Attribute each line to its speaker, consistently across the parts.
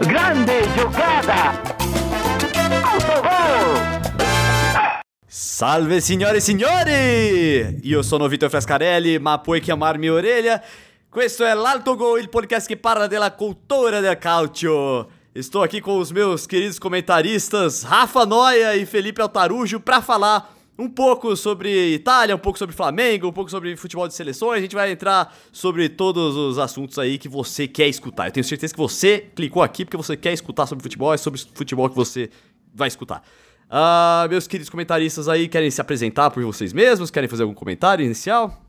Speaker 1: Grande jogada! Autogol!
Speaker 2: Salve signore e signori! Io sono Vitor Frescarelli, ma puoi chiamarmi Orelha. Questo è l'Alto Gol, il podcast che parla della cultura del calcio. Estou aqui com os meus queridos comentaristas Rafa Noia e Felipe Altarujo para falar um pouco sobre Itália, um pouco sobre Flamengo, um pouco sobre futebol de seleções. A gente vai entrar sobre todos os assuntos aí que você quer escutar. Eu tenho certeza que você clicou aqui porque você quer escutar sobre futebol, é sobre futebol que você vai escutar. Ah, meus queridos comentaristas aí, querem se apresentar por vocês mesmos? Querem fazer algum comentário inicial?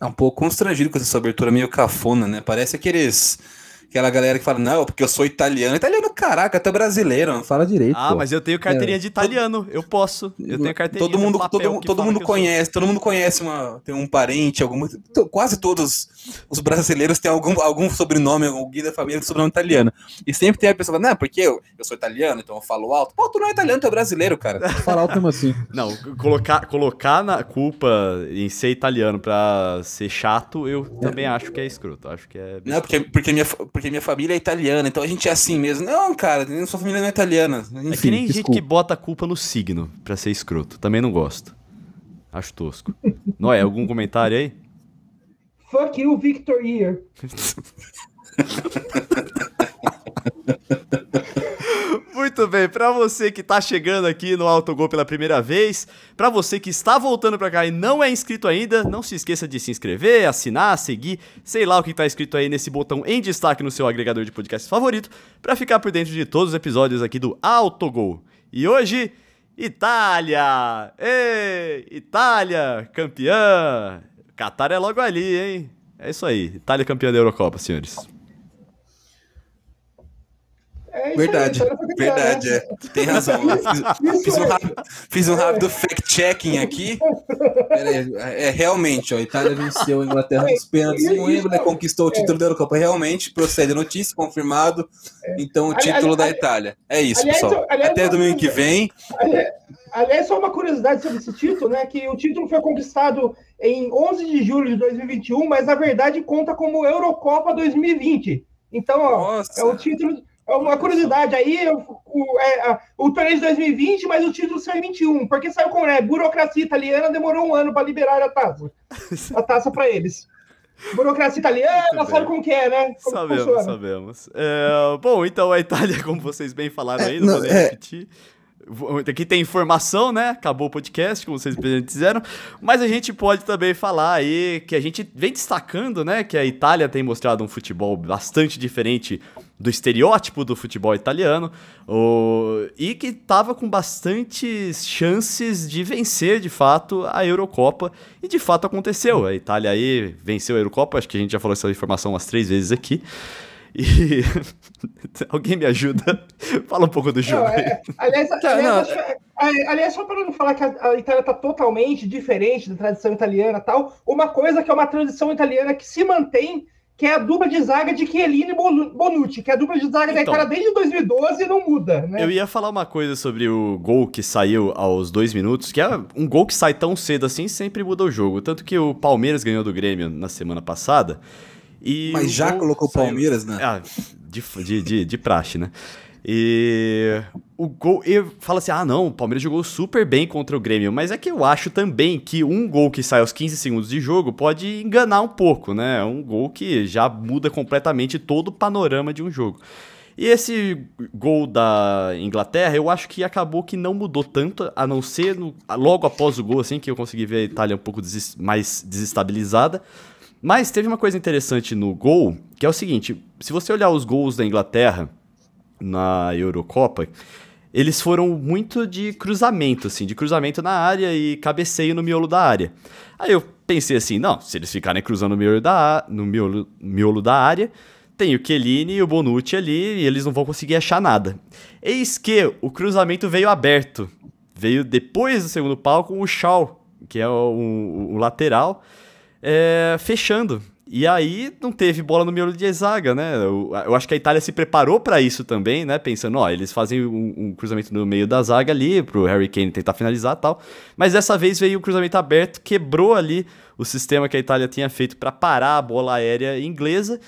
Speaker 3: É um pouco constrangido com essa abertura meio cafona, né? Parece aqueles Aquela galera que fala, não, porque eu sou italiano. Italiano, caraca, até brasileiro, não fala direito.
Speaker 2: Ah,
Speaker 3: pô.
Speaker 2: mas eu tenho carteirinha é. de italiano, eu posso. Eu tenho carteirinha
Speaker 3: todo mundo, todo, todo mundo conhece, todo mundo conhece uma, tem um parente, algum, quase todos os brasileiros têm algum, algum sobrenome, alguém da família com sobrenome italiano. E sempre tem a pessoa, não, porque eu, eu sou italiano, então eu falo alto. Pô, tu não é italiano, tu é brasileiro, cara.
Speaker 4: Fala alto como assim?
Speaker 2: Não, colocar, colocar na culpa em ser italiano pra ser chato, eu também acho que é escroto. Acho que é.
Speaker 3: Não, porque, porque minha porque minha família é italiana, então a gente é assim mesmo. Não, cara, sua família não é italiana.
Speaker 2: Enfim, é que nem desculpa. gente que bota a culpa no signo pra ser escroto. Também não gosto. Acho tosco. Noé, algum comentário aí?
Speaker 5: Fuck you, Victor Year.
Speaker 2: Muito bem, para você que tá chegando aqui no Autogol pela primeira vez, para você que está voltando para cá e não é inscrito ainda, não se esqueça de se inscrever, assinar, seguir, sei lá o que tá escrito aí nesse botão em destaque no seu agregador de podcast favorito, para ficar por dentro de todos os episódios aqui do Autogol. E hoje, Itália! Ei, Itália, campeã! Qatar é logo ali, hein? É isso aí, Itália campeã da Eurocopa, senhores.
Speaker 3: É verdade, aí, verdade, né? é. Tem razão. Fiz, fiz, um rápido, fiz um rápido fact-checking aqui. É, é, realmente, ó, a Itália venceu a Inglaterra nos pênaltis em Wembley, conquistou o título da Eurocopa. Realmente, procede a notícia, confirmado. Então, o título da Itália. É isso, pessoal. Até domingo que vem.
Speaker 5: Aliás, só uma curiosidade sobre esse título, né? Que o título foi conquistado em 11 de julho de 2021, mas na verdade conta como Eurocopa 2020. Então, ó, Nossa. é o título é uma curiosidade aí, o, o, é, o torneio de 2020, mas o título saiu em 21, porque saiu com é, burocracia italiana, demorou um ano para liberar a taça. A taça para eles. Burocracia italiana, sabe como que é, né? Como
Speaker 2: sabemos, sabemos. É, bom, então a Itália, como vocês bem falaram aí, não, não vou é... repetir. Aqui tem informação, né? Acabou o podcast, como vocês fizeram. Mas a gente pode também falar aí que a gente vem destacando, né? Que a Itália tem mostrado um futebol bastante diferente do estereótipo do futebol italiano o, e que estava com bastantes chances de vencer de fato a Eurocopa e de fato aconteceu. A Itália aí venceu a Eurocopa, acho que a gente já falou essa informação umas três vezes aqui. E alguém me ajuda? Fala um pouco do jogo. Não, é,
Speaker 5: aliás, aliás, aliás, só para não falar que a, Itália está totalmente diferente da tradição italiana tal, uma coisa que é uma tradição italiana que se mantém que é a dupla de zaga de Chiellini e Bonucci, que é a dupla de zaga então, da Itália desde 2012 e não muda, né?
Speaker 2: Eu ia falar uma coisa sobre o gol que saiu aos dois minutos, que é um gol que sai tão cedo assim sempre muda o jogo. Tanto que o Palmeiras ganhou do Grêmio na semana passada. E
Speaker 3: Mas já colocou o Palmeiras, né?
Speaker 2: Ah, de, de, de, de praxe, né? E o gol. E fala assim: ah, não, o Palmeiras jogou super bem contra o Grêmio. Mas é que eu acho também que um gol que sai aos 15 segundos de jogo pode enganar um pouco, né? É um gol que já muda completamente todo o panorama de um jogo. E esse gol da Inglaterra, eu acho que acabou que não mudou tanto, a não ser no, logo após o gol, assim, que eu consegui ver a Itália um pouco mais desestabilizada. Mas teve uma coisa interessante no gol, que é o seguinte: se você olhar os gols da Inglaterra na Eurocopa, eles foram muito de cruzamento, assim, de cruzamento na área e cabeceio no miolo da área. Aí eu pensei assim, não, se eles ficarem cruzando no miolo da, no miolo, miolo da área, tem o Chiellini e o Bonucci ali e eles não vão conseguir achar nada. Eis que o cruzamento veio aberto. Veio depois do segundo pau com o Shaw, que é o, o, o lateral, é, fechando. E aí não teve bola no miolo de zaga, né? Eu, eu acho que a Itália se preparou para isso também, né? Pensando, ó, eles fazem um, um, cruzamento no meio da zaga ali pro Harry Kane tentar finalizar tal. Mas dessa vez veio o cruzamento aberto, quebrou ali o sistema que a Itália tinha feito para parar a bola aérea inglesa.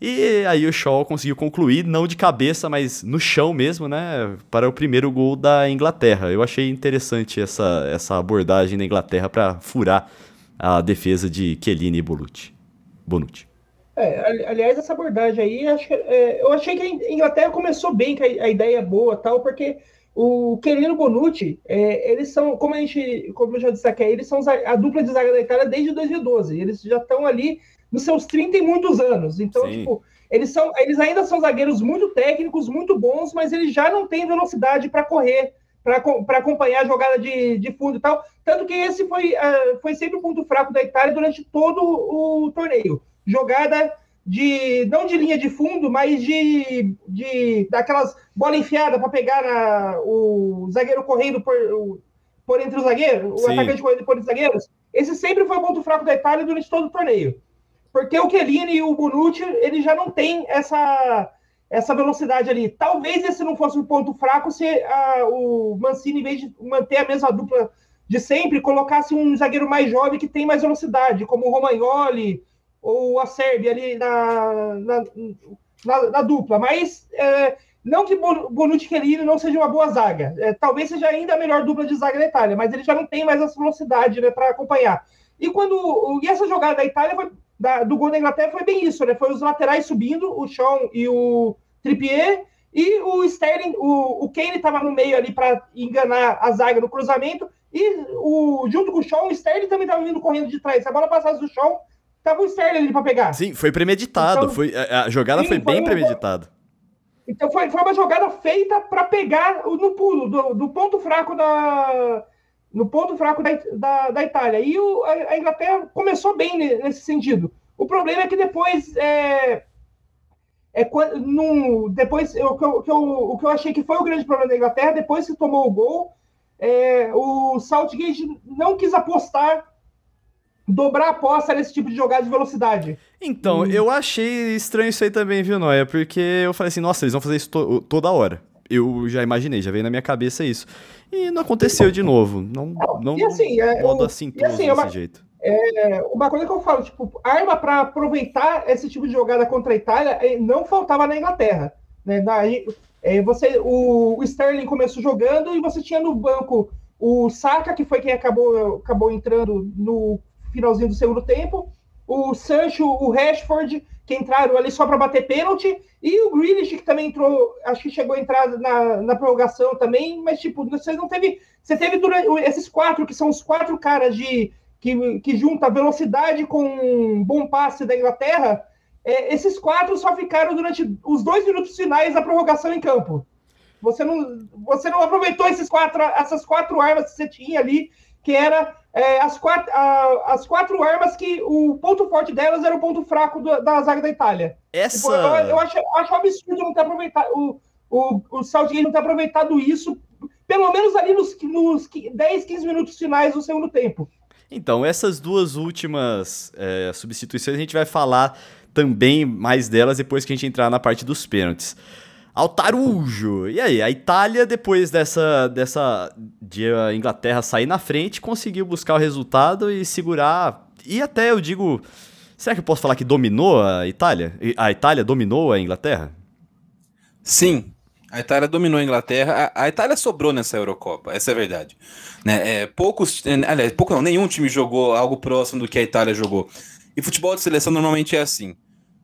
Speaker 2: E aí o Shaw conseguiu concluir, não de cabeça, mas no chão mesmo, né? Para o primeiro gol da Inglaterra. Eu achei interessante essa, essa abordagem da Inglaterra para furar a defesa de Chiellini e Bonucci. Bonucci.
Speaker 5: É, aliás, essa abordagem aí, acho, é, eu achei que a Inglaterra começou bem, que a, a ideia é boa tal, porque o Querino Bonucci, é, eles são, como a gente, como eu já disse aqui, eles são a dupla de zaga da Itália desde 2012. Eles já estão ali nos seus 30 e muitos anos. Então, Sim. tipo, eles, são, eles ainda são zagueiros muito técnicos, muito bons, mas eles já não têm velocidade para correr, para acompanhar a jogada de, de fundo e tal. Tanto que esse foi, uh, foi sempre o ponto fraco da Itália durante todo o torneio. Jogada de não de linha de fundo, mas de, de daquelas bola enfiada para pegar a, o zagueiro correndo por, por entre os zagueiros, o atacante correndo por entre os zagueiros. Esse sempre foi o ponto fraco da Itália durante todo o torneio. Porque o Chiellini e o Bonucci, ele já não tem essa, essa velocidade ali. Talvez esse não fosse o ponto fraco se a, o Mancini, em vez de manter a mesma dupla de sempre, colocasse um zagueiro mais jovem que tem mais velocidade, como o Romagnoli ou a Sérvia ali na, na, na, na dupla. Mas é, não que Bonucci e Chiellini não seja uma boa zaga. É, talvez seja ainda a melhor dupla de zaga da Itália, mas ele já não tem mais essa velocidade né, para acompanhar. E quando e essa jogada da Itália foi da, do gol da Inglaterra foi bem isso, né? Foi os laterais subindo, o Sean e o Trippier, e o Sterling, o, o Kane estava no meio ali para enganar a zaga no cruzamento, e o, junto com o Sean, o Sterling também estava vindo correndo de trás. Se a bola passasse do Sean, tava o Sterling ali para pegar.
Speaker 2: Sim, foi premeditado. Então, foi, a, a jogada sim, foi bem premeditada.
Speaker 5: Então foi, foi uma jogada feita para pegar no pulo, do, do ponto fraco da, no ponto fraco da, da, da Itália. E o, a, Inglaterra começou bem nesse sentido. O problema é que depois. É, é, no, depois o que, eu, que eu, o que eu achei que foi o grande problema da Inglaterra, depois que tomou o gol, é, o Southgate não quis apostar, dobrar a aposta nesse tipo de jogada de velocidade.
Speaker 2: Então, hum. eu achei estranho isso aí também, viu, Noia? Porque eu falei assim, nossa, eles vão fazer isso to toda hora. Eu já imaginei, já veio na minha cabeça isso. E não aconteceu de novo. Não, não
Speaker 5: e assim, é,
Speaker 2: modo assim,
Speaker 5: e assim,
Speaker 2: é
Speaker 5: uma,
Speaker 2: jeito.
Speaker 5: É, uma coisa que eu falo, tipo, arma para aproveitar esse tipo de jogada contra a Itália é, não faltava na Inglaterra. Né? Na, é, você, o, o, Sterling começou jogando e você tinha no banco o Saka, que foi quem acabou, acabou entrando no finalzinho do segundo tempo, o Sancho, o Rashford, que entraram ali só para bater pênalti, e o Grealish, que também entrou, acho que chegou a entrar na, na prorrogação também, mas, tipo, você não teve. Você teve durante, esses quatro, que são os quatro caras de que, que junta velocidade com um bom passe da Inglaterra, é, esses quatro só ficaram durante os dois minutos finais da prorrogação em campo. Você não, você não aproveitou esses quatro, essas quatro armas que você tinha ali, que era é, as, quatro, a, as quatro armas que o ponto forte delas era o ponto fraco do, da zaga da Itália.
Speaker 2: Essa...
Speaker 5: Tipo, eu, eu acho, acho absurdo não ter aproveitado o, o, o Southgate não ter aproveitado isso, pelo menos ali nos, nos 10, 15 minutos finais do segundo tempo.
Speaker 2: Então, essas duas últimas é, substituições a gente vai falar também mais delas depois que a gente entrar na parte dos pênaltis. Altarujo. E aí, a Itália, depois dessa, dessa de a Inglaterra sair na frente, conseguiu buscar o resultado e segurar. E até eu digo, será que eu posso falar que dominou a Itália? A Itália dominou a Inglaterra?
Speaker 3: Sim, a Itália dominou a Inglaterra. A, a Itália sobrou nessa Eurocopa, essa é a verdade. Né? É, poucos, aliás, pouco não, nenhum time jogou algo próximo do que a Itália jogou. E futebol de seleção normalmente é assim.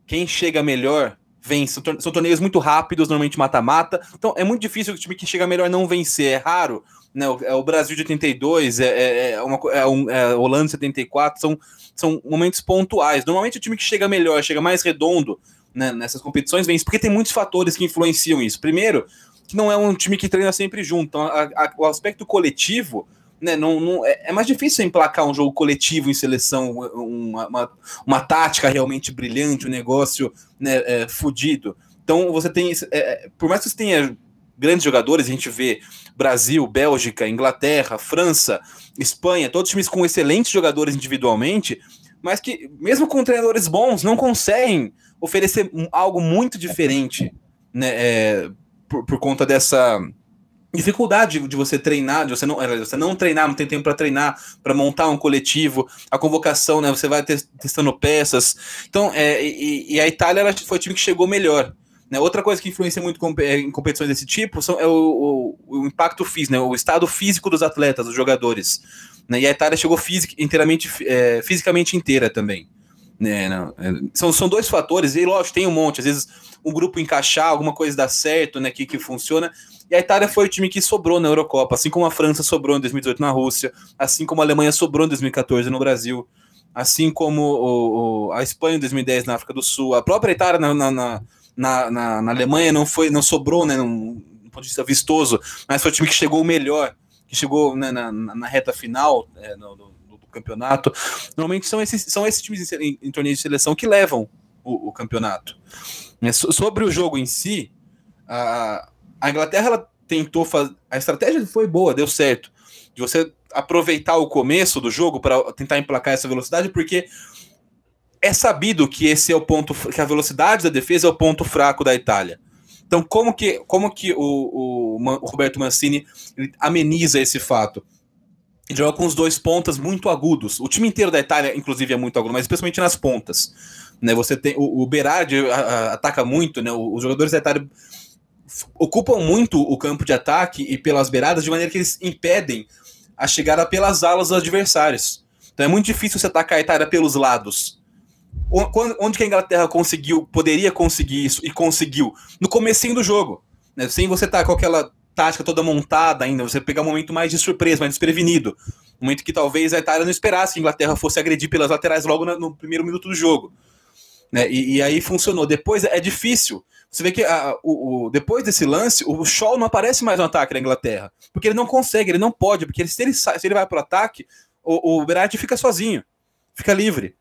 Speaker 3: Quem chega melhor vence. São torneios muito rápidos, normalmente mata-mata. Então é muito difícil o time que chega melhor não vencer. É raro. Né? O, é Brasil de 82, é, é, é, uma, é, um, é Holanda de 74, são, são momentos pontuais. Normalmente o time que chega melhor, chega mais redondo né, nessas competições, vence, porque tem muitos fatores que influenciam isso. Primeiro, que não é um time que treina sempre junto. Então, a, a, o aspecto coletivo né, não, não, é, é, mais difícil emplacar um jogo coletivo em seleção, uma, uma, uma tática realmente brilhante, um negócio né, é, fudido. Então você tem. É, é, por mais que você tenha grandes jogadores, a gente vê Brasil, Bélgica, Inglaterra, França, Espanha, todos times com excelentes jogadores individualmente, mas que, mesmo com treinadores bons, não conseguem oferecer algo muito diferente né, é, por, por conta dessa dificuldade de você treinar, de você não, você não treinar, não tem tempo para treinar, para montar um coletivo, a convocação, né? Você vai testando peças. Então, é, e, e, a Itália ela foi o time que chegou melhor. Né? Outra coisa que influencia muito em competições desse tipo são, é o, o, o impacto físico, né? o estado físico dos atletas, dos jogadores. Né? E a Itália chegou fisic, inteiramente, é, fisicamente inteira também. Né? Não, é, são, são dois fatores, e lógico, tem um monte, às vezes um grupo encaixar, alguma coisa dar certo, né, que, que funciona, e a Itália foi o time que sobrou na Eurocopa, assim como a França sobrou em 2018 na Rússia, assim como a Alemanha sobrou em 2014 no Brasil, assim como o, o, a Espanha em 2010 na África do Sul, a própria Itália na, na, na, na, na Alemanha não foi, não sobrou, né, num, ponto de vista vistoso, mas foi o time que chegou melhor, que chegou né, na, na, reta final é, no, do, do, campeonato. Normalmente são esses, são esses times em, em de seleção que levam o, o campeonato. É, sobre o jogo em si, a, a Inglaterra ela tentou fazer. A estratégia foi boa, deu certo. De você aproveitar o começo do jogo para tentar emplacar essa velocidade, porque é sabido que esse é o ponto. que a velocidade da defesa é o ponto fraco da Itália. Então, como que, como que o, o, o Roberto Mancini ameniza esse fato? Ele joga com os dois pontas muito agudos. O time inteiro da Itália, inclusive, é muito agudo, mas especialmente nas pontas. Né, você tem o, o Berardi a, a, ataca muito, né, os jogadores da Itália ocupam muito o campo de ataque e pelas beiradas de maneira que eles impedem a chegada pelas alas dos adversários. Então é muito difícil você atacar a Itália pelos lados. Onde que a Inglaterra conseguiu, poderia conseguir isso e conseguiu? No comecinho do jogo. Né? Sem você estar tá com aquela tática toda montada ainda, você pegar um momento mais de surpresa, mais desprevenido. Um momento que talvez a Itália não esperasse que a Inglaterra fosse agredir pelas laterais logo no primeiro minuto do jogo. Né? E, e, aí funcionou. Depois é difícil. Você vê que a, o, o, depois desse lance, o Shaw não aparece mais no ataque da Inglaterra. Porque ele não consegue, ele não pode. Porque se, ele, se ele vai para o ataque, o, o Berardi fica sozinho, fica livre.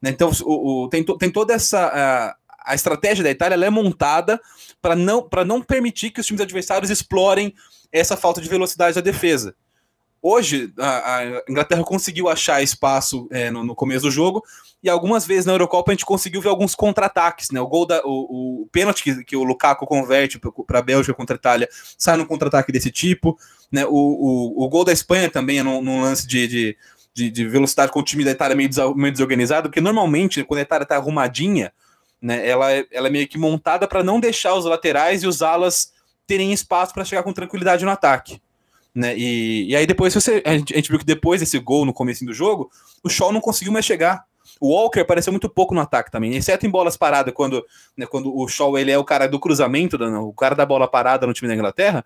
Speaker 3: Né? Então o, o, tem, to, tem toda essa. A, a estratégia da Itália é montada para não, não permitir que os times adversários explorem essa falta de velocidade da defesa. Hoje, a, a Inglaterra conseguiu achar espaço é, no, no, começo do jogo, e algumas vezes na Eurocopa a gente conseguiu ver alguns contra-ataques, né? O gol da, o, o pênalti que, que, o Lukaku converte para a Bélgica contra a Itália sai num contra-ataque desse tipo, né? O, o, o, gol da Espanha também é num, num lance de, de, de, de, velocidade com o time da Itália meio, meio desorganizado, porque normalmente quando a Itália está arrumadinha, né? Ela é, ela é meio que montada para não deixar os laterais e os alas terem espaço para chegar com tranquilidade no ataque. Né? E, e aí depois você, a gente, a gente viu que depois desse gol no começo do jogo, o Shaw não conseguiu mais chegar. O Walker apareceu muito pouco no ataque também, exceto em bolas paradas, quando, né, quando o Shaw ele é o cara do cruzamento, o cara da bola parada no time da Inglaterra.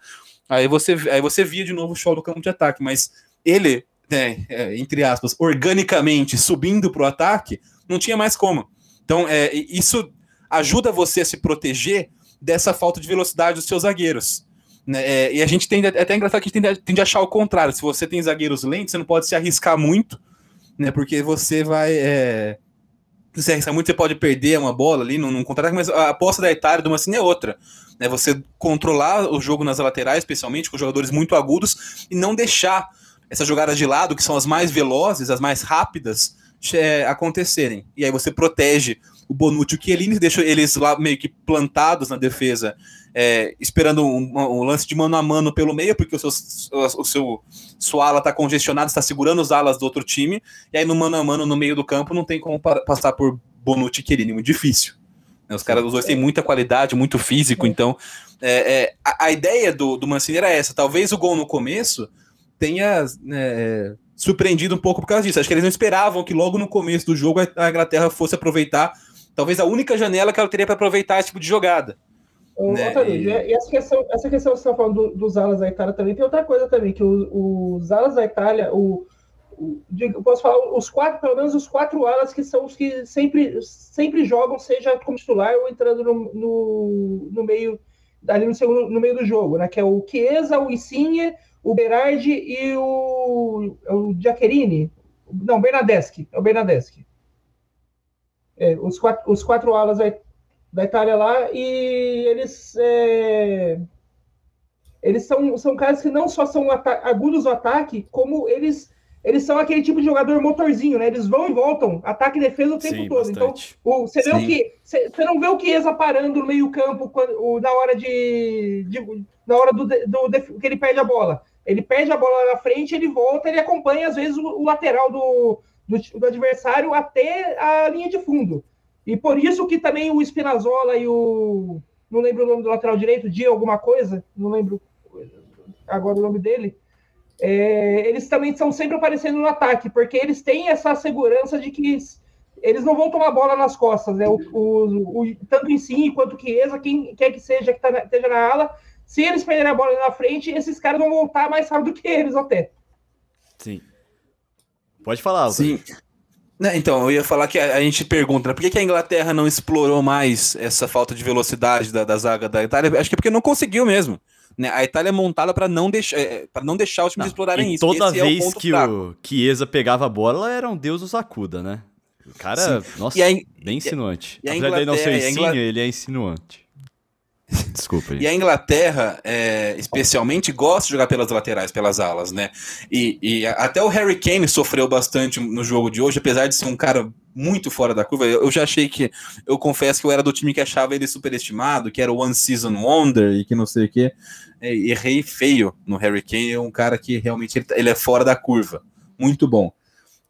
Speaker 3: Aí você, aí você via de novo o Shaw do campo de ataque, mas ele, né, é, entre aspas, organicamente subindo para o ataque, não tinha mais como. Então, é, isso ajuda você a se proteger dessa falta de velocidade dos seus zagueiros. Né? É, e a gente tem é até engraçado que a gente tende, tende a achar o contrário. Se você tem zagueiros lentos, você não pode se arriscar muito, né? Porque você vai. É, muito, você pode perder uma bola ali num, num contra-ataque, mas a aposta da Itália do Mancini é outra. Né? Você controlar o jogo nas laterais, especialmente com jogadores muito agudos, e não deixar essas jogadas de lado, que são as mais velozes, as mais rápidas, é, acontecerem. E aí você protege o Bonucci e o Chiellini, deixa eles lá meio que plantados na defesa é, esperando um, um, lance de mano a mano pelo meio, porque o seu, o seu sua ala está congestionada, está segurando os alas do outro time, e aí no mano a mano no meio do campo não tem como passar por Bonucci e Chiellini, muito difícil. Né? Os caras dos dois têm muita qualidade, muito físico, então é, é, a, a, ideia do, do Mancini era essa. Talvez o gol no começo tenha é, surpreendido um pouco por causa disso. Acho que eles não esperavam que logo no começo do jogo a Inglaterra fosse aproveitar, talvez a única janela que ela teria para aproveitar esse tipo de jogada.
Speaker 5: Né? E... e... essa questão, essa questão que você está falando do, dos alas da Itália também, tem outra coisa também, que o, os alas da Itália, o, o, eu posso falar, os quatro, pelo menos os quatro alas que são os que sempre, sempre jogam, seja como titular ou entrando no, no, no meio, ali no, segundo, no meio do jogo, né? Que é o Chiesa, o Insigne, o Berardi e o, o Giaccherini. Não, Bernadeschi, é o Bernadeschi. É, os, quatro, os quatro alas da Itália lá, e eles. É, eles são, são caras que não só são agudos no ataque, como eles eles são aquele tipo de jogador motorzinho, né? Eles vão e voltam, ataque e defesa o tempo Sim, todo. Então, bastante. Então, o, você, vê o que, você, você não vê o Chiesa parando no meio-campo na hora de, de, na hora do, do, do, que ele perde a bola. Ele perde a bola na frente, ele volta, ele acompanha, às vezes, o, o lateral do, do, do, adversário até a linha de fundo. E por isso que também o Spinazzola e o. Não lembro o nome do lateral direito, Dia alguma coisa, não lembro agora o nome dele é, eles também estão sempre aparecendo no ataque, porque eles têm essa segurança de que eles não vão tomar bola nas costas, né? O, o, o tanto em si quanto o Chiesa, quem quer que seja que tá esteja na ala, se eles perderem a bola na frente, esses caras vão voltar mais rápido que eles até.
Speaker 2: Sim. Pode falar,
Speaker 3: Sim. Então, eu ia falar que a, a gente pergunta, né, por que, que, a Inglaterra não explorou mais essa falta de velocidade da, da zaga da Itália? Acho que é porque não conseguiu mesmo. Né? A Itália é montada para não, deixar, é, não deixar os times explorarem isso.
Speaker 2: Toda vez é o que fraco. o Chiesa pegava a bola, era um deus do Sacuda, né? O cara, Sim. nossa, a, bem insinuante. E a, Apesar de não ser insinuo, ele é insinuante. Desculpa.
Speaker 3: e a Inglaterra, é, especialmente, gosta de jogar pelas laterais, pelas alas, né? E, e, até o Harry Kane sofreu bastante no jogo de hoje, apesar de ser um cara muito fora da curva. Eu, eu já achei que. Eu confesso que eu era do time que achava ele superestimado, que era o One Season Wonder e que não sei o quê. É, errei feio no Harry Kane, é um cara que realmente ele, ele é fora da curva. Muito bom.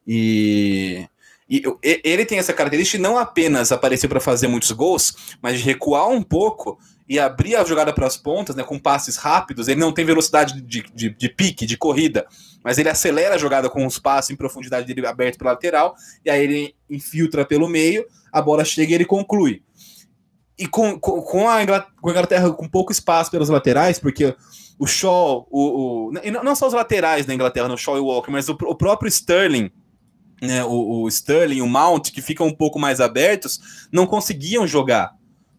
Speaker 3: E. E ele tem essa característica de não apenas aparecer para fazer muitos gols, mas de recuar um pouco e abrir a jogada para as pontas, né, com passes rápidos. Ele não tem velocidade de, de, de, pique, de corrida, mas ele acelera a jogada com os passes em profundidade dele aberto para lateral, e aí ele infiltra pelo meio, a bola chega e ele conclui. E com, com, com, a, Inglaterra com pouco espaço pelas laterais, porque o Shaw, o, o, não só os laterais da Inglaterra, no Shaw e o Walker, mas o, o próprio Sterling, né, o, o Sterling, o Mount, que ficam um pouco mais abertos, não conseguiam jogar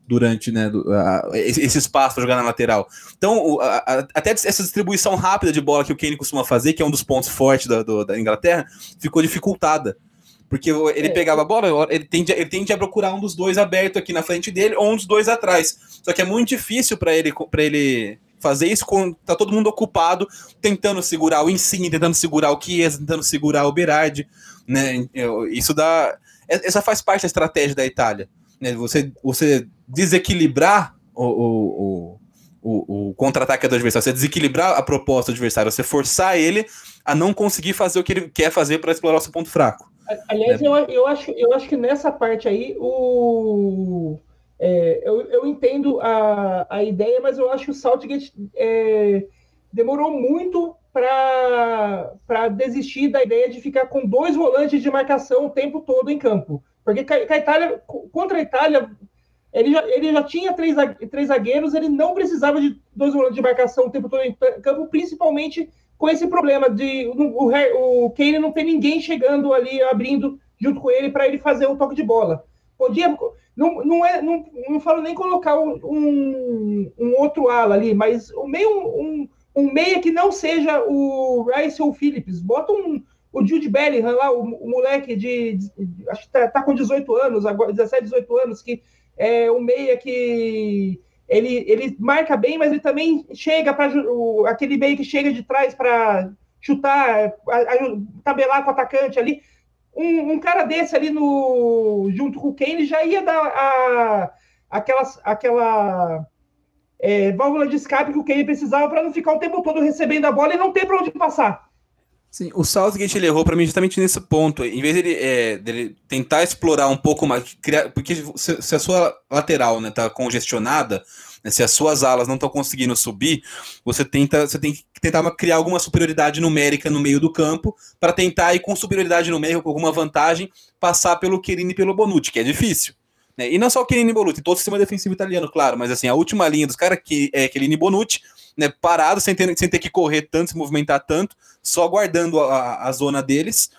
Speaker 3: durante né, do, a, esse espaço para jogar na lateral. Então, a, a, até essa distribuição rápida de bola que o Kane costuma fazer, que é um dos pontos fortes da, do, da Inglaterra, ficou dificultada. Porque ele é. pegava a bola, ele tende, ele tende a procurar um dos dois aberto aqui na frente dele ou um dos dois atrás. Só que é muito difícil para ele, ele fazer isso quando tá todo mundo ocupado, tentando segurar o Insigne, tentando segurar o Chiesa, tentando segurar o Berardi. Né? Isso dá. Essa faz parte da estratégia da Itália. Né? Você, você desequilibrar o, o, o, o contra-ataque do adversário, você desequilibrar a proposta do adversário, você forçar ele a não conseguir fazer o que ele quer fazer para explorar o seu ponto fraco.
Speaker 5: Aliás, né? eu, eu, acho, eu acho que nessa parte aí, o, é, eu, eu entendo a, a ideia, mas eu acho que o Saltgate é, demorou muito para desistir da ideia de ficar com dois volantes de marcação o tempo todo em campo. Porque a Itália, contra a Itália, ele já, ele já tinha três, três zagueiros, ele não precisava de dois volantes de marcação o tempo todo em campo, principalmente com esse problema de o, o Kane não ter ninguém chegando ali, abrindo junto com ele para ele fazer o toque de bola. Podia. Não, não, é, não, não falo nem colocar um, um outro ala ali, mas o meio um, um meia que não seja o Rice ou o Phillips. Bota um, o Jude Bellingham lá, o, o moleque de, de, Acho que tá, tá, com 18 anos, agora 17, 18 anos, que é um meia que. Ele, ele marca bem, mas ele também chega para. Aquele meia que chega de trás para chutar, a, a, tabelar com o atacante ali. Um, um, cara desse ali no junto com o Kane já ia dar a, aquelas, aquela é, válvula de escape que o Kane precisava para não ficar o tempo todo recebendo a bola e não ter para onde passar.
Speaker 3: Sim, o Southgate ele errou para mim justamente nesse ponto. Em vez dele, é, dele tentar explorar um pouco mais, criar, porque se, se, a sua lateral né, tá congestionada, né, se as suas alas não estão conseguindo subir, você tenta, você tem que tentar criar alguma superioridade numérica no meio do campo para tentar ir com superioridade numérica, com alguma vantagem, passar pelo Querini e pelo Bonucci, que é difícil. Né? E não só o Querini e Bonucci, todo o sistema defensivo italiano, claro, mas assim, a última linha dos caras que é Querini e Bonucci né, parado, sem ter, sem ter que correr tanto, se movimentar tanto, só guardando a, a zona deles.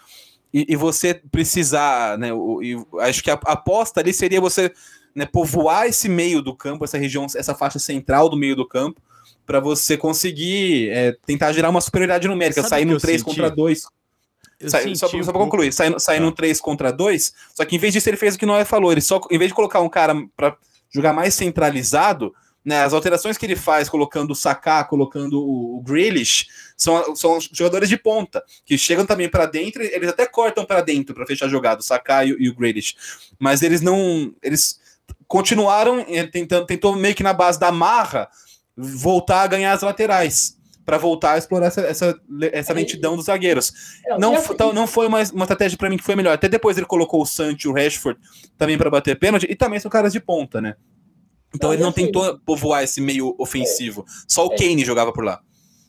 Speaker 3: E, e, você precisar, né, o, e acho que a, a aposta ali seria você né, povoar esse meio do campo, essa região, essa faixa central do meio do campo, para você conseguir é, tentar gerar uma superioridade numérica, Sabe sair no 3 contra 2. Sai, só, só para concluir, sair, sair no 3 contra 2, só que em vez disso ele fez o que o Noé falou, ele só, em vez de colocar um cara para jogar mais centralizado, né, as alterações que ele faz, colocando o Saká, colocando o, o Grealish, são, são jogadores de ponta, que chegam também para dentro, eles até cortam para dentro para fechar a jogada, o Saká e, e, o Grealish. Mas eles não. Eles continuaram eh, tentando, tentou meio que na base da marra voltar a ganhar as laterais para voltar a explorar essa, essa, essa lentidão dos zagueiros. Não, assim, não foi uma, uma estratégia para mim que foi melhor. Até depois ele colocou o Sancho e o Rashford também para bater pênalti, e também são caras de ponta, né? Então não, ele não assim, tentou povoar esse meio ofensivo. É, Só o é, Kane jogava por lá.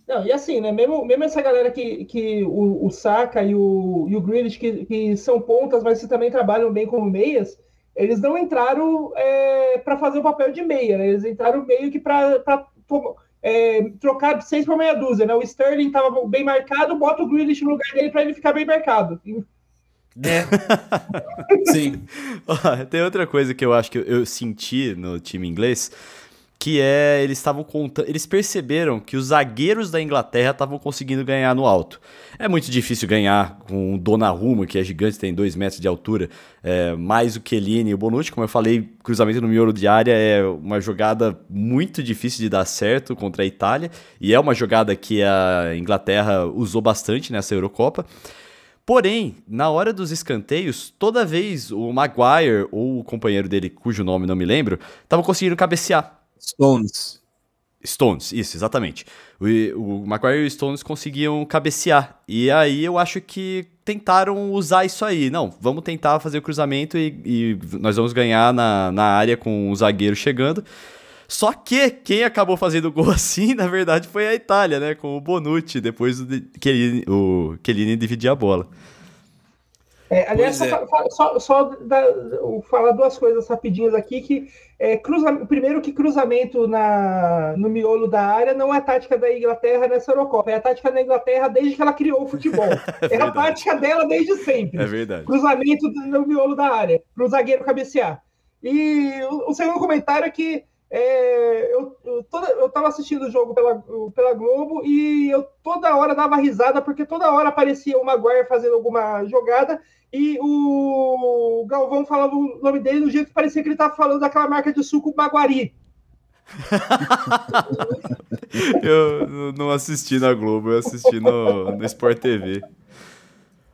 Speaker 5: Não, e assim, né? Mesmo, mesmo essa galera que, que o, o Saka e o, e o Grealish, que, que são pontas, mas que também trabalham bem como meias, eles não entraram é, para fazer o papel de meia, né? Eles entraram meio que para é, trocar seis por meia dúzia, né? O Sterling estava bem marcado, bota o Grealish no lugar dele para ele ficar bem marcado.
Speaker 2: É. Sim. Tem outra coisa que eu acho que eu, eu senti no time inglês que é eles estavam contando, eles perceberam que os zagueiros da Inglaterra estavam conseguindo ganhar no alto. É muito difícil ganhar com o Donnarumma, que é gigante, tem dois metros de altura, é, mais o Chiellini e o Bonucci, como eu falei, cruzamento no miolo de área é uma jogada muito difícil de dar certo contra a Itália, e é uma jogada que a Inglaterra usou bastante nessa Eurocopa. Porém, na hora dos escanteios, toda vez o Maguire ou o companheiro dele, cujo nome não me lembro, estavam conseguindo cabecear.
Speaker 3: Stones.
Speaker 2: Stones, isso, exatamente. O, o Maguire e o Stones conseguiam cabecear. E aí eu acho que tentaram usar isso aí. Não, vamos tentar fazer o cruzamento e, e nós vamos ganhar na, na área com o zagueiro chegando. Só que quem acabou fazendo gol assim, na verdade, foi a Itália, né? Com o Bonucci, depois que ele, o Chiellini dividia a bola.
Speaker 5: É, aliás, só, é. só, só da, falar duas coisas rapidinhas aqui, que é, cruza, primeiro que cruzamento na, no miolo da área não é tática da Inglaterra nessa Eurocopa, é a tática da Inglaterra desde que ela criou o futebol. é, é a tática dela desde sempre.
Speaker 2: É verdade.
Speaker 5: Cruzamento no miolo da área, para o zagueiro cabecear. E o, o segundo comentário é que é, eu, eu, toda, eu tava assistindo o jogo pela, pela Globo e eu toda hora dava risada, porque toda hora aparecia o Maguire fazendo alguma jogada e o Galvão falava o nome dele do jeito que parecia que ele estava falando daquela marca de suco Maguari.
Speaker 2: eu não assisti na Globo, eu assisti no, no Sport TV.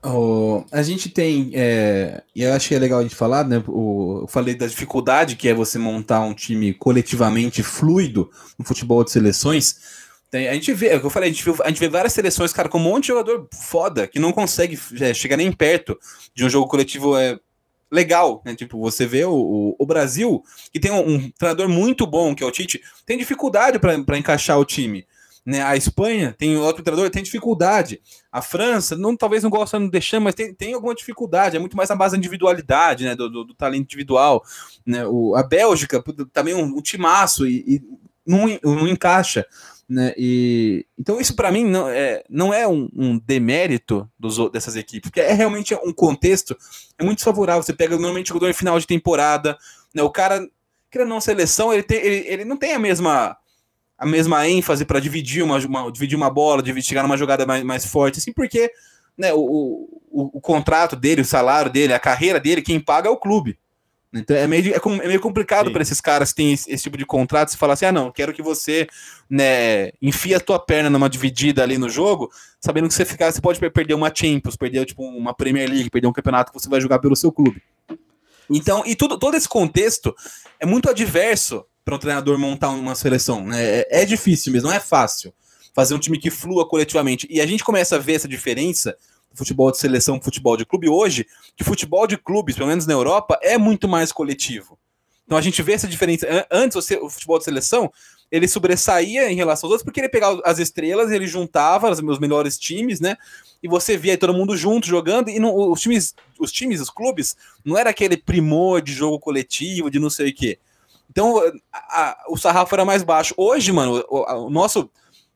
Speaker 3: Oh, a gente tem, é, e eu é legal a gente falar, né? O, eu falei da dificuldade que é você montar um time coletivamente fluido no futebol de seleções. Tem, a gente vê, é o que eu falei, a gente, vê, a gente vê várias seleções, cara, com um monte de jogador foda que não consegue é, chegar nem perto de um jogo coletivo é, legal, né? Tipo, você vê o, o, o Brasil, que tem um, um, treinador muito bom, que é o Tite, tem dificuldade para encaixar o time. Né? A Espanha tem outro treinador, tem dificuldade. A França, não, talvez não gosta de deixar, mas tem, tem alguma dificuldade. É muito mais a base da individualidade, né? Do, do, do talento individual. Né? O, a Bélgica também um, um timaço e, e não, não encaixa. Né? E, então, isso para mim não é, não é um, um demérito dos, dessas equipes, porque é realmente um contexto é muito favorável. Você pega normalmente o jogador em final de temporada, né? o cara, que não seleção, ele, tem, ele, ele não tem a mesma a mesma ênfase para dividir uma, uma, dividir uma bola, dividir, chegar numa jogada mais, mais forte, assim, porque né, o, o, o, contrato dele, o salário dele, a carreira dele, quem paga é o clube. Então é meio, é, é meio complicado para esses caras que têm esse, esse, tipo de contrato se falar assim: ah, não, quero que você né, enfia a tua perna numa dividida ali no jogo, sabendo que você ficar, você pode perder uma Champions, perder tipo, uma Premier League, perder um campeonato que você vai jogar pelo seu clube. Então, e tudo, todo esse contexto é muito adverso para um treinador montar uma seleção. Né? É, é difícil mesmo, não é fácil fazer um time que flua coletivamente. E a gente começa a ver essa diferença do futebol de seleção futebol de clube hoje, que futebol de clubes, pelo menos na Europa, é muito mais coletivo. Então a gente vê essa diferença. Antes, o futebol de seleção, ele sobressaía em relação aos outros, porque ele pegava as estrelas, ele juntava os meus melhores times, né? E você via todo mundo junto jogando, e não, os times, os times, os clubes, não era aquele primor de jogo coletivo, de não sei o quê. Então, a, a, o sarrafo era mais baixo. Hoje, mano, o, o nosso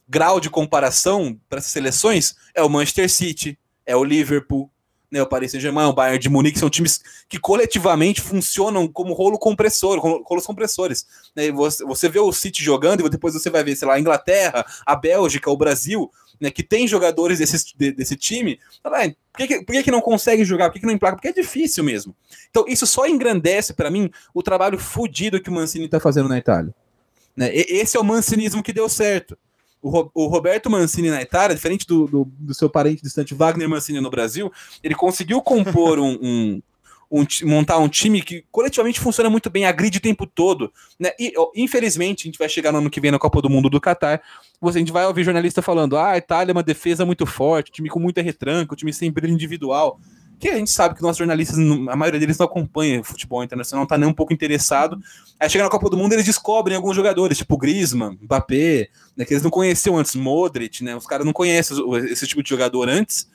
Speaker 3: grau de comparação para essas seleções é o Manchester City, é o Liverpool, né, o Paris Saint-Germain, o Bayern de Munique, são times que coletivamente funcionam como rolo compressor, rolos compressores. Né, você, você vê o City jogando e depois você vai ver, sei lá, a Inglaterra, a Bélgica, o Brasil, né, que tem jogadores desse, desse time, por, que, por que, que não consegue jogar? Por que, que não emplaca? Porque é difícil mesmo. Então, isso só engrandece para mim o trabalho fodido que o Mancini está fazendo na Itália. Né? esse é o mancinismo que deu certo. O, o Roberto Mancini na Itália, diferente do, do, do, seu parente distante Wagner Mancini no Brasil, ele conseguiu compor um, um, um, montar um time que coletivamente funciona muito bem, agride o tempo todo. Né? E, infelizmente, a gente vai chegar no ano que vem na Copa do Mundo do Catar. A gente vai ouvir jornalista falando: ah, a Itália é uma defesa muito forte, time com muita retranca, time sem brilho individual que a gente sabe que nossos jornalistas, a maioria deles não acompanha futebol internacional, não tá nem um pouco interessado. Aí chega na Copa do Mundo eles descobrem alguns jogadores, tipo Griezmann, Mbappé, né, que eles não conheciam antes, Modric, né? Os caras não conhecem esse tipo de jogador antes.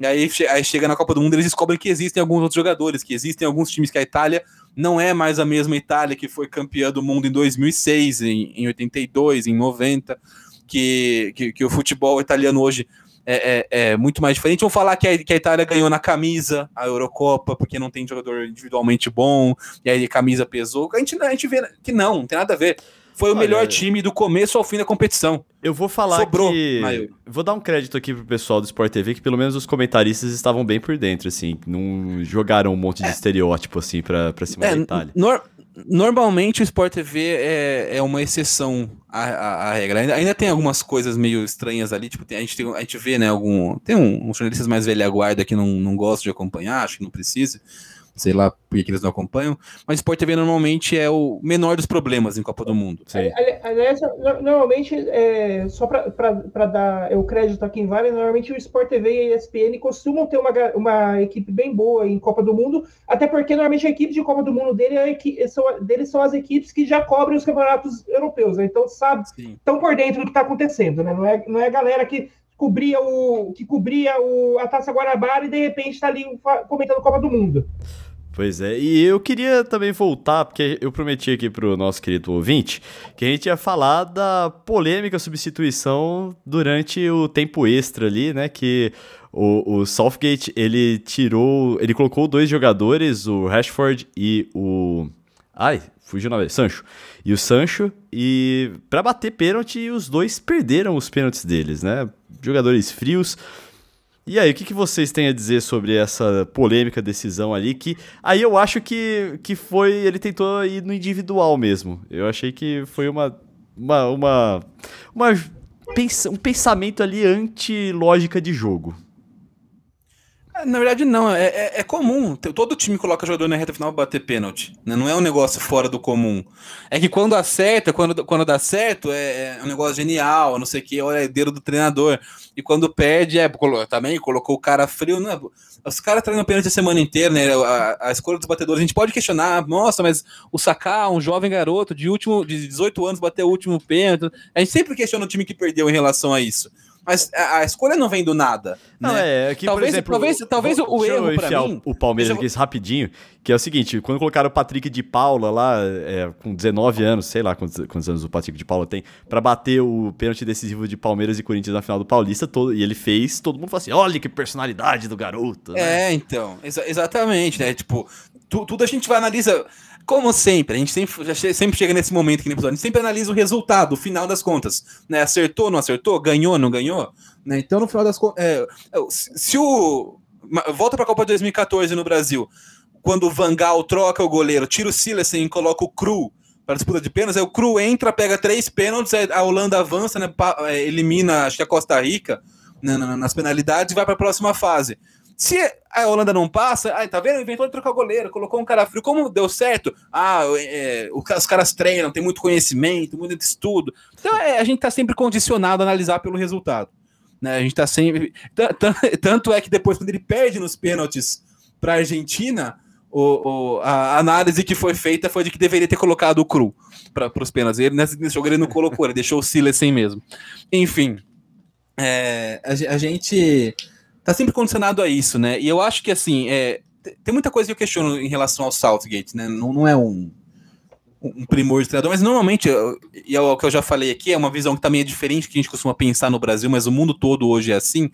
Speaker 3: E aí, aí chega na Copa do Mundo eles descobrem que existem alguns outros jogadores, que existem alguns times que a Itália não é mais a mesma Itália que foi campeã do mundo em 2006, em, em 82, em 90, que, que, que o futebol italiano hoje é, é, é, muito mais diferente. Vão falar que a, que a, Itália ganhou na camisa a Eurocopa, porque não tem jogador individualmente bom, e aí a camisa pesou. A gente, a gente vê que não, não tem nada a ver. Foi o Olha, melhor time do começo ao fim da competição.
Speaker 2: Eu vou falar Sobrou que... Vou dar um crédito aqui pro pessoal do Sport TV, que pelo menos os comentaristas estavam bem por dentro, assim. Não jogaram um monte de é. estereótipo, assim, pra, pra cima é, da Itália.
Speaker 3: Nor normalmente o Sport TV é, é uma exceção à, à, à, regra. Ainda, ainda tem algumas coisas meio estranhas ali, tipo, tem, a, gente tem, a gente vê, né, algum... Tem um, um jornalistas mais velha guarda que não, não gosta de acompanhar, acho que não precisa, sei lá por que eles não acompanham, mas Sport TV normalmente é o menor dos problemas em Copa do Mundo.
Speaker 5: Sim. Aliás, normalmente, é, só para dar o crédito aqui em Vale, normalmente o Sport TV e a ESPN costumam ter uma, uma equipe bem boa em Copa do Mundo, até porque normalmente a equipe de Copa do Mundo dele é, são, deles são as equipes que já cobrem os campeonatos europeus, né? então sabe, estão por dentro do que está acontecendo, né? não, é, não é a galera que cobria o que cobria o, a Taça Guanabara e de repente está ali comentando Copa do Mundo.
Speaker 2: Pois é, e eu queria também voltar, porque eu prometi aqui pro nosso querido ouvinte que a gente ia falar da polêmica substituição durante o tempo extra ali, né? Que o, o Southgate ele tirou, ele colocou dois jogadores, o Rashford e o. Ai, fugiu na vez, Sancho. E o Sancho, e para bater pênalti, os dois perderam os pênaltis deles, né? Jogadores frios. E aí, o que, que vocês têm a dizer sobre essa polêmica decisão ali? Que aí eu acho que, que foi. Ele tentou ir no individual mesmo. Eu achei que foi uma. uma, uma, uma um pensamento ali anti-lógica de jogo.
Speaker 3: Na verdade, não. É, é, é, comum. Todo time coloca jogador na reta final pra bater pênalti. Né? Não é um negócio fora do comum. É que quando acerta, quando, quando dá certo, é, é um negócio genial, não sei o que, é o herdeiro do treinador. E quando perde, é, também colocou o cara frio. Não, os caras treinam pênalti a semana inteira, né? A, a, escolha dos batedores. A gente pode questionar, nossa, mas o Saká, um jovem garoto de, último, de 18 anos, bateu o último pênalti. A gente sempre questiona o time que perdeu em relação a isso. Mas a, escolha não vem do nada.
Speaker 2: Não, né? é, aqui, talvez, por exemplo, talvez, talvez o, o erro para mim... o Palmeiras aqui rapidinho, que é o seguinte, quando colocaram o Patrick de Paula lá, é, com 19 anos, sei lá quantos, quantos, anos o Patrick de Paula tem, para bater o pênalti decisivo de Palmeiras e Corinthians na final do Paulista, todo, e ele fez, todo mundo falou assim, olha que personalidade do garoto.
Speaker 3: Né? É, então, exa exatamente, né, tipo, tu, tudo a gente vai analisar como sempre, a gente sempre, sempre chega nesse momento aqui no episódio, a gente sempre analisa o resultado, o final das contas. Né? Acertou, não acertou? Ganhou, não ganhou? Né? Então, no final das contas. É, é se o. Volta para a Copa de 2014 no Brasil, quando o Vangal troca o goleiro, tira o Silasen e coloca o Cru para disputa de pênaltis, aí o Cru entra, pega três pênaltis, a Holanda avança, né, é, elimina, acho que a Costa Rica né, nas penalidades e vai para a próxima fase. Se a Holanda não passa, ai, tá vendo? Inventou de trocar goleiro, colocou um cara frio. Como deu certo? Ah, é, os caras treinam, tem muito conhecimento, muito estudo. Então é, a gente tá sempre condicionado a analisar pelo resultado. Né? A gente tá sempre. Tanto é que depois, quando ele perde nos pênaltis pra Argentina, o, o, a análise que foi feita foi de que deveria ter colocado o cru para os pênaltis. Ele, nesse, nesse jogo ele não colocou, ele deixou o Silas sem mesmo. Enfim, é, a, a gente tá sempre condicionado a isso, né? E eu acho que, assim, é, tem muita coisa que eu questiono em relação ao Southgate, né? Não, não é um, um primor de treinador, mas normalmente, e é o que eu já falei aqui, é uma visão que também é diferente que a gente costuma pensar no Brasil, mas o mundo todo hoje é assim.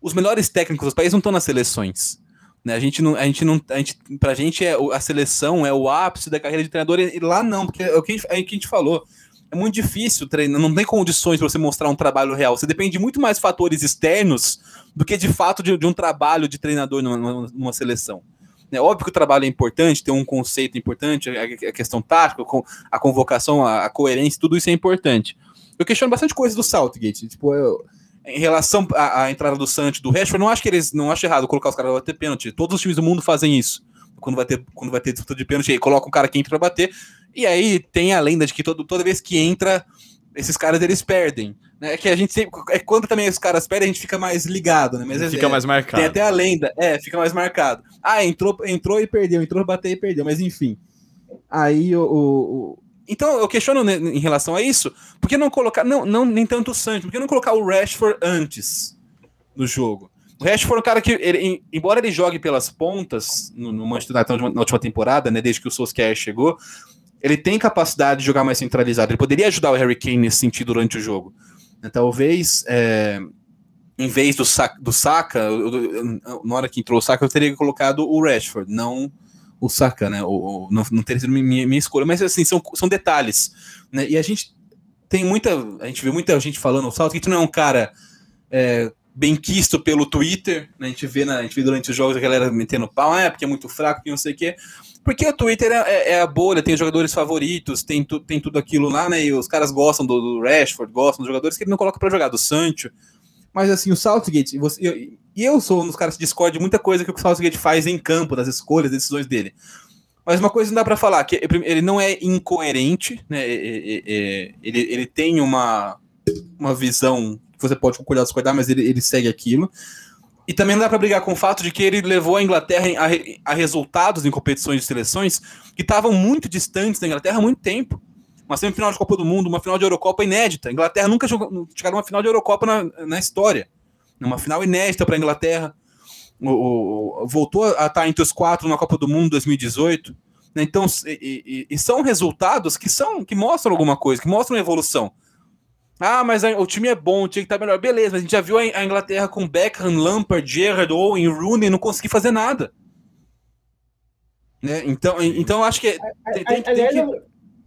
Speaker 3: Os melhores técnicos dos países não estão nas seleções. Né? A gente não, a gente não, a gente, pra gente é a seleção é o ápice da carreira de treinador e lá não, porque é o que a gente, é o que a gente falou é muito difícil treinar, não tem condições para você mostrar um trabalho real. Você depende muito mais de fatores externos do que de fato de, de um trabalho de treinador numa, numa seleção. Né? Óbvio que o trabalho é importante, tem um conceito importante, a questão tática, a convocação, a coerência, tudo isso é importante. Eu questiono bastante coisas do Southgate. Tipo, eu, em relação à, à, entrada do Santos, do Rashford, não acho que eles não acho errado colocar os caras para bater pênalti. Todos os times do mundo fazem isso. Quando vai ter, quando vai ter disputa de pênalti, aí coloca um cara que entra para bater. E aí tem a lenda de que todo, toda vez que entra, esses caras eles perdem. Né? Que a gente sempre. É quando também os caras perdem, a gente fica mais ligado, né? Mas
Speaker 2: é, fica
Speaker 3: é,
Speaker 2: mais marcado.
Speaker 3: Tem até a lenda, é, fica mais marcado. Ah, entrou, entrou e perdeu, entrou, bateu e perdeu, mas enfim. Aí o, o, então eu questiono em relação a isso, por que não colocar, não, não nem tanto o Santos, por que não colocar o Rashford antes no jogo? O Rashford é um cara que, ele, embora ele jogue pelas pontas no, no Manchester United na última temporada, né, desde que o Solskjaer chegou, ele tem capacidade de jogar mais centralizado. Ele poderia ajudar o Harry Kane nesse sentido durante o jogo. Talvez, é, em vez do, do Saka, na hora que entrou o Saka, eu teria colocado o Rashford, não o Saka, né? Ou, não, não teria sido minha, minha escolha, mas assim, são, são detalhes. Né? E a gente tem muita. A gente vê muita gente falando, o Southgate não é um cara é, bem quisto pelo Twitter, né? A gente vê, na, a gente vê durante os jogos a galera metendo pau, é porque é muito fraco, que não sei o quê. Porque o Twitter é, é, é, a bolha, tem jogadores favoritos, tem, tu, tem tudo aquilo lá, né? E os caras gostam do, do Rashford, gostam dos jogadores que ele não coloca para jogar, do Sancho. Mas assim, o Southgate, você, e eu sou um dos caras que discorda de muita coisa que o Southgate faz em campo, das escolhas, decisões dele. Mas uma coisa não dá para falar, que ele não é incoerente, né? Ele, ele tem uma, uma visão que você pode concordar ou discordar, mas ele, ele segue aquilo. E também não dá para brigar com o fato de que ele levou a Inglaterra a, a resultados em competições de seleções que estavam muito distantes da Inglaterra há muito tempo. Uma semifinal de Copa do Mundo, uma final de Eurocopa inédita. A Inglaterra nunca chegou, chegaram uma final de Eurocopa na, na história numa final inédita para a Inglaterra. O, o, voltou a estar entre os quatro na Copa do Mundo 2018. Né? Então, e, e, e, são resultados que são que mostram alguma coisa, que mostram evolução. Ah, mas o time é bom, tinha que estar melhor. Beleza, mas a gente já viu a, Inglaterra com Beckham, Lampard, Gerrard, Owen, Rooney não conseguir fazer nada. Né? Então, então acho que tem, tem,
Speaker 5: tem aliás, que...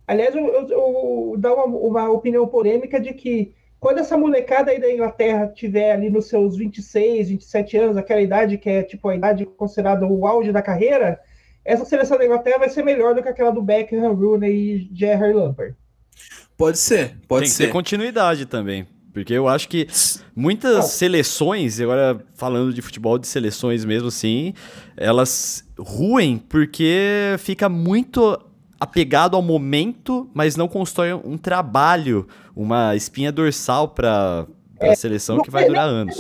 Speaker 5: aliás, eu, eu, eu dar uma, uma opinião polêmica de que quando essa molecada aí da Inglaterra tiver ali nos seus 26, 27 anos, aquela idade que é tipo a idade considerada o auge da carreira, essa seleção da Inglaterra vai ser melhor do que aquela do Beckham, Rooney e Gerrard Lampard.
Speaker 3: Pode ser, pode
Speaker 2: Tem
Speaker 3: ser.
Speaker 2: Tem continuidade também. Porque eu acho que muitas seleções, agora falando de futebol de seleções mesmo assim, elas ruem porque fica muito apegado ao momento, mas não constrói um trabalho, uma espinha dorsal para a é, seleção que vai durar anos.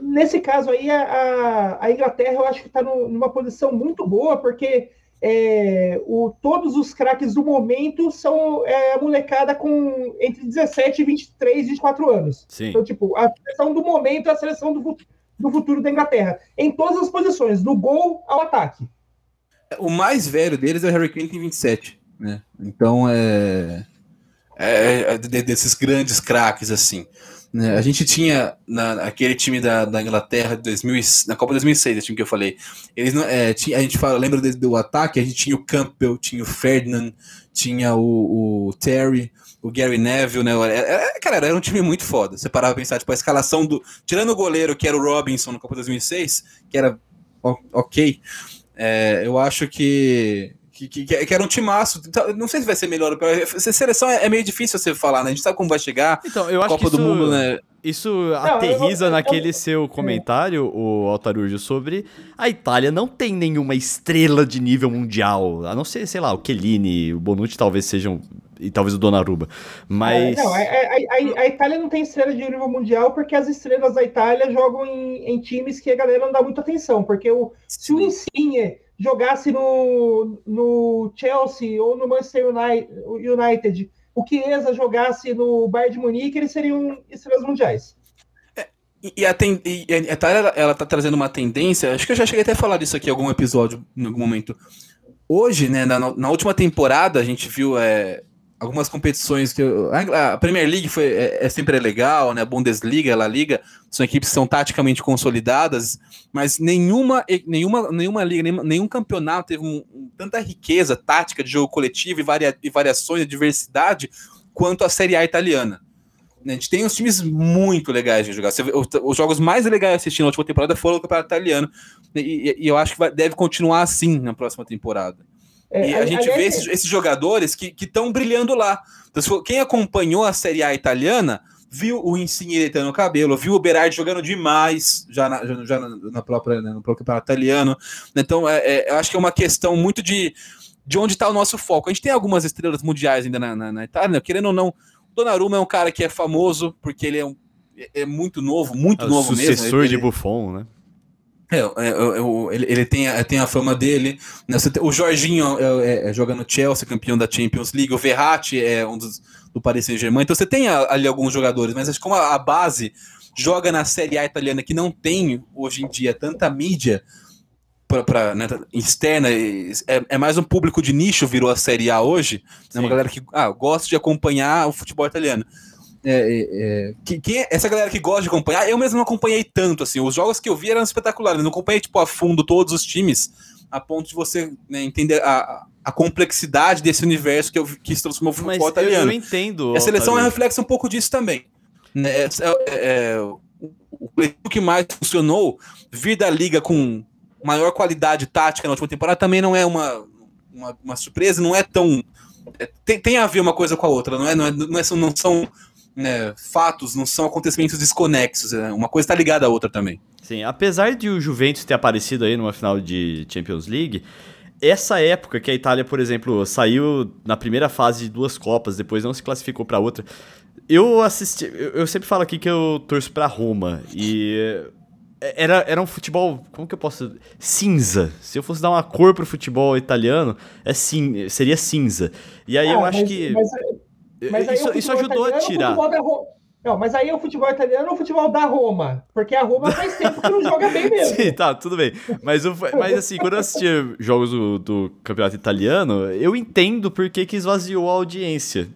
Speaker 5: Nesse caso aí, a, a Inglaterra eu acho que está numa posição muito boa, porque é, o, todos os craques do momento são é, a molecada com entre 17 e 23, 24 anos.
Speaker 2: Sim.
Speaker 5: Então, tipo, a seleção do momento é a seleção do, do futuro da Inglaterra. Em todas as posições, do gol ao ataque.
Speaker 3: O mais velho deles é o Harry Kane, tem 27. Né? Então, é, é, é desses grandes craques, assim. Né? A gente tinha na, aquele time da, da Inglaterra de 2000, na Copa 2006, esse time que eu falei. Eles não, é, tinha, a gente fala, lembra do, do, ataque? A gente tinha o Campbell, tinha o Ferdinand, tinha o, o Terry, o Gary Neville, né? Era, é, cara, era um time muito foda. Você parava pra pensar, tipo, a escalação do. Tirando o goleiro, que era o Robinson na Copa 2006, que era ok. É, eu acho que, que, que, que, era um timaço. Então, não sei se vai ser melhor. Essa seleção é, é, meio difícil você falar, né? A gente sabe como vai chegar.
Speaker 2: Então, eu acho Copa que isso, do Mundo, né? Isso não, aterriza eu, eu, naquele eu, seu comentário, o Altarujo, sobre a Itália não tem nenhuma estrela de nível mundial. A não ser, sei lá, o Chiellini, o Bonucci talvez sejam. E talvez o Donnarumma. Mas.
Speaker 5: É, não, a, a, a, Itália não tem estrela de nível mundial porque as estrelas da Itália jogam em, em times que a galera não dá muita atenção. Porque o, se o Insigne jogasse no, no Chelsea ou no Manchester United, o Chiesa jogasse no Bayern de Munique, eles seriam estrelas mundiais.
Speaker 3: É, e, a, ten, e a Itália, ela tá trazendo uma tendência, acho que eu já cheguei até a falar disso aqui em algum episódio, em algum momento. Hoje, né, na, na última temporada, a gente viu é, algumas competições que a Premier League foi é, é, sempre legal, né? A Bundesliga, a La Liga são equipes que são taticamente consolidadas, mas nenhuma nenhuma nenhuma liga, nenhum, campeonato teve um, tanta riqueza tática de jogo coletivo e, varia, e variações de diversidade quanto a Série A italiana. A gente tem uns times muito legais de jogar. Os jogos mais legais de assistir na última temporada foram o Campeonato Italiano. E, e eu acho que vai, deve continuar assim na próxima temporada. É, e a, a gente vê esses, esses, jogadores que estão brilhando lá. Então, quem acompanhou a Série A italiana viu o Insigne deitando o cabelo, viu o Berardi jogando demais já na, já na própria, né, no próprio campeonato italiano. Então, é, é, eu acho que é uma questão muito de, de onde está o nosso foco. A gente tem algumas estrelas mundiais ainda na, na, na Itália, né? querendo ou não, Donnarumma é um cara que é famoso porque ele é, um, é muito novo, muito é novo
Speaker 2: mesmo.
Speaker 3: Sucessor
Speaker 2: ele, de Buffon, né?
Speaker 3: É, é, é, ele, ele tem, a, tem a fama dele. Né? O Jorginho é, é, joga no Chelsea, campeão da Champions League. O Verratti é um dos do Paris Saint-Germain. Então você tem ali alguns jogadores, mas acho que como a, a, base joga na Série A italiana, que não tem hoje em dia tanta mídia para né, externa, é, é, mais um público de nicho virou a Série A hoje. É uma galera que ah, gosta de acompanhar o futebol italiano. É, é, é, que, que, essa galera que gosta de acompanhar, eu mesmo não acompanhei tanto, assim, os jogos que eu vi eram espetaculares, eu não acompanhei, tipo, a fundo todos os times, a ponto de você né, entender a, a complexidade desse universo que, eu, que se transformou no futebol italiano.
Speaker 2: Eu, eu entendo.
Speaker 3: A seleção é reflexo um pouco disso também. Né, é, é, o que mais funcionou, vir da liga com maior qualidade tática na última temporada também não é uma, uma, uma surpresa, não é tão. tem, tem a ver uma coisa com a outra, não é? Não, é, não, é, não são né, fatos, não são acontecimentos desconexos. Né? Uma coisa está ligada à outra também.
Speaker 2: Sim, apesar de o Juventus ter aparecido aí numa final de Champions League, essa época que a Itália, por exemplo, saiu na primeira fase de duas Copas, depois não se classificou para outra. Eu assisti, eu sempre falo aqui que eu torço para Roma e era, era um futebol, como que eu posso cinza. Se eu fosse dar uma cor pro futebol italiano, é sim, seria cinza. E aí ah, eu acho mas, que mas mas isso, isso ajudou a tirar.
Speaker 5: Não, mas aí é o futebol italiano ou o futebol da Roma? Porque a Roma faz tempo que não joga bem mesmo.
Speaker 2: Sim, tá, tudo bem. Mas, mas assim, quando eu assistia jogos do, do campeonato italiano, eu entendo por que, que esvaziou a audiência.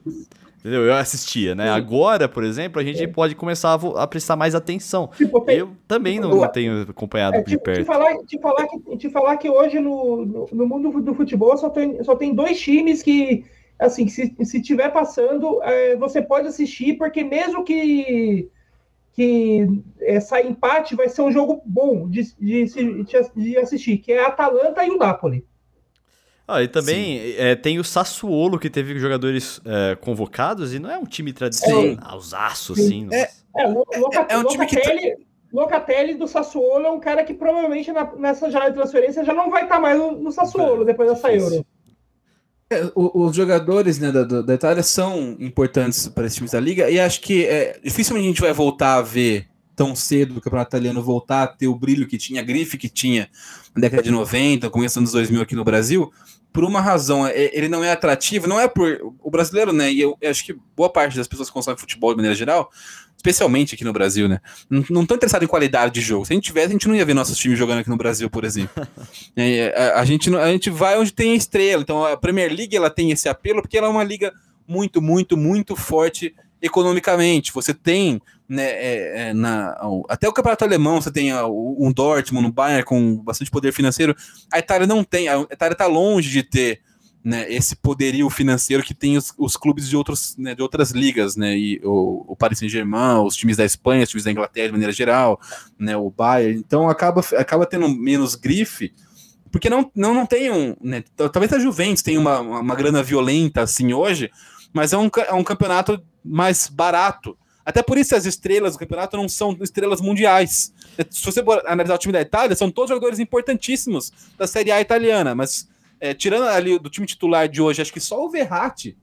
Speaker 2: Entendeu? Eu assistia, né? Sim. Agora, por exemplo, a gente Sim. pode começar a, a, prestar mais atenção. Tipo, eu também não, tenho acompanhado é, de
Speaker 5: tipo,
Speaker 2: perto.
Speaker 5: Te falar, te falar, que, te falar que hoje no, no, no mundo do futebol só tem, só tem dois times que assim, se, se tiver passando, é, você pode assistir, porque mesmo que que é, sair empate, vai ser um jogo bom de, de, de, assistir, que é a Atalanta e o Napoli.
Speaker 2: Ah, e também é, tem o Sassuolo, que teve jogadores é, convocados, e não é um time tradicional, os aços, assim.
Speaker 5: É, é, Loca, é, um time que... Tá Locatelli do Sassuolo é um cara que provavelmente na, nessa janela de transferência já não vai estar mais no, no Sassuolo depois dessa Euro.
Speaker 3: É, os jogadores né, da, da Itália são importantes para esses times da liga e acho que é, dificilmente a gente vai voltar a ver tão cedo o campeonato italiano voltar a ter o brilho que tinha, a grife que tinha na década de 90, começando dos 2000 aqui no Brasil, por uma razão, é, ele não é atrativo, não é por o brasileiro, né? E eu, eu acho que boa parte das pessoas que consomem futebol de maneira geral especialmente aqui no Brasil, né? Não estão interessados em qualidade de jogo. Se a gente tivesse, a gente não ia ver nossos times jogando aqui no Brasil, por exemplo. é, a, a, gente, a gente vai onde tem a estrela. Então a Premier League ela tem esse apelo porque ela é uma liga muito, muito, muito forte economicamente. Você tem, né, é, é, na, até o campeonato alemão, você tem um Dortmund, um Bayern com bastante poder financeiro. A Itália não tem, a Itália está longe de ter né, esse poderio financeiro que tem os, os clubes de, outros, né, de outras ligas, né, e o, o Paris Saint-Germain, os times da Espanha, os times da Inglaterra de maneira geral, né, o Bayern, então acaba, acaba tendo menos grife, porque não, não, não tem um, né, talvez a Juventus tenha uma, uma grana violenta assim hoje, mas é um, é um campeonato mais barato, até por isso as estrelas do campeonato não são estrelas mundiais. Se você analisar o time da Itália, são todos jogadores importantíssimos da Série A italiana, mas é, tirando ali do time titular de hoje, acho que só o Verratti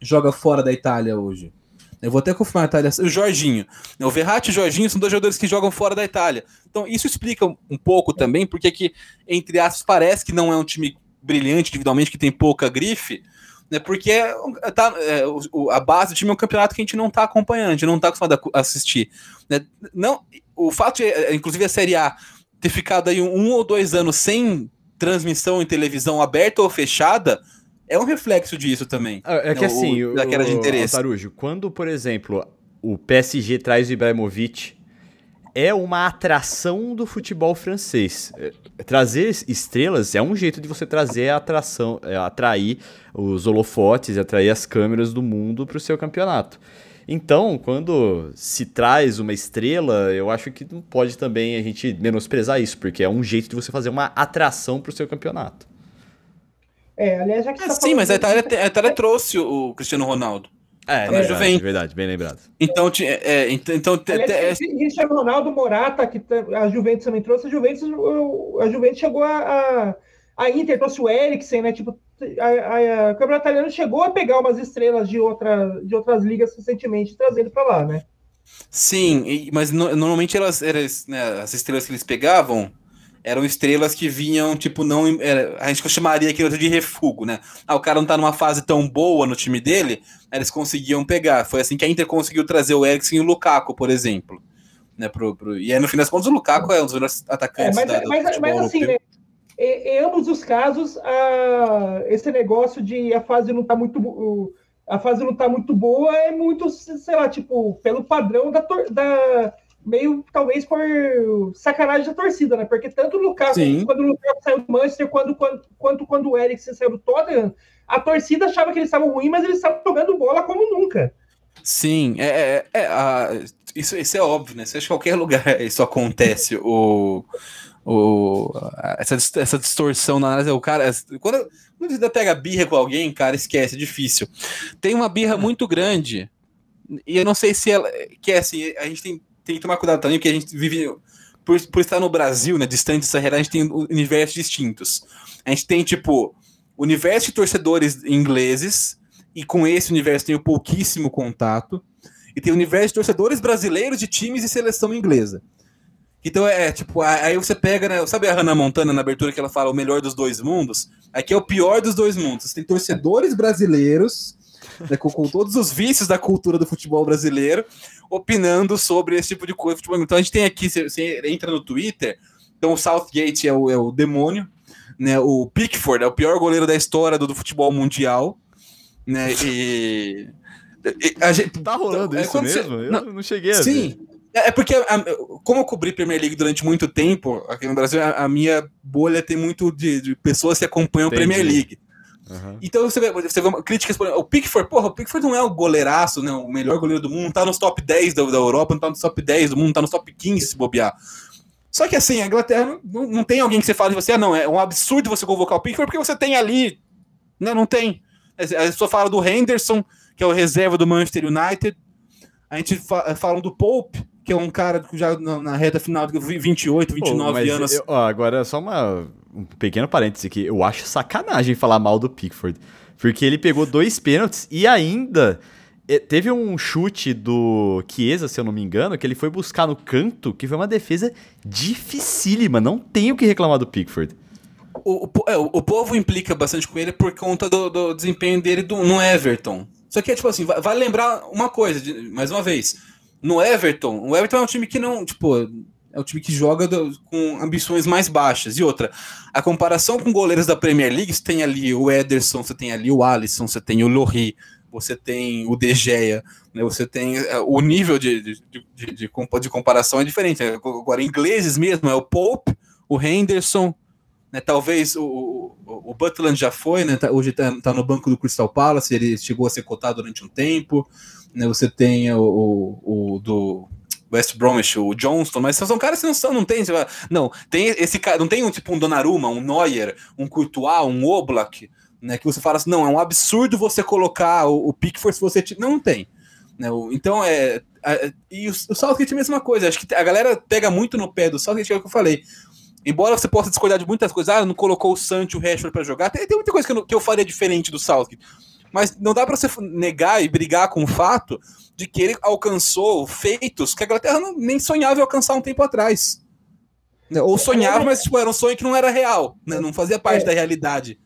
Speaker 3: joga fora da Itália hoje. Eu vou até confirmar a Itália. O Jorginho. O Verratti e o Jorginho são dois jogadores que jogam fora da Itália. Então, isso explica um pouco também porque que, entre aspas, parece que não é um time brilhante individualmente, que tem pouca grife, né? Porque é, tá, é, o, a base do time é um campeonato que a gente não está acompanhando, a gente não está acostumado a assistir. Né? Não, o fato de, é, inclusive, a Série A ter ficado aí um ou dois anos sem transmissão em televisão aberta ou fechada, é um reflexo disso também.
Speaker 2: É, é que assim,
Speaker 3: o, daquela de interesse.
Speaker 2: Tarujo, quando, por exemplo, o PSG traz o Ibrahimovic, é uma atração do futebol francês. É, trazer estrelas é um jeito de você trazer a atração, é, atrair os holofotes, atrair as câmeras do mundo para o seu campeonato. Então, quando se traz uma estrela, eu acho que não pode também a gente menosprezar isso, porque é um jeito de você fazer uma atração para o seu campeonato.
Speaker 5: É, aliás, já que
Speaker 3: é, Sim, mas a Itália, a Itália trouxe o Cristiano Ronaldo.
Speaker 2: É, é verdade, verdade, bem lembrado.
Speaker 3: Então, é, então
Speaker 5: Aliás, é... Cristiano Ronaldo, Morata, que a Juventus também trouxe, a Juventus, a Juventus chegou a, a, a Inter, trouxe o Eriksen, né? Tipo, a, a, a, o campeonato italiano chegou a pegar umas estrelas de, outra, de outras ligas recentemente e trazer ele para lá, né?
Speaker 3: Sim, mas no, normalmente elas, elas né, as estrelas que eles pegavam eram estrelas que vinham, tipo, não. Era, a gente chamaria aquilo de refúgio, né? Ah, o cara não tá numa fase tão boa no time dele, eles conseguiam pegar. Foi assim que a Inter conseguiu trazer o Eriksen e o Lukaku, por exemplo. Né, pro, pro... E aí, no fim das contas, o Lukaku é um dos melhores atacantes
Speaker 5: é, mas, da, mas, mas assim, né? Em, ambos os casos, a, esse negócio de a fase não tá muito. A fase não tá muito boa é muito, sei lá, tipo, pelo padrão da, da meio, talvez, por sacanagem da torcida, né? Porque tanto o Lucas, quando o Lucas saiu do Manchester, quando, quando, quanto quando o Eriksen saiu do Tottenham, a torcida achava que eles estavam ruins, mas eles estavam jogando bola como nunca.
Speaker 3: Sim, é, é, é a, isso, isso é óbvio, né? Se qualquer lugar isso acontece, o, o, essa, essa distorção na análise, o cara. Quando, quando você pega birra com alguém, cara, esquece, é difícil. Tem uma birra muito grande, e eu não sei se ela. Que é assim, a gente tem, tem que tomar cuidado também, porque a gente vive. Por, por estar no Brasil, né, distante dessa realidade, a gente tem universos distintos. A gente tem, tipo, universo de torcedores ingleses, e com esse universo tenho pouquíssimo contato, e tem universo de torcedores brasileiros de times e seleção inglesa. Então é tipo, aí você pega, né? Sabe a Hannah Montana na abertura que ela fala o melhor dos dois mundos? Aqui é o pior dos dois mundos. Tem torcedores brasileiros, né, com, com, todos os vícios da cultura do futebol brasileiro, opinando sobre esse tipo de coisa. Então a gente tem aqui, você, você entra no Twitter, então o Southgate é o, é o demônio, né? O Pickford é o pior goleiro da história do, do futebol mundial, né? E,
Speaker 2: e a gente, tá rolando então, isso mesmo? Você, eu não, não cheguei a
Speaker 3: sim, ver. É, é porque, a, como eu cobri Premier League durante muito tempo aqui no Brasil, a, a minha bolha tem muito de, de pessoas que acompanham Entendi. Premier League. Uhum. Então você vê, você vê críticas, por o Pickford, porra, o Pickford não é o goleiraço, né, o melhor goleiro do mundo, não tá nos top 10 da, da Europa, não tá nos top 10 do mundo, tá nos top 15 se bobear. Só que assim, a Inglaterra não, não tem alguém que você fala de você, ah, não, é um absurdo você convocar o Pickford, porque você tem ali. Não, não tem. A pessoa fala do Henderson, que é o reserva do Manchester United. A gente fa fala do Pope, que é um cara que já na, reta final de 28, 29 Pô, anos.
Speaker 2: Eu, ó, agora, só uma, um pequeno parêntese aqui. Eu acho sacanagem falar mal do Pickford. Porque ele pegou dois pênaltis e ainda é, teve um chute do Chiesa, se eu não me engano, que ele foi buscar no canto, que foi uma defesa dificílima. Não tenho que reclamar do Pickford.
Speaker 3: O, o, é, o, povo implica bastante com ele por conta do, do desempenho dele do, no Everton. Só que é tipo assim, vale vai lembrar uma coisa, de, mais uma vez. No Everton, o Everton é um time que não, tipo, é um time que joga do, com ambições mais baixas. E outra, a comparação com goleiros da Premier League, você tem ali o Ederson, você tem ali o Alisson, você tem o Lohri, você tem o De Gea, né, você tem é, o nível de, de, de, de, de comparação é diferente. Agora, ingleses mesmo, é o Pope, o Henderson, né, talvez o, o, o Butland já foi, né, tá, hoje está tá no banco do Crystal Palace, ele chegou a ser cotado durante um tempo. Né, você tem o, o, o do West Bromwich, o Johnston, mas são caras que não são, não tem, não, tem esse cara, não tem um tipo um Donnarumma, um Neuer, um Courtois, um Oblak, né? Que você fala assim, não, é um absurdo você colocar o, o Pickford se você. Não, não tem. Né? Então, é. A, e o, o Southgate a mesma coisa. Acho que a galera pega muito no pé do Southgate, é o que eu falei. Embora você possa discordar de muitas coisas, ah, não colocou o Sancho e o Rashford para jogar, tem, tem, muita coisa que eu, que eu faria diferente do Southgate. Mas não dá para você negar e brigar com o fato de que ele alcançou feitos que a Inglaterra não, nem sonhava em alcançar um tempo atrás. Né? Ou sonhava, mas tipo, era um sonho que não era real, né? não fazia parte é. da realidade.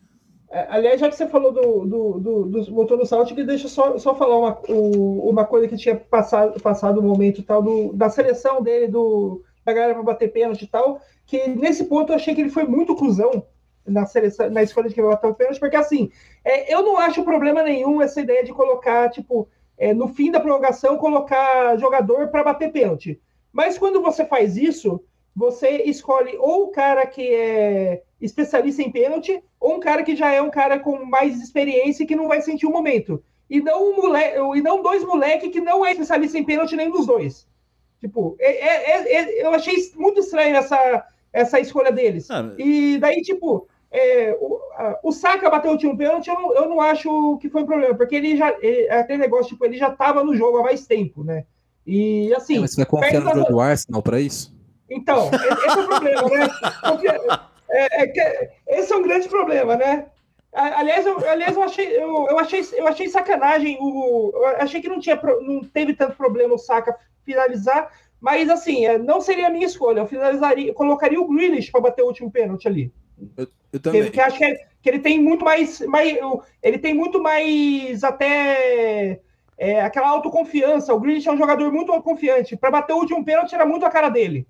Speaker 5: É, aliás, já que você falou do, do, do, do motor do Salto, deixa só, só falar uma, o, uma coisa que tinha passado, passado o momento tal do, da seleção dele, do, da galera para bater pênalti e tal, que nesse ponto eu achei que ele foi muito cuzão na, seleção, na escolha de quem vai bater o pênalti, porque assim, é, eu não acho problema nenhum essa ideia de colocar, tipo, é, no fim da prorrogação, colocar jogador para bater pênalti. Mas quando você faz isso, você escolhe ou o cara que é especialista em pênalti, ou um cara que já é um cara com mais experiência e que não vai sentir o momento. e não um moleque, e não dois moleques que não é especialista em pênalti nenhum dos dois. Tipo, é, é, é, eu achei muito estranho essa, essa escolha deles. Ah, e daí, tipo, é, o, a, o Saka bateu o último pênalti, eu não, eu não acho que foi um problema, porque ele já. Ele, aquele negócio, tipo, ele já estava no jogo há mais tempo, né? E assim. É,
Speaker 3: mas você vai confiar no jogo do Arsenal para isso?
Speaker 5: Então, esse é o problema, né? Porque, é, é, esse é um grande problema, né? Aliás, eu, aliás, eu, achei, eu, eu, achei, eu achei sacanagem. O, eu achei que não, tinha, não teve tanto problema o Saka finalizar, mas assim, é, não seria a minha escolha. Eu finalizaria, eu colocaria o Grealish para bater o último pênalti ali.
Speaker 3: Eu, eu também.
Speaker 5: Que, acho que, é, que, ele tem muito mais, mais. Ele tem muito mais até. É, aquela autoconfiança. O Grealish é um jogador muito confiante. Para bater o último pênalti era muito a cara dele.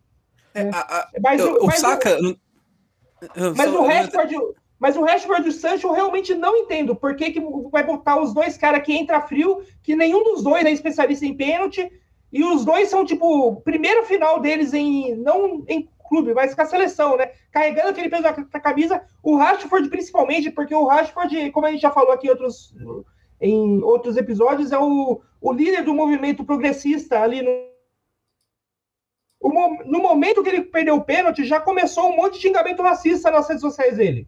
Speaker 3: É, a, a, mas, o, mas Saka.
Speaker 5: O, mas o Rashford. Mas o Rashford e o Sancho eu realmente não entendo por que, que vai botar os dois caras que entra frio, que nenhum dos dois é especialista em pênalti, e os dois são, tipo, primeiro final deles em. não em clube, mas com a seleção, né? Carregando aquele peso da, camisa, o Rashford principalmente, porque o Rashford, como a gente já falou aqui em outros, em outros episódios, é o, o líder do movimento progressista ali no. no momento que ele perdeu o pênalti, já começou um monte de xingamento racista nas redes sociais dele.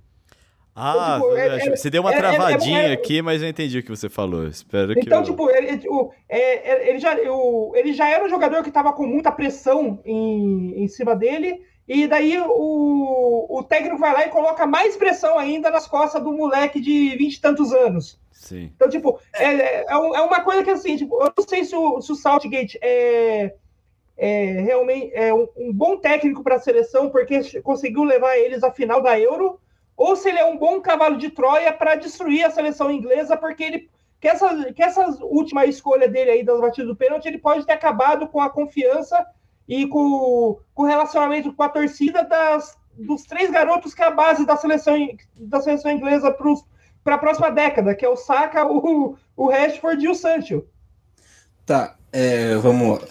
Speaker 2: Ah, então, tipo, é, é, você deu uma é, é, travadinha é, aqui, mas eu entendi o que você falou. Espero que.
Speaker 5: Então, eu... tipo, ele, tipo, ele, já, ele já era um jogador que estava com muita pressão em, em cima dele, e daí o, o técnico vai lá e coloca mais pressão ainda nas costas do moleque de vinte e tantos anos.
Speaker 2: Sim.
Speaker 5: Então, tipo, é, é, uma coisa que assim, tipo, eu não sei se o, se o Saltgate é, é realmente é um, um bom técnico para a seleção, porque conseguiu levar eles à final da Euro ou se ele é um bom cavalo de Troia para destruir a seleção inglesa, porque ele que essa, que essa última escolha dele aí das batidas do pênalti, ele pode ter acabado com a confiança e com, com o relacionamento com a torcida das, dos três garotos que é a base da seleção, da seleção inglesa para a próxima década, que é o Saka, o, o Rashford e o Sancho.
Speaker 3: Tá, é, vamos.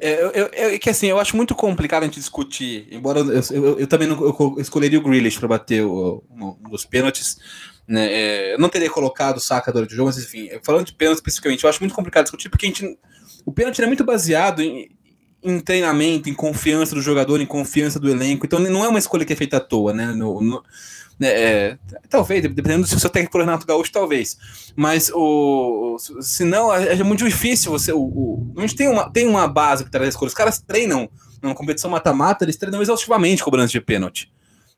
Speaker 3: É, eu, eu, é que assim, eu acho muito complicado a gente discutir, embora eu, eu, eu também não eu escolheria o Grealish para bater o, um, dos pênaltis. Né, é, eu não teria colocado o Saka durante o jogo, mas enfim, falando de pênalti especificamente, eu acho muito complicado discutir, porque a gente, o pênalti é muito baseado em, em treinamento, em confiança do jogador, em confiança do elenco, então não é uma escolha que é feita à toa, né? No, no, é, talvez, dependendo se seu técnico for Renato Gaúcho, talvez. Mas o, se não, é, é muito difícil você. O, o, a gente tem uma, tem uma base que traz as cores. Os caras treinam numa competição mata-mata, eles treinam exaustivamente cobrança de pênalti.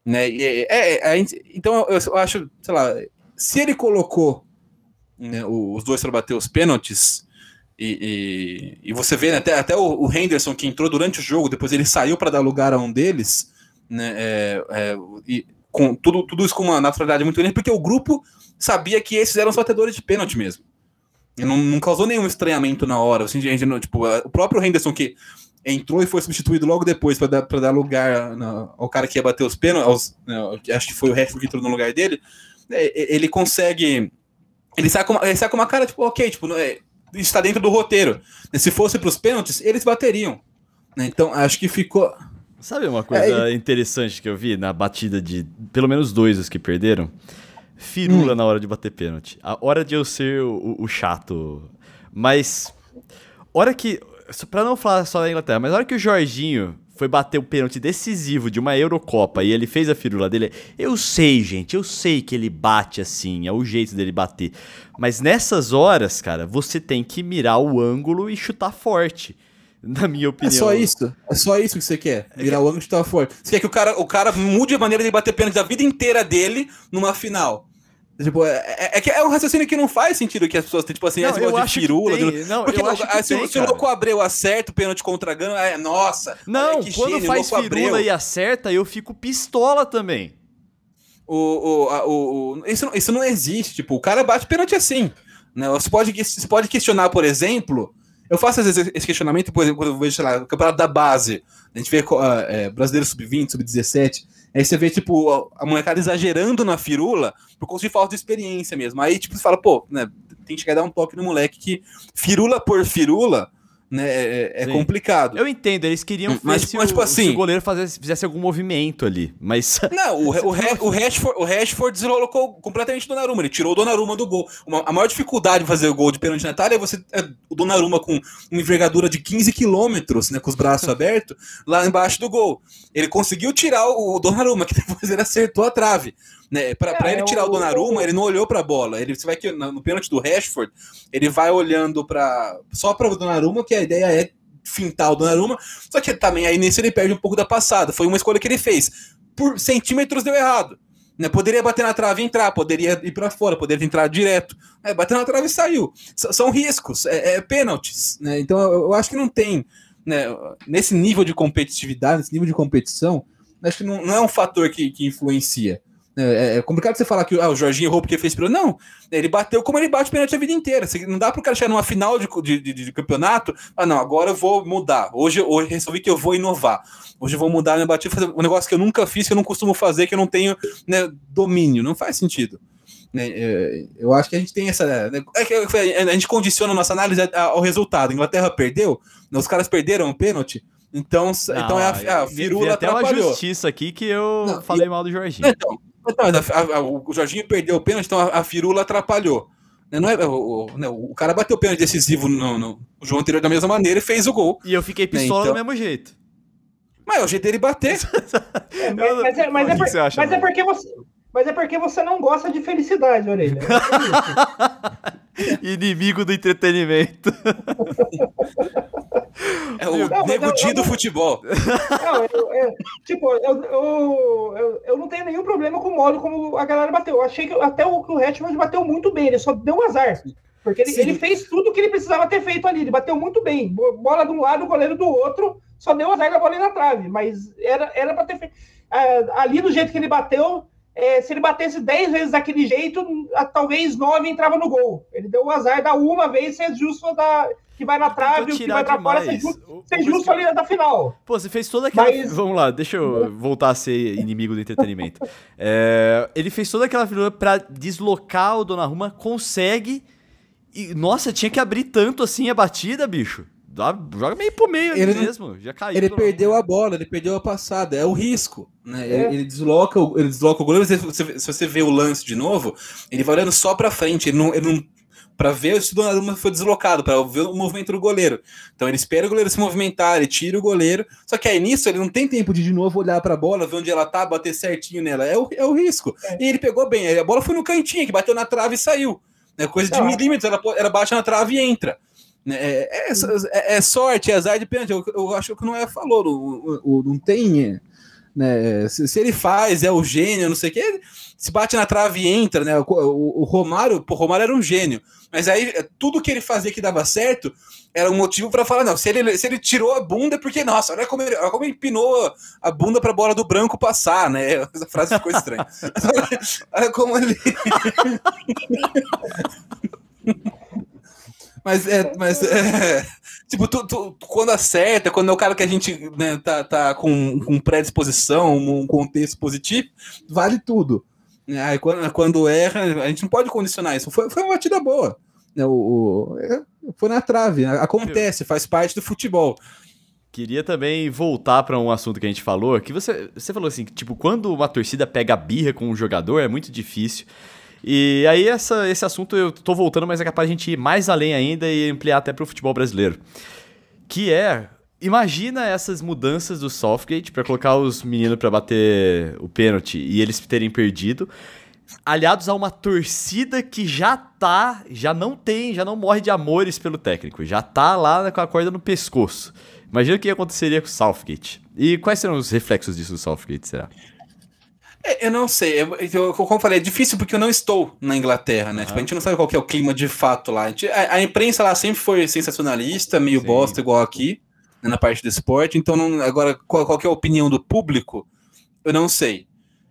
Speaker 3: Né? E, é, é, então eu, eu, acho, sei lá, se ele colocou né, os dois para bater os pênaltis. E, e, e, você vê né, até, até o, o Henderson que entrou durante o jogo, depois ele saiu para dar lugar a um deles, né, é, é, e com tudo, tudo isso com uma naturalidade muito grande, porque o grupo sabia que esses eram os batedores de pênalti mesmo. E não, não causou nenhum estranhamento na hora. Assim, gente, não, tipo, o próprio Henderson que entrou e foi substituído logo depois para dar, dar lugar ao cara que ia bater os pênaltis, né, acho que foi o Rashford que entrou no lugar dele, é, ele consegue. Ele sai com, ele sai com uma cara, tipo, ok, tipo, é, está dentro do roteiro. Se fosse para os pênaltis, eles bateriam. Né, então, acho que ficou.
Speaker 2: Sabe uma coisa é, interessante que eu vi na batida de pelo menos dois os que perderam? Firula hum. na hora de bater pênalti. A hora de eu ser o, o chato. Mas. Hora que. Pra não falar só da Inglaterra, mas a hora que o Jorginho foi bater o pênalti decisivo de uma Eurocopa e ele fez a firula dele. Eu sei, gente, eu sei que ele bate assim, é o jeito dele bater. Mas nessas horas, cara, você tem que mirar o ângulo e chutar forte na minha opinião.
Speaker 3: É só isso? É só isso que você quer? Virar o ângulo de tal forte. Você quer que o cara, o cara mude a maneira de bater pênalti da vida inteira dele numa final. Tipo, é, é, é, que é um raciocínio que não faz sentido que as pessoas têm, tipo assim, não,
Speaker 2: eu
Speaker 3: de firula.
Speaker 2: De... Não,
Speaker 3: porque
Speaker 2: eu acho que
Speaker 3: se,
Speaker 2: tem,
Speaker 3: se o Louco Abreu acerta o pênalti contra a Gana, é, nossa.
Speaker 2: Não, quando gênio, faz firula Abreu. e acerta, eu fico pistola também.
Speaker 3: O, o, a, o, o, isso, isso não existe. Tipo, o cara bate pênalti assim. Né? Você, pode, você pode questionar, por exemplo, eu faço às vezes esse questionamento, por exemplo, quando eu vejo, sei lá, o campeonato da base, a gente vê uh, é, brasileiro sub-20, sub-17, aí você vê, tipo, a molecada exagerando na firula por causa de falta de experiência mesmo. Aí, tipo, você fala, pô, né, tem que chegar a dar um toque no moleque que firula por firula, né? É, é, é complicado.
Speaker 2: Eu entendo, eles queriam mas, se, mas, tipo o, assim, se o goleiro fazesse, fizesse algum movimento ali, mas...
Speaker 3: Não, o, o, o, Rashford, o Rashford deslocou completamente o Donnarumma, ele tirou o Donnarumma do gol. Uma, a maior dificuldade de fazer o gol de pênalti na Itália é você... É, o Donnarumma com uma envergadura de 15 quilômetros, né, com os braços abertos, lá embaixo do gol. Ele conseguiu tirar o, o Donnarumma, que depois ele acertou a trave. Né, para é, ele tirar o, o Donnarumma, ele não olhou para a bola. Ele, você vai que no, pênalti do Rashford, ele vai olhando para só para o Donnarumma, que a ideia é fintar o Donnarumma. Só que também aí nesse ele perde um pouco da passada. Foi uma escolha que ele fez. Por centímetros deu errado. Né, poderia bater na trave e entrar, poderia ir para fora, poderia entrar direto. É, bateu na trave e saiu. S são riscos, é, é pênaltis. Né? Então eu, eu, acho que não tem. Né, nesse nível de competitividade, nesse nível de competição, acho que não, não é um fator que, que influencia. É, é, é, complicado você falar que ah, o Jorginho errou porque fez pênalti. Não, ele bateu como ele bate pênalti a vida inteira. Não dá para o cara chegar numa final de, de, de, campeonato. Ah, não, agora eu vou mudar. Hoje, hoje resolvi que eu vou inovar. Hoje eu vou mudar minha batida, fazer um negócio que eu nunca fiz, que eu não costumo fazer, que eu não tenho né, domínio. Não faz sentido. Né, é, eu acho que a gente tem essa. Né, a gente condiciona a nossa análise ao resultado. A Inglaterra perdeu, os caras perderam o pênalti. Então, não, então é a, a
Speaker 2: firula até uma justiça aqui que eu não, falei e, mal do Jorginho.
Speaker 3: Então, então, a, a, o Jorginho perdeu o pênalti, então a, a firula atrapalhou. Né, não é, o, o, né, o cara bateu o pênalti decisivo no, no, jogo anterior da mesma maneira e fez o gol.
Speaker 2: E eu fiquei pistola então... do mesmo jeito.
Speaker 3: Mas é o jeito dele bater.
Speaker 5: é, mas, é, mas, é, por, acha, mas é porque você. Mas é porque você não gosta de felicidade, Orelha.
Speaker 2: É Inimigo do entretenimento.
Speaker 3: É o não, nego do futebol.
Speaker 5: Não, eu, eu, tipo, eu, eu, eu, não tenho nenhum problema com o modo como a galera bateu. Eu achei que até o, o Rashford bateu muito bem, ele só deu um azar. Porque ele, ele, fez tudo o que ele precisava ter feito ali. Ele bateu muito bem. Bola de um lado, goleiro do outro. Só deu azar da bola na trave. Mas era, era para ter feito. É, ali do jeito que ele bateu, é, se ele batesse 10 vezes daquele jeito, talvez 9 entrava no gol. Ele deu o azar da uma vez, ser justo da, que vai na trave, o que vai pra fora, ser justo, ser justo ali na final.
Speaker 2: Pô, você fez toda aquela. Mas... Vamos lá, deixa eu voltar a ser inimigo do entretenimento. é, ele fez toda aquela figura pra deslocar o Donnarumma, consegue. E, nossa, tinha que abrir tanto assim a batida, bicho. Dá, joga meio pro meio ele mesmo, já caiu.
Speaker 3: Ele perdeu a bola, ele perdeu a passada, é o risco. Né? É. Ele, desloca, ele desloca o goleiro, se você, se você vê o lance de novo, ele vai olhando só pra frente, ele não, ele não para ver se o Donnarumma foi deslocado, para ver o movimento do goleiro. Então ele espera o goleiro se movimentar, ele tira o goleiro. Só que aí nisso ele não tem tempo de de novo olhar para a bola, ver onde ela tá, bater certinho nela. É o, é o risco. É. E ele pegou bem. A bola foi no cantinho, que bateu na trave e saiu. É coisa de milímetros, ela, ela bate na trave e entra. Né, é, é, é, é sorte, é azar de pênalti. Eu, eu, acho que não é falou, não, não tem. Né, se, se, ele faz, é o gênio, não sei o que, se bate na trave e entra, né? O, o, o Romário, o Romário era um gênio. Mas aí tudo que ele fazia que dava certo era um motivo para falar, não, se ele, se ele tirou a bunda, é porque, nossa, olha como ele, olha como ele pinou a bunda para a bola do branco passar, né? Essa frase ficou estranha. olha como ele. Mas é, mas é, tipo, tu, tu, quando acerta, quando é o cara que a gente né, tá, tá com, com predisposição, um contexto positivo, vale tudo. Aí quando, quando erra, a gente não pode condicionar isso. Foi, foi uma batida boa. O, o, é, foi na trave, acontece, faz parte do futebol.
Speaker 2: Queria também voltar para um assunto que a gente falou, que você, você falou assim, que, tipo, quando uma torcida pega birra com um jogador é muito difícil. E aí essa, esse assunto eu tô voltando, mas é capaz de a gente ir mais além ainda e ampliar até para o futebol brasileiro. Que é, imagina essas mudanças do Southgate para colocar os meninos para bater o pênalti e eles terem perdido, aliados a uma torcida que já tá, já não tem, já não morre de amores pelo técnico, já tá lá com a corda no pescoço. Imagina o que aconteceria com o Southgate. E quais serão os reflexos disso do Southgate, será?
Speaker 3: É, eu não sei, eu, eu, como eu falei, é difícil porque eu não estou na Inglaterra, né? Uhum. Tipo, a gente não sabe qual é o clima de fato lá. A, gente, a, a, imprensa lá sempre foi sensacionalista, meio Sim. bosta igual aqui, né, na parte do esporte. Então, não, agora, qual, qual é a opinião do público? Eu não sei.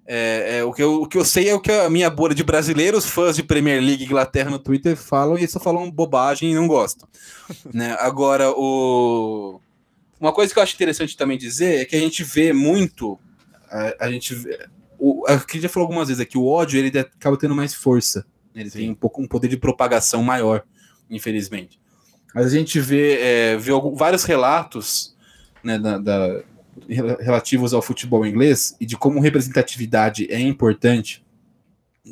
Speaker 3: É, é, o, que eu, o que eu sei é o que a minha bolha de brasileiros, fãs de Premier League Inglaterra no Twitter falam e só falam bobagem e não gostam. né? Agora, o... uma coisa que eu acho interessante também dizer é que a gente vê muito, a, a gente vê, o, a gente já falou algumas vezes aqui, o ódio ele acaba tendo mais força. Ele Sim. tem um pouco um poder de propagação maior, infelizmente. Mas a gente vê, é, vê algum, vários relatos né, da, da, relativos ao futebol inglês e de como representatividade é importante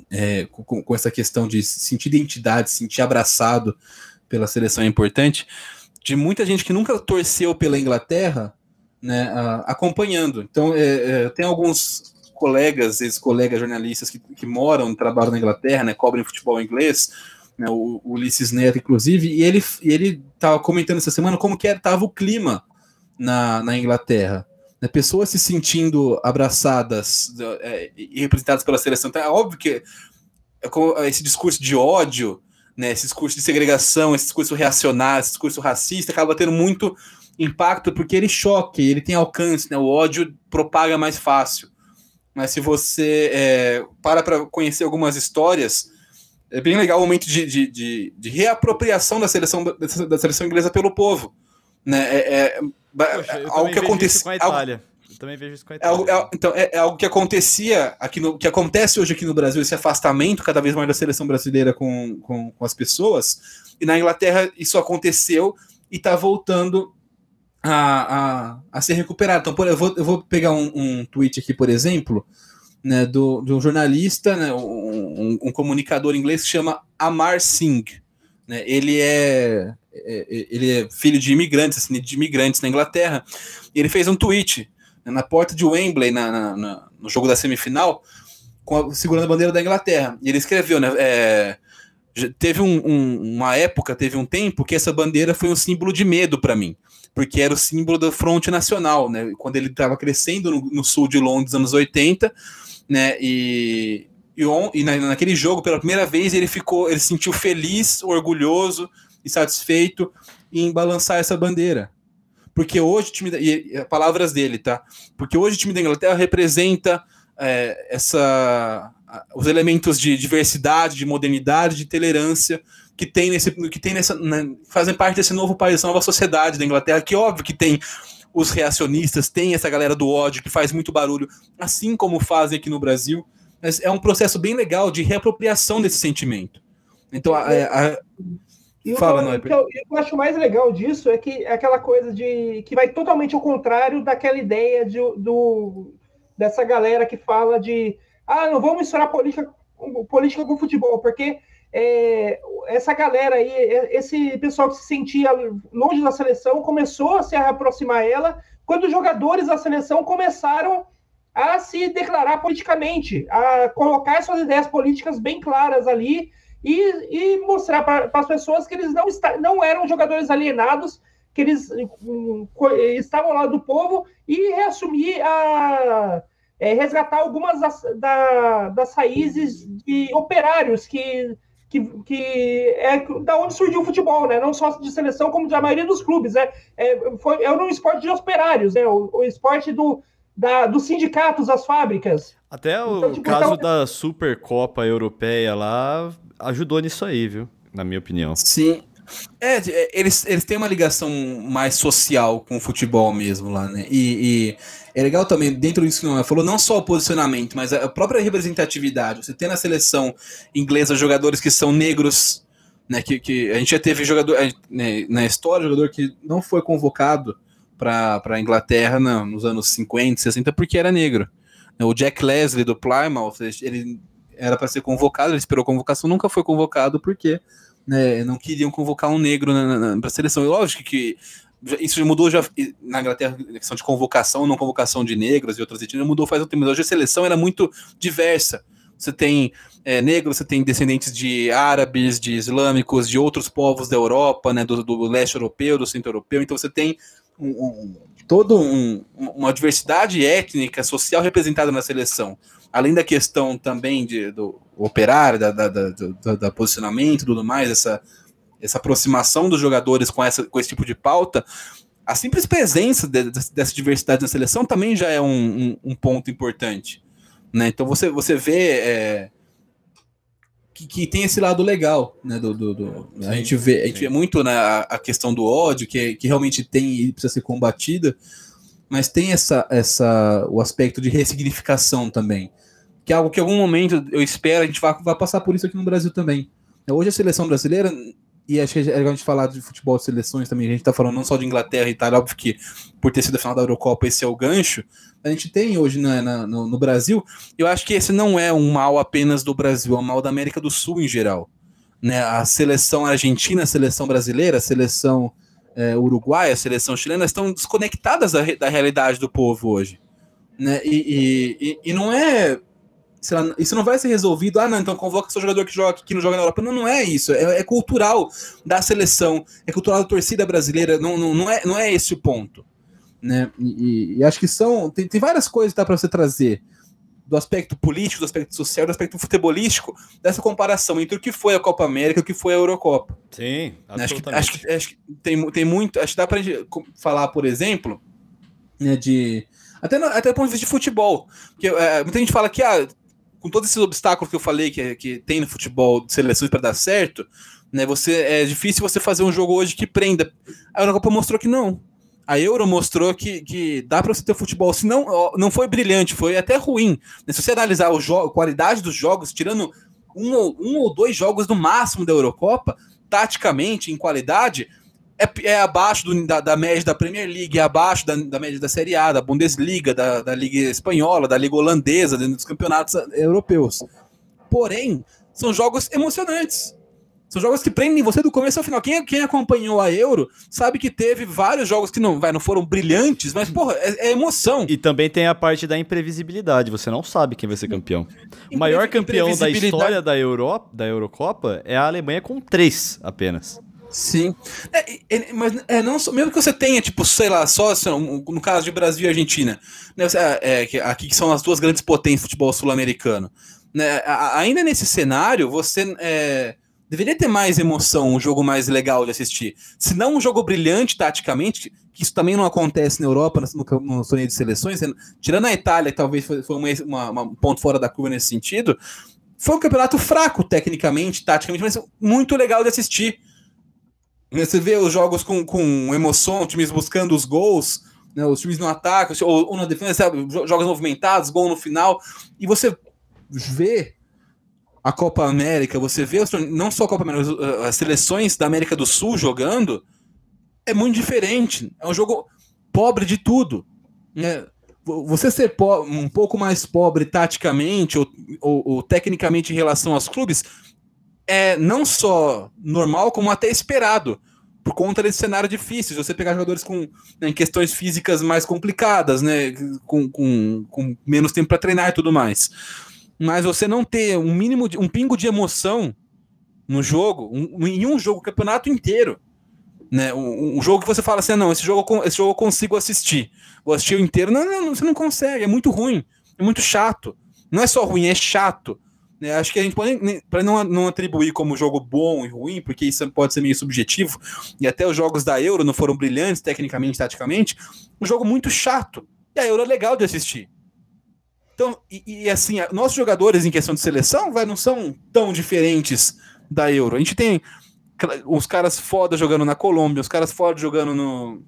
Speaker 3: é, com, com, essa questão de sentir identidade, sentir abraçado pela seleção é importante, de muita gente que nunca torceu pela Inglaterra né, acompanhando. Então, é, é, tem alguns colegas, ex-colegas jornalistas que, que moram, trabalham na Inglaterra, né, cobrem futebol inglês, né, o, o Ulisses Neto, inclusive, e ele ele estava comentando essa semana como que estava o clima na, na Inglaterra. Né, pessoas se sentindo abraçadas é, e representadas pela seleção. Então, é óbvio que é esse discurso de ódio, né, esse discurso de segregação, esse discurso reacionário, esse discurso racista, acaba tendo muito impacto porque ele choque, ele tem alcance, né, o ódio propaga mais fácil. Mas se você é, para para conhecer algumas histórias, é bem legal o momento de, de, de, de reapropriação da seleção, da seleção inglesa pelo povo. Né? É, é,
Speaker 2: Poxa, algo que acontece com a Itália. Algo, eu também vejo isso com a Itália.
Speaker 3: É algo, é, então, é, é, algo que acontecia aqui no. que acontece hoje aqui no Brasil, esse afastamento cada vez mais da seleção brasileira com, com, com as pessoas. E na Inglaterra isso aconteceu e está voltando a, a, a, ser recuperado. Então, por, eu, vou, eu vou pegar um, um tweet aqui, por exemplo, né, do, do jornalista, né, um, um, comunicador inglês que chama Amar Singh. Né, ele é, é, é, ele é filho de imigrantes, assim, de imigrantes na Inglaterra. Ele fez um tweet né, na porta de Wembley, na, na, na, no jogo da semifinal, a, segurando a bandeira da Inglaterra. E ele escreveu, né? É, teve um, um, uma época, teve um tempo que essa bandeira foi um símbolo de medo para mim porque era o símbolo da fronte nacional, né? Quando ele estava crescendo no, no, sul de Londres, anos 80, né? E, e, on, e na, naquele jogo, pela primeira vez, ele ficou, ele se sentiu feliz, orgulhoso e satisfeito em balançar essa bandeira. Porque hoje o time da, e, palavras dele, tá? Porque hoje o time da Inglaterra representa é, essa os elementos de diversidade, de modernidade, de tolerância que tem nesse que tem nessa né, fazem parte desse novo país, nova sociedade da Inglaterra, que óbvio que tem os reacionistas, tem essa galera do ódio que faz muito barulho, assim como fazem aqui no Brasil. Mas é um processo bem legal de reapropriação desse sentimento. Então, a, a,
Speaker 5: e Fala, o, que eu, eu, acho mais legal disso é que é aquela coisa de que vai totalmente ao contrário daquela ideia de, do, dessa galera que fala de ah, não vamos misturar política, política com futebol, porque é, essa galera aí, é, esse pessoal que se sentia longe da seleção, começou a se aproximar ela quando os jogadores da seleção começaram a se declarar politicamente, a colocar suas ideias políticas bem claras ali e, e mostrar para as pessoas que eles não, está, não eram jogadores alienados, que eles um, estavam lá do povo e reassumir a é, resgatar algumas das, da, das raízes de operários que que, que é da onde surgiu o futebol, né? Não só de seleção, como da maioria dos clubes. É, é, foi, é um esporte de operários, né? O, o esporte do, da, dos sindicatos, das fábricas.
Speaker 2: Até o então, tipo, caso então... da Supercopa Europeia lá ajudou nisso aí, viu? Na minha opinião.
Speaker 3: Sim. É, é, eles, eles têm uma ligação mais social com o futebol mesmo lá, né? E, e é legal também, dentro disso que não falou, não só o posicionamento, mas a própria representatividade. Você tem na seleção inglesa jogadores que são negros, né? Que, que a gente já teve jogador né, na história, jogador que não foi convocado para a Inglaterra não, nos anos 50, 60, porque era negro. O Jack Leslie do Plymouth, ele era para ser convocado, ele esperou convocação, nunca foi convocado porque né, não queriam convocar um negro para a seleção. E lógico que isso mudou já na Inglaterra, questão de convocação, não convocação de negros e outras etnias, mudou faz um tempo, mas hoje a seleção era muito diversa. Você tem é, negros, você tem descendentes de árabes, de islâmicos, de outros povos da Europa, né, do, do leste europeu, do centro europeu, então você tem um, um, toda um, uma diversidade étnica, social representada na seleção. Além da questão também de, do operário, da, da, da, da, da posicionamento e tudo mais, essa essa aproximação dos jogadores com, essa, com esse tipo de pauta, a simples presença de, de, dessa diversidade na seleção também já é um, um, um ponto importante. Né? Então você, você vê é, que, que, tem esse lado legal. Né? Do, do, do sim, a, gente vê, a gente vê muito né, a, a questão do ódio, que, que realmente tem e precisa ser combatida, mas tem essa, essa, o aspecto de ressignificação também. Que é algo que em algum momento eu espero a gente vai, vai passar por isso aqui no Brasil também. Hoje a seleção brasileira e acho que é legal a gente falar de futebol de seleções também. A gente tá falando não só de Inglaterra e Itália, óbvio que por ter sido a final da Eurocopa, esse é o gancho. A gente tem hoje na, na, no, no, Brasil. Eu acho que esse não é um mal apenas do Brasil, é um mal da América do Sul em geral. Né? A seleção argentina, a seleção brasileira, a seleção é, uruguaia, a seleção chilena estão desconectadas da, da realidade do povo hoje. Né? E, e, e não é lá, isso não vai ser resolvido. Ah, não, então convoca seu jogador que joga aqui, que não joga na Europa. Não, não é isso. É, é cultural da seleção, é cultural da torcida brasileira. Não, não, não, é, não é esse o ponto. Né? E, e acho que são. Tem, tem várias coisas para você trazer do aspecto político, do aspecto social, do aspecto futebolístico, dessa comparação entre o que foi a Copa América e o que foi a Eurocopa.
Speaker 2: Sim,
Speaker 3: absolutamente. Acho que, acho que, acho que tem, tem muito. Acho que dá pra gente falar, por exemplo, né, de. Até, no, até do ponto de vista de futebol. Porque é, muita gente fala que ah, com todos esses obstáculos que eu falei que, que tem no futebol de seleções para dar certo, né? Você é difícil você fazer um jogo hoje que prenda. A Eurocopa mostrou que não. A Euro mostrou que, que dá para você ter futebol. Se não, não foi brilhante, foi até ruim. Se você analisar o a qualidade dos jogos, tirando um, um ou dois jogos no máximo da Eurocopa, taticamente, em qualidade, é, é abaixo do, da, da, média da Premier League, é abaixo da, da, média da Série A, da Bundesliga, da, da Liga Espanhola, da Liga Holandesa, dentro dos campeonatos europeus. Porém, são jogos emocionantes. São jogos que prendem você do começo ao final. Quem, quem acompanhou a Euro sabe que teve vários jogos que não, vai, não foram brilhantes, mas, porra, é, é, emoção.
Speaker 2: E também tem a parte da imprevisibilidade. Você não sabe quem vai ser campeão. O maior campeão da história da, Euro, da Eurocopa é a Alemanha com três apenas.
Speaker 3: Sim. É, é, mas é, não só, mesmo que você tenha, tipo, sei lá, só no caso de Brasil e Argentina, né, é, é, aqui que são as duas grandes potências do futebol sul-americano. Né, ainda nesse cenário, você é, deveria ter mais emoção, um jogo mais legal de assistir. Se não um jogo brilhante taticamente, que isso também não acontece na Europa, no, no torneio de seleções, tirando a Itália, que talvez foi, foi uma, uma, um ponto fora da curva nesse sentido, foi um campeonato fraco tecnicamente, taticamente, mas muito legal de assistir. Você vê os jogos com, com emoção, times buscando os gols, né, os times no ataque, ou, ou na defesa, jogos movimentados, gol no final, e você vê a Copa América, você vê não só a Copa América, as seleções da América do Sul jogando, é muito diferente. É um jogo pobre de tudo. Né? Você ser um pouco mais pobre taticamente ou, ou, ou tecnicamente em relação aos clubes é não só normal, como até esperado, por conta desse cenário difícil. Você pegar jogadores com né, questões físicas mais complicadas, né, com, com, com menos tempo para treinar e tudo mais. Mas você não ter um mínimo, de, um pingo de emoção no jogo, um, em um jogo, o campeonato inteiro. Né, um, um, jogo que você fala assim, ah, não, esse jogo, esse jogo eu consigo assistir. Vou assistir o inteiro. Não, não, você não consegue, é muito ruim, é muito chato. Não é só ruim, é chato. Né? Acho que a gente pode, para não, não atribuir como jogo bom e ruim, porque isso pode ser meio subjetivo, e até os jogos da Euro não foram brilhantes tecnicamente, taticamente, um jogo muito chato. E a Euro é legal de assistir. Então, e, e assim, nossos jogadores em questão de seleção vai, não são tão diferentes da Euro. A gente tem os caras foda jogando na Colômbia, os caras foda jogando no,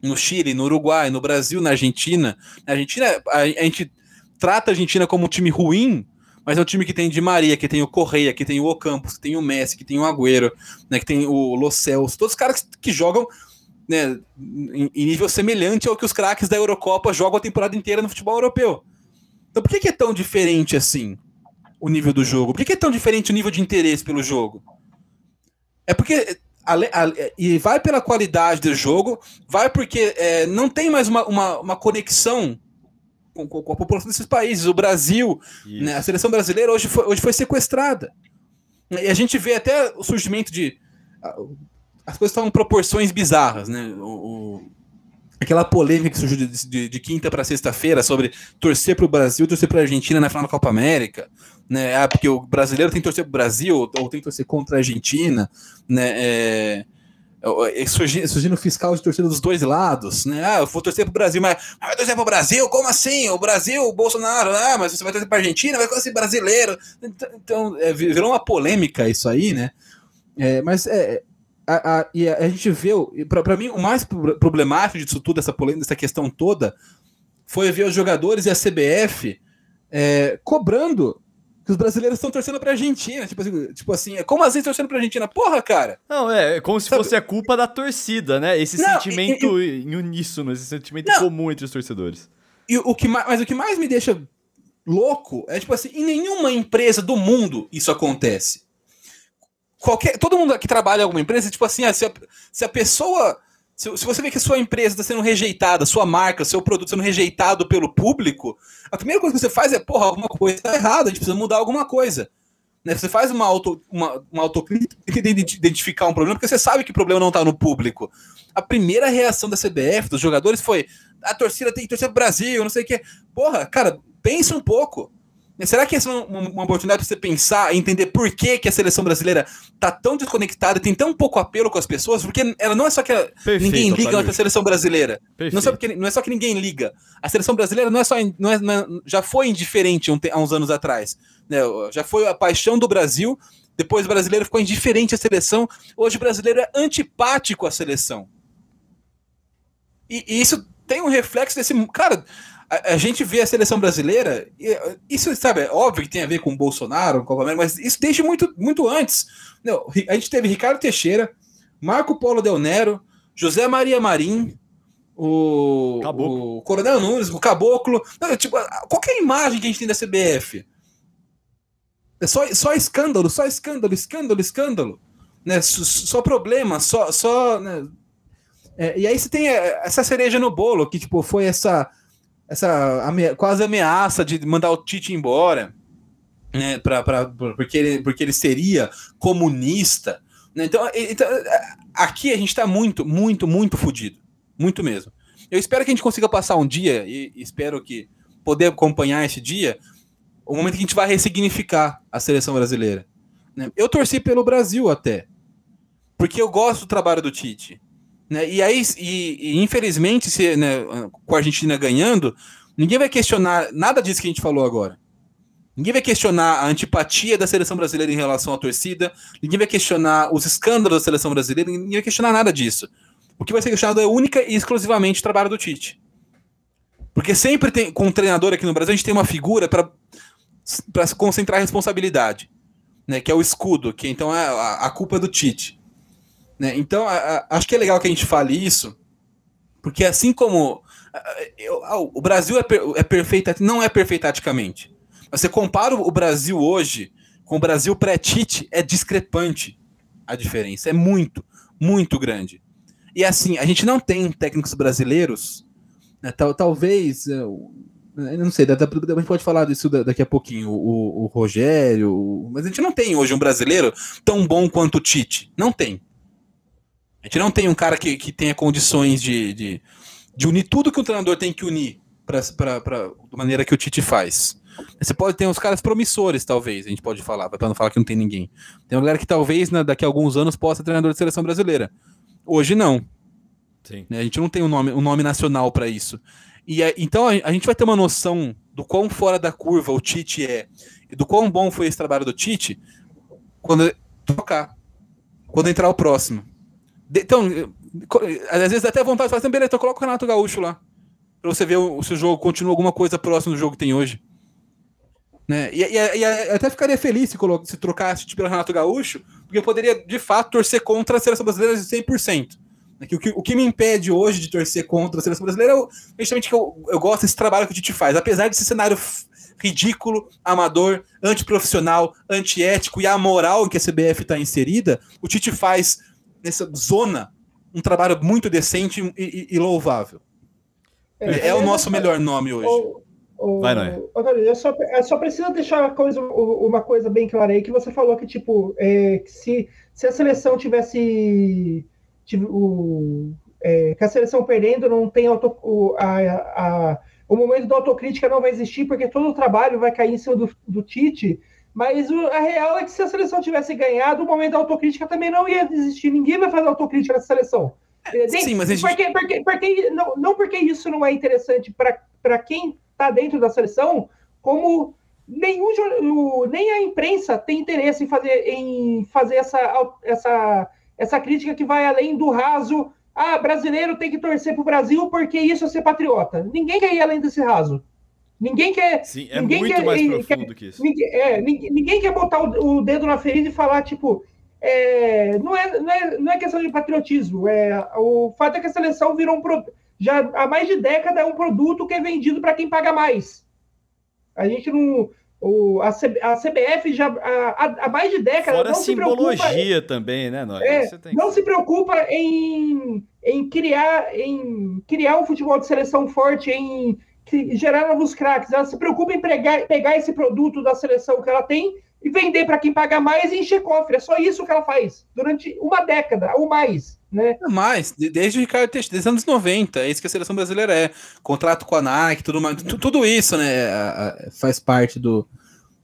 Speaker 3: no Chile, no Uruguai, no Brasil, na Argentina. Na Argentina, a, a gente trata a Argentina como um time ruim, mas é um time que tem Di Maria, que tem o Correia, que tem o Ocampos, que tem o Messi, que tem o Agüero, né, que tem o Los Cels, todos os caras que jogam né, em, em nível semelhante ao que os craques da Eurocopa jogam a temporada inteira no futebol europeu. Então por que, que é tão diferente assim o nível do jogo? Por que, que é tão diferente o nível de interesse pelo jogo? É porque e vai pela qualidade do jogo, vai porque é, não tem mais uma, uma, uma conexão com, com, a população desses países. O Brasil, né, a seleção brasileira hoje foi, hoje foi sequestrada. E a gente vê até o surgimento de. As coisas estão em proporções bizarras, né? O, o, aquela polêmica que surgiu de, de, de quinta para sexta-feira sobre torcer para o Brasil, torcer para a Argentina na final da Copa América, né? Ah, porque o brasileiro tem que torcer para o Brasil ou tem que torcer contra a Argentina, né? É, surgindo, surgindo fiscal de torcida dos dois lados, né? Ah, eu vou torcer pro Brasil, mas, vai torcer pro Brasil? Como assim? O Brasil, o Bolsonaro, ah, mas você vai torcer pra Argentina, vai torcer brasileiro. Então, então é, virou uma polêmica isso aí, né? É, mas é, a, a, e a, a gente vê, para mim, o mais problemático disso tudo, essa polêmica, dessa questão toda, foi ver os jogadores e a CBF é, cobrando que os brasileiros estão torcendo pra Argentina. Tipo assim, tipo assim, é como assim torcendo pra Argentina? Porra, cara!
Speaker 2: Não, é, é como se Sabe? fosse a culpa da torcida, né? Esse não, sentimento e, e, em uníssono, esse sentimento não. comum entre os torcedores.
Speaker 3: E o que mais, mas o que mais me deixa louco é, tipo assim, em nenhuma empresa do mundo isso acontece. Qualquer, todo mundo que trabalha em alguma empresa, tipo assim, ah, se, a, se a pessoa se, se você vê que a sua empresa está sendo rejeitada, sua marca, seu produto sendo rejeitado pelo público, a primeira coisa que você faz é, porra, alguma coisa está errada, a gente precisa mudar alguma coisa. Né? Você faz uma, auto, uma, uma autocrítica de identificar um problema, porque você sabe que o problema não está no público. A primeira reação da CBF, dos jogadores, foi: a torcida tem que pro Brasil, não sei o quê. Porra, cara, pense um pouco. Será que essa é uma, uma oportunidade para você pensar e entender por que, que a seleção brasileira tá tão desconectada, tem tão pouco apelo com as pessoas? Porque ela não é só que ela, ninguém liga para a seleção brasileira. Não é, só porque, não é só que ninguém liga. A seleção brasileira não é só não é, não é, já foi indiferente há uns anos atrás. Né? Já foi a paixão do Brasil. Depois o brasileiro ficou indiferente à seleção. Hoje o brasileiro é antipático à seleção. E, e isso tem um reflexo desse. Cara, a, a, gente vê a seleção brasileira, isso, sabe, é óbvio que tem a ver com o Bolsonaro, com o América, mas isso desde muito, muito antes. Não, a gente teve Ricardo Teixeira, Marco Polo Del Nero, José Maria Marim, o, o Coronel Nunes, o Caboclo. Não, tipo, qualquer imagem que a gente tem da CBF. É só, só escândalo, só escândalo, escândalo, escândalo. Né? Só, só problema, só. só né? é, e aí você tem é, essa cereja no bolo, que tipo, foi essa essa ame quase ameaça de mandar o Tite embora, né, pra, pra, porque, ele, porque ele seria comunista. Né? Então, então, aqui a gente está muito, muito, muito fodido. Muito mesmo. Eu espero que a gente consiga passar um dia, e espero que poder acompanhar esse dia, o momento que a gente vai ressignificar a seleção brasileira. Né? Eu torci pelo Brasil até, porque eu gosto do trabalho do Tite. Né? E aí, e, e infelizmente, se, né, com a Argentina ganhando, ninguém vai questionar nada disso que a gente falou agora. Ninguém vai questionar a antipatia da seleção brasileira em relação à torcida, ninguém vai questionar os escândalos da seleção brasileira, ninguém vai questionar nada disso. O que vai ser questionado é única e exclusivamente o trabalho do Tite. Porque sempre tem, com um treinador aqui no Brasil, a gente tem uma figura para concentrar a responsabilidade, né, que é o escudo, que então é a, a culpa é do Tite. Né? Então, a, a, acho que é legal que a gente fale isso, porque assim como eu, o Brasil é, per, é perfeito, não é perfeito taticamente. Você compara o Brasil hoje com o Brasil pré-Tite, é discrepante a diferença, é muito, muito grande. E assim, a gente não tem técnicos brasileiros, né, tal, talvez, eu, eu não sei, a gente pode falar disso daqui a pouquinho, o, o, Rogério, mas a gente não tem hoje um brasileiro tão bom quanto o Tite, não tem. A gente não tem um cara que, que tenha condições de, de, de unir tudo que o treinador tem que unir pra, pra, pra, da maneira que o Tite faz. Você pode ter uns caras promissores, talvez, a gente pode falar, para não falar que não tem ninguém. Tem uma galera que talvez né, daqui a alguns anos possa ser treinador de seleção brasileira. Hoje não. Sim. Né, a gente não tem um nome, um nome nacional para isso. E é, então a, a, gente vai ter uma noção do quão fora da curva o Tite é e do quão bom foi esse trabalho do Tite quando tocar, quando entrar o próximo. Então, às vezes até vontade de falar assim, beleza, então coloca o Renato Gaúcho lá. Pra você ver se o jogo continua alguma coisa próxima do jogo que tem hoje. Né? E, e, e até ficaria feliz se, se trocasse pelo Renato Gaúcho, porque eu poderia, de fato, torcer contra a seleção brasileira de 100%. Né? O, que, o que me impede hoje de torcer contra a seleção brasileira é justamente que eu, eu gosto desse trabalho que a gente faz. Apesar desse cenário ridículo, amador, antiprofissional, antiético e amoral em que a CBF está inserida, o Tite faz nessa zona um trabalho muito decente e, e, e louvável. É, é, o nosso melhor nome hoje. O,
Speaker 5: o, Vai, não é? Eu só, eu só preciso deixar uma coisa, uma coisa bem clara aí, que você falou que, tipo, é, que se, se a seleção tivesse, o, é, que a seleção perdendo não tem auto, o, a, a, o momento da autocrítica não vai existir, porque todo o trabalho vai cair em cima do, do Tite, mas o, a real é que se a seleção tivesse ganhado, o momento da autocrítica também não ia existir. Ninguém vai fazer autocrítica nessa seleção.
Speaker 3: É, sim, mas a gente...
Speaker 5: porque, porque, porque, não, não porque isso não é interessante para quem está dentro da seleção, como nenhum nem a imprensa tem interesse em fazer, em fazer essa, essa, essa crítica que vai além do raso. Ah, brasileiro tem que torcer para o Brasil porque isso é ser patriota. Ninguém quer ir além desse raso. Ninguém quer.
Speaker 2: Sim, é ninguém muito quer, mais profundo quer, que isso.
Speaker 5: Ninguém, é, ninguém, ninguém, quer botar o, o, dedo na ferida e falar, tipo, é, não, é, não, é, não é questão de patriotismo. É, o fato é que a seleção virou um produto. Já há mais de década é um produto que é vendido para quem paga mais. A gente não. O, a, C, a CBF já há, há mais de décadas.
Speaker 2: Fora não simbologia se preocupa, também, né? Nós?
Speaker 5: É, não que... se preocupa em, em, criar, em criar um futebol de seleção forte, em gerar novos craques. Ela se preocupa em pegar, pegar esse produto da seleção que ela tem e vender para quem paga mais e encher cofre. É só isso que ela faz durante uma década ou mais. Né?
Speaker 3: Mais, desde o Ricardo Teixeira, desde os anos 90, é isso que a seleção brasileira é. Contrato com a Nike, tudo mais, tudo isso, né? Faz parte do,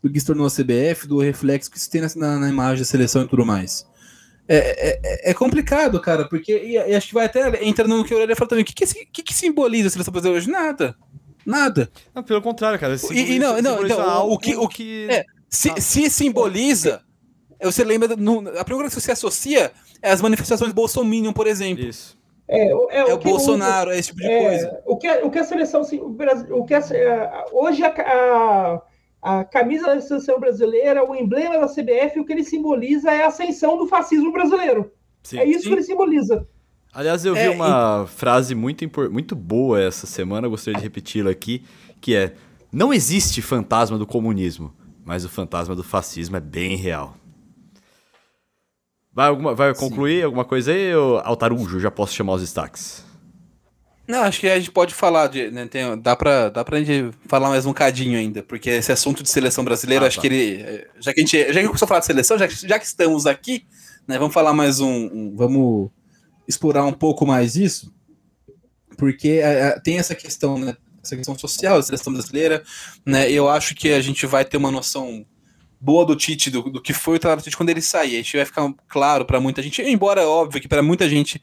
Speaker 3: do que se tornou a CBF, do reflexo que se tem na, na imagem da seleção e tudo mais. É, é, é, complicado, cara, porque e, e acho que vai até entrar no que o Aurelia falou também. O que, que, que, que simboliza a seleção brasileira hoje? Nada. Nada.
Speaker 2: Não, pelo contrário, cara.
Speaker 3: E, e não, não, então, o que. O que é, se, se simboliza, você lembra. No, a primeira coisa que você associa é as manifestações Bolsonaro, por exemplo.
Speaker 2: Isso.
Speaker 5: É, é,
Speaker 3: é o, que, Bolsonaro, o, é esse tipo de é, coisa.
Speaker 5: O que, o que a seleção. O que a, hoje a, a, a, camisa da seleção brasileira, o emblema da CBF, o que ele simboliza é a ascensão do fascismo brasileiro. Sim, é isso sim. que ele simboliza.
Speaker 2: Aliás, eu vi é, uma e... frase muito, muito boa essa semana, gostaria de repeti-la aqui, que é: Não existe fantasma do comunismo mas o fantasma do fascismo é bem real. Vai, alguma, vai concluir Sim. alguma coisa aí, ou Altarujo? Já posso chamar os destaques?
Speaker 3: Não, acho que a gente pode falar de. Né, tem, dá, pra, dá pra gente falar mais um cadinho ainda, porque esse assunto de seleção brasileira, ah, acho tá. que ele. Já que a gente. Já que começou a falar de seleção, já, já que estamos aqui, né, vamos falar mais um, um Vamos explorar um pouco mais isso, porque a, a, tem essa questão, né? essa questão social da seleção brasileira, né? Eu acho que a gente vai ter uma noção boa do Tite, do, do que foi o trabalho do Tite quando ele sair. A gente vai ficar claro para muita gente, embora é óbvio que para muita gente,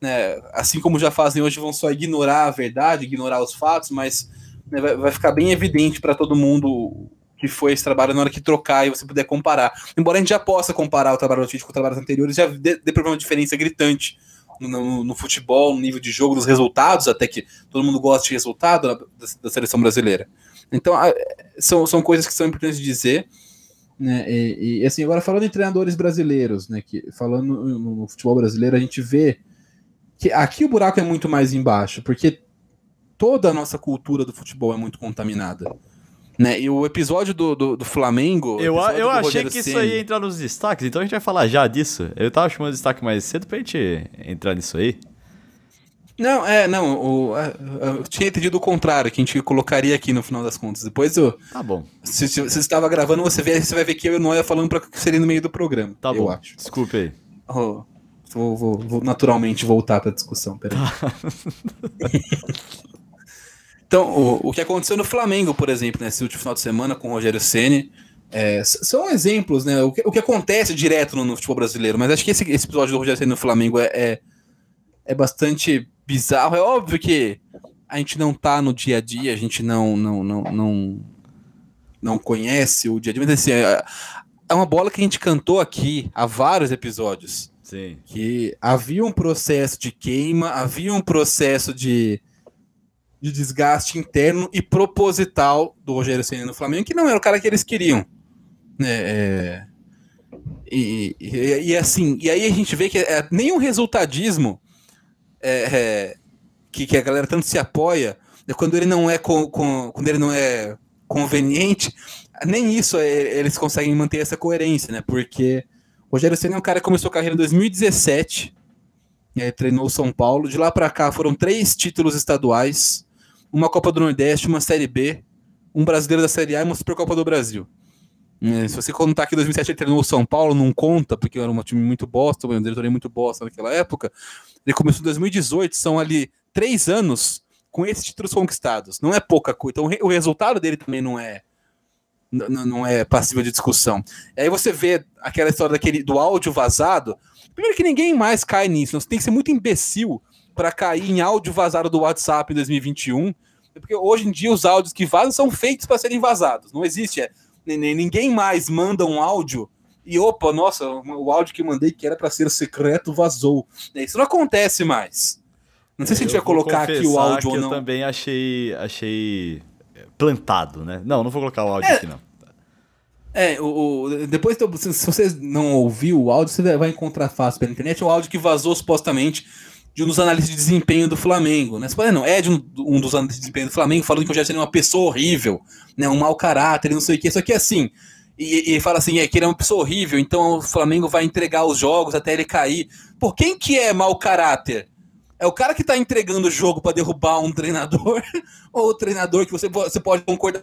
Speaker 3: né, assim como já fazem hoje, vão só ignorar a verdade, ignorar os fatos, mas né, vai, vai, ficar bem evidente para todo mundo que foi esse trabalho na hora que trocar e você puder comparar. Embora a gente já possa comparar o trabalho do Tite com trabalhos anteriores, já dê, dê uma diferença gritante no, no, futebol, no nível de jogo, dos resultados, até que todo mundo gosta de resultado da, da seleção brasileira. Então, a, são, são coisas que são importantes de dizer. Né? E, e, assim, agora falando em treinadores brasileiros, né? Que, falando no, no, futebol brasileiro, a gente vê que aqui o buraco é muito mais embaixo, porque toda a nossa cultura do futebol é muito contaminada. Né? E o episódio do, do, do Flamengo.
Speaker 2: Eu, eu achei que isso aí ia entrar nos destaques, então a gente vai falar já disso. Eu tava chamando de destaque mais cedo pra gente entrar nisso aí.
Speaker 3: Não, é, não, o, eu tinha entendido o contrário, que a gente colocaria aqui no final das contas. Depois eu.
Speaker 2: Tá bom.
Speaker 3: Se, se você estava gravando, você, vê, você vai ver que eu e o Noia falando pra que seria no meio do programa.
Speaker 2: Tá
Speaker 3: eu
Speaker 2: bom.
Speaker 3: acho.
Speaker 2: Desculpe aí.
Speaker 3: Oh, vou, vou, vou, naturalmente voltar pra discussão, peraí. Então, o, o que aconteceu no Flamengo, por exemplo, nesse último final de semana com o Rogério Ceni, é, são exemplos, né? O que, o que acontece direto no, no, futebol brasileiro. Mas acho que esse, esse episódio do Rogério Ceni no Flamengo é, é, é, bastante bizarro. É óbvio que a gente não tá no dia a dia, a gente não não não não, não conhece o dia a dia, mas assim, é, é uma bola que a gente cantou aqui há vários episódios.
Speaker 2: Sim.
Speaker 3: Que havia um processo de queima, havia um processo de de desgaste interno e proposital do Rogério Senna no Flamengo, que não era o cara que eles queriam. É, é, e, e, e, assim, e aí a gente vê que é, nem o resultadismo é, é, que, que, a galera tanto se apoia, é quando ele não é com, com, quando ele não é conveniente, nem isso é, eles conseguem manter essa coerência, né? Porque o Rogério Senna é um cara que começou a carreira em 2017, treinou o São Paulo, de lá para cá foram três títulos estaduais, uma Copa do Nordeste, uma Série B, um brasileiro da Série A e uma Supercopa do Brasil. É, se você contar que em 2007 ele treinou o São Paulo, não conta, porque era um time muito bosta, uma diretoria muito bosta naquela época. Ele começou em 2018, são ali três anos com esses títulos conquistados. Não é pouca coisa. Então o resultado dele também não é não é passível de discussão. E aí você vê aquela história daquele, do áudio vazado. Primeiro que ninguém mais cai nisso. Você tem que ser muito imbecil para cair em áudio vazado do WhatsApp em 2021, porque hoje em dia os áudios que vazam são feitos para serem vazados. Não existe, é, ninguém mais manda um áudio e opa, nossa, o áudio que mandei que era para ser secreto vazou. Isso não acontece mais. Não sei se a gente vai colocar aqui o áudio ou não.
Speaker 2: Eu também achei, achei plantado, né? Não, não vou colocar o áudio é, aqui, não.
Speaker 3: É, o, o depois, se, se você não ouviu o áudio, você vai encontrar fácil pela internet. É o áudio que vazou supostamente de um dos analistas de desempenho do Flamengo. Né? Você fala, não, é de um, um, dos analistas de desempenho do Flamengo falando que o Rogério seria uma pessoa horrível, né? um mau caráter, não sei o que. Só que assim, e, e fala assim, é que ele é uma pessoa horrível, então o Flamengo vai entregar os jogos até ele cair. Por quem que é mau caráter? É o cara que tá entregando o jogo para derrubar um treinador, ou o treinador que você, você pode concordar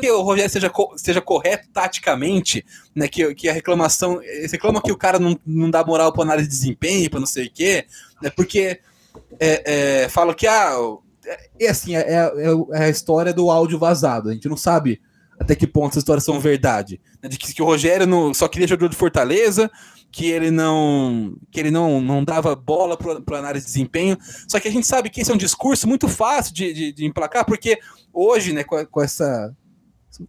Speaker 3: que o Rogério seja, seja correto taticamente, né? Que, que a reclamação. reclama que o cara não, não dá moral para análise de desempenho, para não sei o quê, né? Porque é, é, fala que ah, é, assim, é, é, é, a história do áudio vazado. A gente não sabe até que ponto essas histórias são verdade. Né? De que, que o Rogério não, só queria jogador de Fortaleza, que ele não que ele não, não dava bola para análise de desempenho. Só que a gente sabe que esse é um discurso muito fácil de, de, de emplacar, porque hoje, né, com, com, essa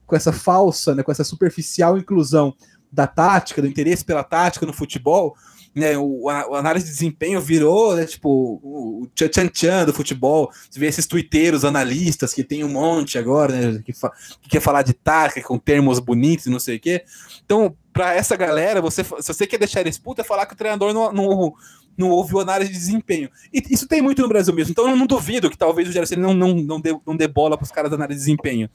Speaker 3: com essa falsa, né, com essa superficial inclusão da tática, do interesse pela tática no futebol, né, o, a, análise de desempenho virou, né, tipo, o tchan tchan do futebol. Você vê esses twitteiros analistas que tem um monte agora, né, que, fa, que quer falar de tática com termos bonitos e não sei o quê. Então, para essa galera, você, se você quer deixar eles puta, é falar que o treinador não, não, não ouviu análise de desempenho. E isso tem muito no Brasil mesmo. Então eu não duvido que talvez o Gerson não, não, não, dê, não dê bola para os caras da análise de desempenho.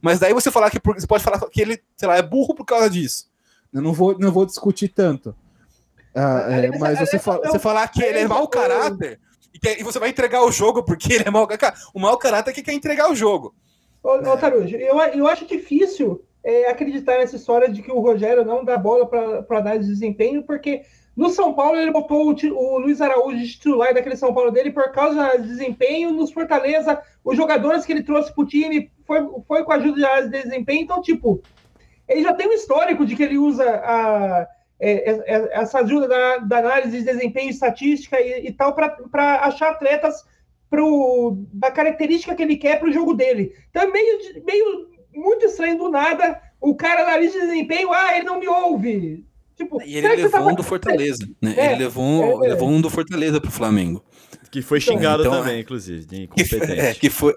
Speaker 3: Mas daí você falar que você pode falar que ele, sei lá, é burro por causa disso. Eu não vou, não vou discutir tanto. Ah, é, mas você, fala, você falar que ele é mau caráter e, você vai entregar o jogo porque ele é mau caráter. O mau caráter é que quer entregar o jogo.
Speaker 5: Ô, Tarujo, eu, eu acho difícil é, acreditar nessa história de que o Rogério não dá bola para análise de desempenho, porque no São Paulo ele botou o, o Luiz Araújo de titular daquele São Paulo dele por causa do desempenho. Nos Fortaleza, os jogadores que ele trouxe para o time foi, foi com a ajuda de análise de desempenho. Então, tipo, ele já tem um histórico de que ele usa a é, é, é, essa ajuda da, da, análise de desempenho estatística e, e tal para achar atletas pro, da característica que ele quer para o jogo dele. Então é meio, meio muito estranho do nada o cara analisa de desempenho, ah, ele não me ouve.
Speaker 3: Tipo, e ele levou tá... um do Fortaleza, né? É, ele levou, é, levou um do Fortaleza pro Flamengo.
Speaker 2: Que foi xingado então, também, inclusive, de incompetente.
Speaker 3: É, que foi.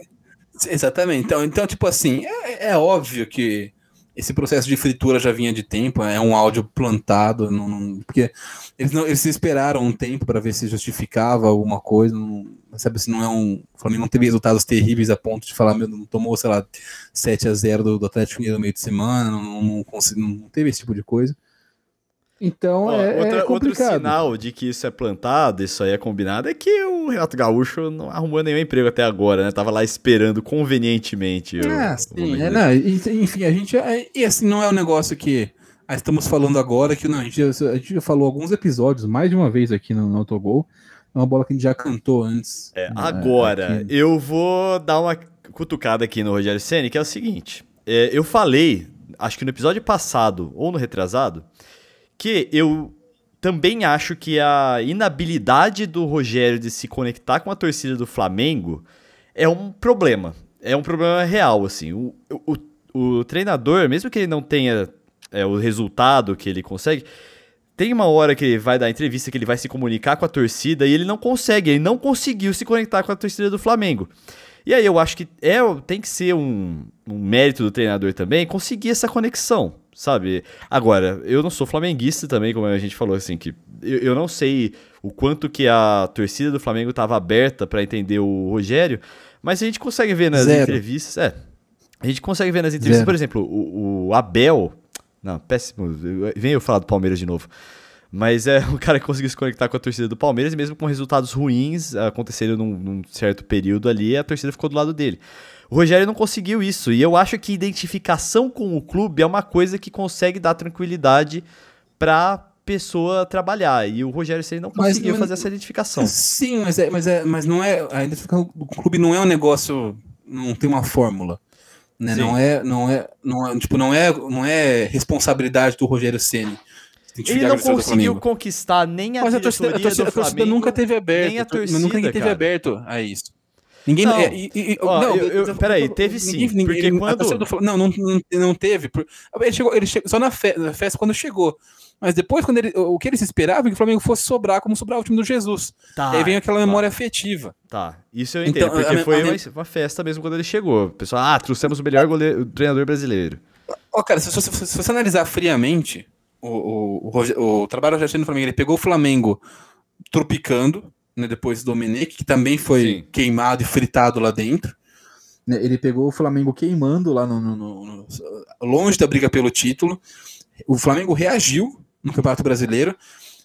Speaker 3: Exatamente. Então, então tipo assim, é, é óbvio que esse processo de fritura já vinha de tempo, é um áudio plantado, não, não, porque eles, não, eles esperaram um tempo para ver se justificava alguma coisa, não, sabe se não é um. O Flamengo não teve resultados terríveis a ponto de falar, meu, não tomou, sei lá, 7 a 0 do, do Atlético Mineiro no meio de semana, não, não, não, não teve esse tipo de coisa. Então Ó, é,
Speaker 2: outra,
Speaker 3: é
Speaker 2: Outro sinal de que isso é plantado, isso aí é combinado, é que o Renato Gaúcho não arrumou nenhum emprego até agora, né? Tava lá esperando convenientemente.
Speaker 3: Ah, sim. É, não, enfim, a gente. É, e assim, não é um negócio que. Ah, estamos falando agora que não, a gente, a gente já falou alguns episódios, mais de uma vez aqui no, no Autogol. É uma bola que a gente já cantou antes.
Speaker 2: É, né, agora, aqui. eu vou dar uma cutucada aqui no Rogério Senna, que é o seguinte. É, eu falei, acho que no episódio passado, ou no retrasado, que eu também acho que a inabilidade do Rogério de se conectar com a torcida do Flamengo é um problema. É um problema real, assim. O, o, o treinador, mesmo que ele não tenha é, o resultado que ele consegue, tem uma hora que ele vai dar entrevista que ele vai se comunicar com a torcida e ele não consegue, ele não conseguiu se conectar com a torcida do Flamengo. E aí eu acho que é, tem que ser um, um mérito do treinador também conseguir essa conexão sabe? Agora, eu não sou flamenguista também, como a gente falou, assim, que eu, eu não sei o quanto que a torcida do Flamengo estava aberta para entender o Rogério, mas a gente consegue ver nas Zero. entrevistas, é, a gente consegue ver nas entrevistas, Zero. por exemplo, o, o, Abel, não, péssimo, vem eu falar do Palmeiras de novo, mas é o cara que conseguiu se conectar com a torcida do Palmeiras, e mesmo com resultados ruins acontecendo num, num certo período ali, a torcida ficou do lado dele. O Rogério não conseguiu isso. E eu acho que identificação com o clube é uma coisa que consegue dar tranquilidade para pessoa trabalhar. E o Rogério Ceni não conseguiu mas, fazer essa identificação.
Speaker 3: Sim, mas, é, mas, é, mas não é. A identificação do clube não é um negócio. Não tem uma fórmula. Né? Não é, não é, não é, tipo, não é, não é responsabilidade do Rogério Ceni.
Speaker 2: Ele não conseguiu conquistar nem a,
Speaker 3: mas a torcida, a torcida, a torcida nunca teve aberto, nem a torcida, nunca teve aberto a isso.
Speaker 2: Ninguém. Não, é, e, e, Ó, não eu, eu, peraí, teve sim. Ninguém, porque ninguém, quando...
Speaker 3: Do, não, não, não, teve. Ele chegou, ele chegou só na, fe, na festa quando chegou. Mas depois, quando ele, o que eles esperavam é que o Flamengo fosse sobrar como sobrava o time do Jesus. Tá, aí vem aquela tá. memória afetiva.
Speaker 2: Tá, isso eu entendo, então, porque a, foi a, uma, uma, festa mesmo quando ele chegou. O pessoal, ah, trouxemos o melhor goleiro, treinador brasileiro.
Speaker 3: Ó, cara, se, se, se, se, você analisar friamente o, o, o, o trabalho do Rogério no Flamengo, ele pegou o Flamengo tropicando, né, depois do Domenech, que também foi Sim. queimado e fritado lá dentro. Né, ele pegou o Flamengo queimando lá no, no, no, longe da briga pelo título. O Flamengo reagiu no Campeonato Brasileiro.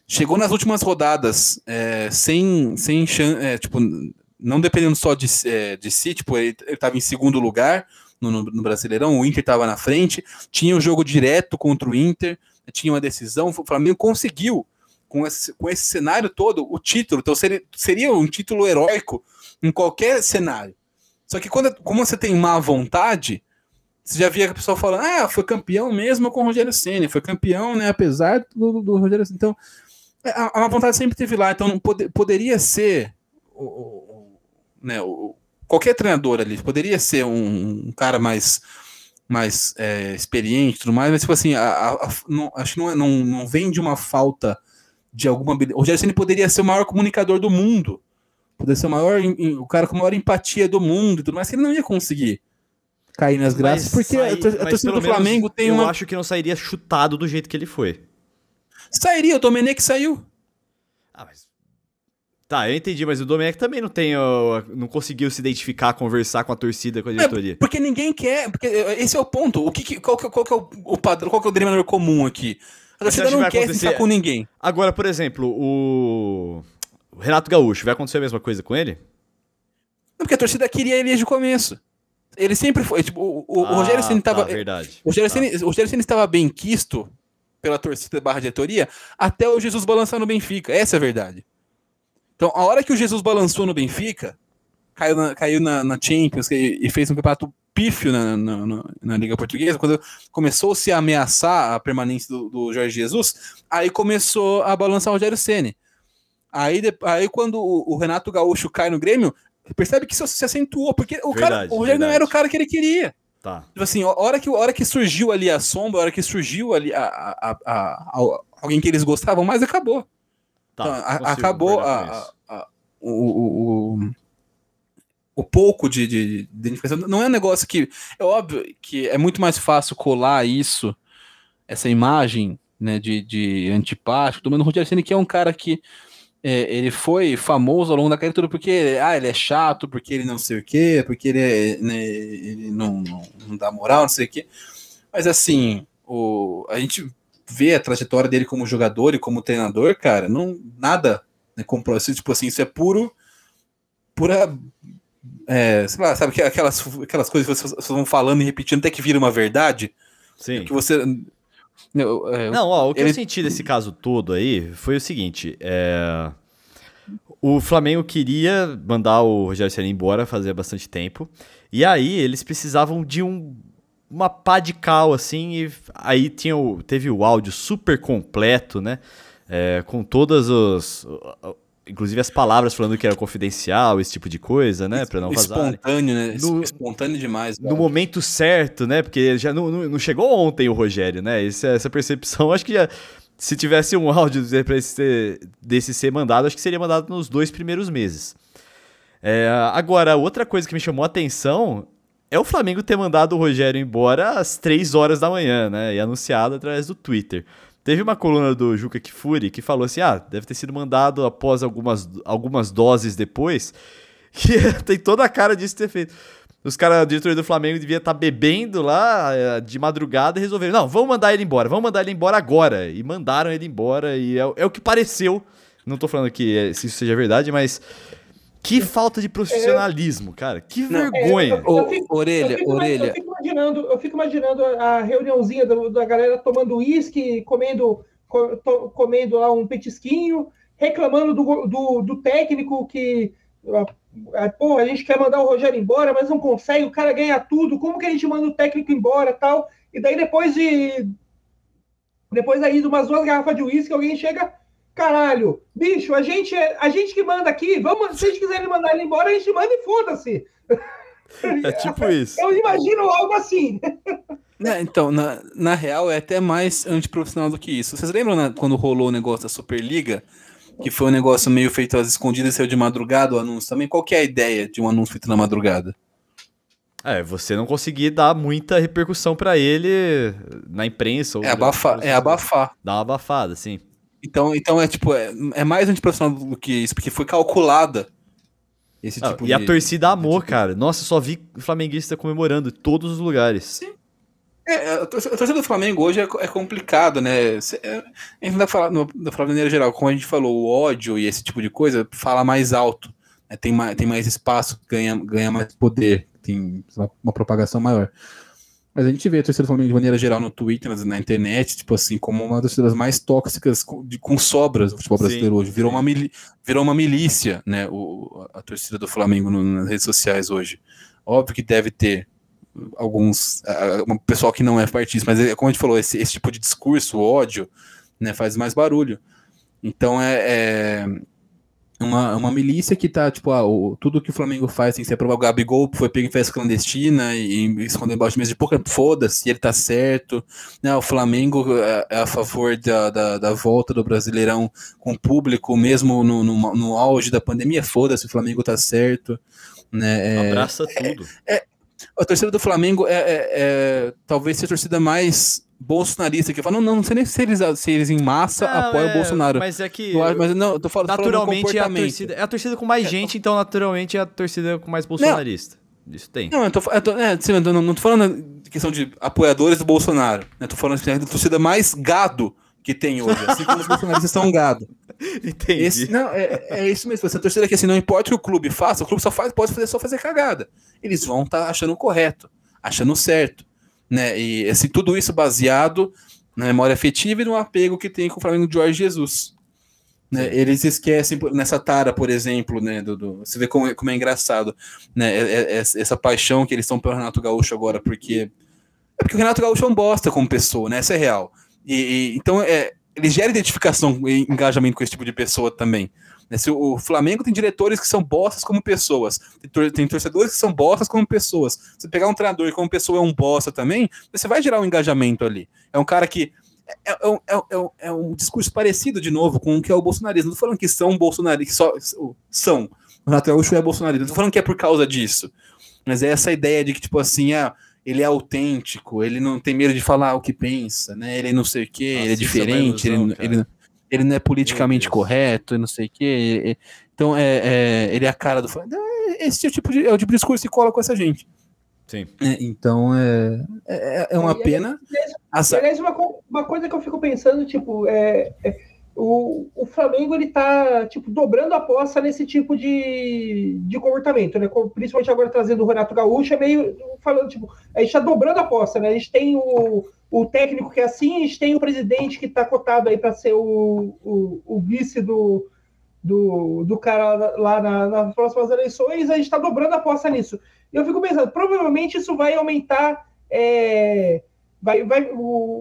Speaker 3: Chegou nas últimas rodadas é, sem, sem chance, é, tipo, não dependendo só de, é, de si, tipo, ele estava em segundo lugar no, no, no Brasileirão, o Inter estava na frente, tinha o um jogo direto contra o Inter, tinha uma decisão, o Flamengo conseguiu com esse, com esse cenário todo, o título. Então seria, seria um título heróico em qualquer cenário. Só que quando, como você tem má vontade, você já via que a pessoa falando, ah, foi campeão mesmo com o Rogério Senna, foi campeão, né, apesar do, do Rogério Senna. Então, é, a, a vontade sempre teve lá. Então, pode, poderia ser o, o, né, o, qualquer treinador ali, poderia ser um, um cara mais mais é, experiente tudo mais, mas tipo assim, a, a, não, acho que não, é, não, não vem de uma falta de alguma habilidade. O Rogério Ceni poderia ser o maior comunicador do mundo. Poderia ser o maior, o cara com a maior empatia do mundo e tudo mais, que ele não ia conseguir cair nas graças, mas porque sai, a, torcida do Flamengo tem
Speaker 2: eu
Speaker 3: uma.
Speaker 2: Eu acho que não sairia chutado do jeito que ele foi.
Speaker 3: Sairia, o Domenech saiu.
Speaker 2: Ah, mas. Tá, eu entendi, mas o Domenech também não tem. não conseguiu se identificar, conversar com a torcida, com a diretoria. É,
Speaker 3: porque ninguém quer. Porque esse é o ponto. O que, qual, qual, qual que é o, o padrão, qual que é o denominador comum aqui? A torcida não quer acontecer... ficar com ninguém.
Speaker 2: Agora, por exemplo, o... o Renato Gaúcho, vai acontecer a mesma coisa com ele?
Speaker 3: Não, porque a torcida queria ele desde o começo. Ele sempre foi. Tipo, o, o, ah, o Rogério Senna estava. Tá,
Speaker 2: verdade.
Speaker 3: O Rogério, tá. Senna, o Rogério Senna estava bem quisto pela torcida barra diretoria até o Jesus balançar no Benfica. Essa é a verdade. Então, a hora que o Jesus balançou no Benfica, caiu na, caiu na, na Champions e fez um campeonato pífio na, na, na, Liga Portuguesa, quando começou -se a ameaçar a permanência do, do Jorge Jesus, aí começou a balançar o Rogério Ceni. Aí, aí quando o, o, Renato Gaúcho cai no Grêmio, percebe que isso se acentuou, porque o, verdade, cara, o Rogério não era o cara que ele queria.
Speaker 2: Tá.
Speaker 3: Tipo assim, a hora que, a hora que surgiu ali a sombra, a hora que surgiu ali a, a, a, a alguém que eles gostavam mais, acabou. Tá, então, acabou a, o, o, o pouco de, de, de identificação. Não é um negócio que. É óbvio que é muito mais fácil colar isso, essa imagem né, de, de antipático, mas o Rogério Ceni que é um cara que é, ele foi famoso ao longo da carreira toda porque ah, ele é chato, porque ele não sei o quê, porque ele, é, né, ele não, não, não, dá moral, não sei o quê. Mas assim, o, a gente vê a trajetória dele como jogador e como treinador, cara, não nada né, comprou. Tipo assim, isso é puro pura é, sei lá, sabe aquelas, aquelas coisas que vocês vão falando e repetindo até que vira uma verdade?
Speaker 2: Sim.
Speaker 3: Que você.
Speaker 2: É, não, ó, o que ele... eu senti desse caso todo aí foi o seguinte: é... o Flamengo queria mandar o Rogério Ceni embora fazia bastante tempo, e aí eles precisavam de um uma pá de cal assim, e aí tinha o, teve o áudio super completo, né? É, com todas os inclusive as palavras falando que era confidencial, esse tipo de coisa, né? Pra não
Speaker 3: vazar. Espontâneo, né? No, Espontâneo demais.
Speaker 2: No momento certo, né? Porque já não, não, chegou ontem o Rogério, né? Essa, essa percepção, acho que já. Se tivesse um áudio ser, desse ser mandado, acho que seria mandado nos dois primeiros meses. É, agora, outra coisa que me chamou a atenção é o Flamengo ter mandado o Rogério embora às três horas da manhã, né? E anunciado através do Twitter. Teve uma coluna do Juca Kifuri que falou assim: ah, deve ter sido mandado após algumas, algumas doses depois. Que tem toda a cara disso ter feito. Os caras, a diretoria do Flamengo devia estar tá bebendo lá eh, de madrugada e resolveram: não, vamos mandar ele embora, vamos mandar ele embora agora. E mandaram ele embora, e é, é o que pareceu. Não tô falando que é, se isso seja verdade, mas que falta de profissionalismo, cara. Que vergonha. É, eu,
Speaker 3: eu, eu fico, orelha, orelha.
Speaker 5: Eu fico imaginando, eu fico imaginando a reuniãozinha do, da galera tomando uísque, comendo, co, comendo lá um petisquinho, reclamando do, do, do técnico que. Pô, a gente quer mandar o Rogério embora, mas não consegue, o cara ganha tudo. Como que a gente manda o técnico embora tal? E daí, depois de. Depois aí de umas duas garrafas de uísque, alguém chega Caralho, bicho, a gente, é, a gente que manda aqui, vamos, se a gente quiser mandar ele embora, a gente manda e foda-se.
Speaker 2: É tipo isso.
Speaker 5: Eu imagino algo assim.
Speaker 3: É, então, na, na real, é até mais antiprofissional do que isso. Vocês lembram né, quando rolou o negócio da Superliga? Que foi um negócio meio feito às escondidas e saiu de madrugada o anúncio também. Qual que é a ideia de um anúncio feito na madrugada?
Speaker 2: É, você não conseguir dar muita repercussão para ele na imprensa.
Speaker 3: é abafar, é abafar.
Speaker 2: Dar uma abafada, sim.
Speaker 3: Então, então é tipo, é, é mais antiprofissional do que isso, porque foi calculada
Speaker 2: esse ah, tipo e de, a torcida amou, tipo... cara. Nossa, só vi flamenguista comemorando em todos os lugares. Sim.
Speaker 3: É, a torcida do Flamengo hoje é, é complicado, né? É, a gente não dá falar, no, da maneira geral, como a gente falou, o ódio e esse tipo de coisa fala mais alto. Né? Tem, mais, tem mais espaço, ganha, ganha mais poder, tem uma, uma propagação maior. Mas a gente vê a torcida do Flamengo de maneira geral no Twitter, na internet, tipo assim, como uma das torcidas mais tóxicas com, de, com sobras do futebol brasileiro sim, hoje. Virou uma, mili, virou uma milícia, né? O, a torcida do Flamengo no, nas redes sociais hoje. Óbvio que deve ter alguns. Um pessoal que não é partista, mas é, como a gente falou, esse, esse tipo de discurso, ódio, né, faz mais barulho. Então é, é uma, uma milícia que tá, tipo, ah, o, tudo que o Flamengo faz tem que ser aprovar. O Gabigol foi pego em festa clandestina e, e escondeu embaixo de mesa de pouca, foda-se, ele tá certo. Né, o Flamengo é, é, a favor da, da, da, volta do Brasileirão com público, mesmo no, no, no auge da pandemia, foda-se, o Flamengo tá certo. Né,
Speaker 2: é, Abraça tudo.
Speaker 3: É, é, a torcida do Flamengo é, é talvez seja a torcida mais bolsonarista que fala, não, não, não sei nem se eles, se eles em massa não, apoiam é, o Bolsonaro.
Speaker 2: Mas é que.
Speaker 3: mas não, eu tô falando,
Speaker 2: naturalmente falando é a torcida. É a torcida com mais é, gente, então naturalmente é a torcida com mais bolsonarista. Não, Isso tem.
Speaker 3: Não, eu tô, eu tô, é, eu não, não tô falando de questão de apoiadores do Bolsonaro. Né? Tô falando assim, da torcida mais gado que tem hoje. Assim como os bolsonaristas são gado.
Speaker 2: Entendi.
Speaker 3: Esse, não, é, é isso mesmo. Essa torcida que assim, não importa o que o clube faça, o clube só faz, pode fazer, só fazer cagada. Eles vão estar tá achando correto, achando certo. Né? E assim, tudo isso baseado na memória afetiva e no apego que tem com o Flamengo de Jorge Jesus. Né, eles esquecem nessa tara, por exemplo, né, do, do você vê como, é, como é engraçado, né, é, é, essa paixão que eles estão pelo Renato Gaúcho agora, porque é porque o Renato Gaúcho é um bosta como pessoa, né, essa é real. E, e então é, ele gera identificação e engajamento com esse tipo de pessoa também. Né? Se o Flamengo tem diretores que são bostas como pessoas, tem torcedores que são bostas como pessoas. Se pegar um treinador como pessoa é um bosta também, você vai gerar um engajamento ali. É um cara que é, é, é, é, é um discurso parecido, de novo, com o que é o bolsonarismo. Não tô falando que são bolsonaristas, só são. O Renato Gaúcho é bolsonarista. Não tô falando que é por causa disso. Mas é essa ideia de que, tipo assim, ah, ele é autêntico, ele não tem medo de falar o que pensa, né? Ele não sei o quê, Nossa, ele é diferente, ilusão, ele, ele, ele não é politicamente correto e não sei o quê. Então, é, é, ele é a cara do. Esse é tipo de, é o tipo de discurso que cola com essa gente.
Speaker 2: Sim.
Speaker 3: É, então, é, é, é uma e, pena.
Speaker 5: Aliás, uma, uma coisa que eu fico pensando, tipo, é, é o, o Flamengo ele tá tipo dobrando a aposta nesse tipo de, de comportamento, né? Principalmente agora trazendo o Renato Gaúcho, é meio falando tipo, a gente tá dobrando a aposta, né? A gente tem o, o técnico que é assim, a gente tem o presidente que está cotado aí para ser o, o, o, vice do, do, do cara lá na, nas próximas eleições, a gente está dobrando a aposta nisso. E eu fico pensando, provavelmente isso vai aumentar, é, vai, vai,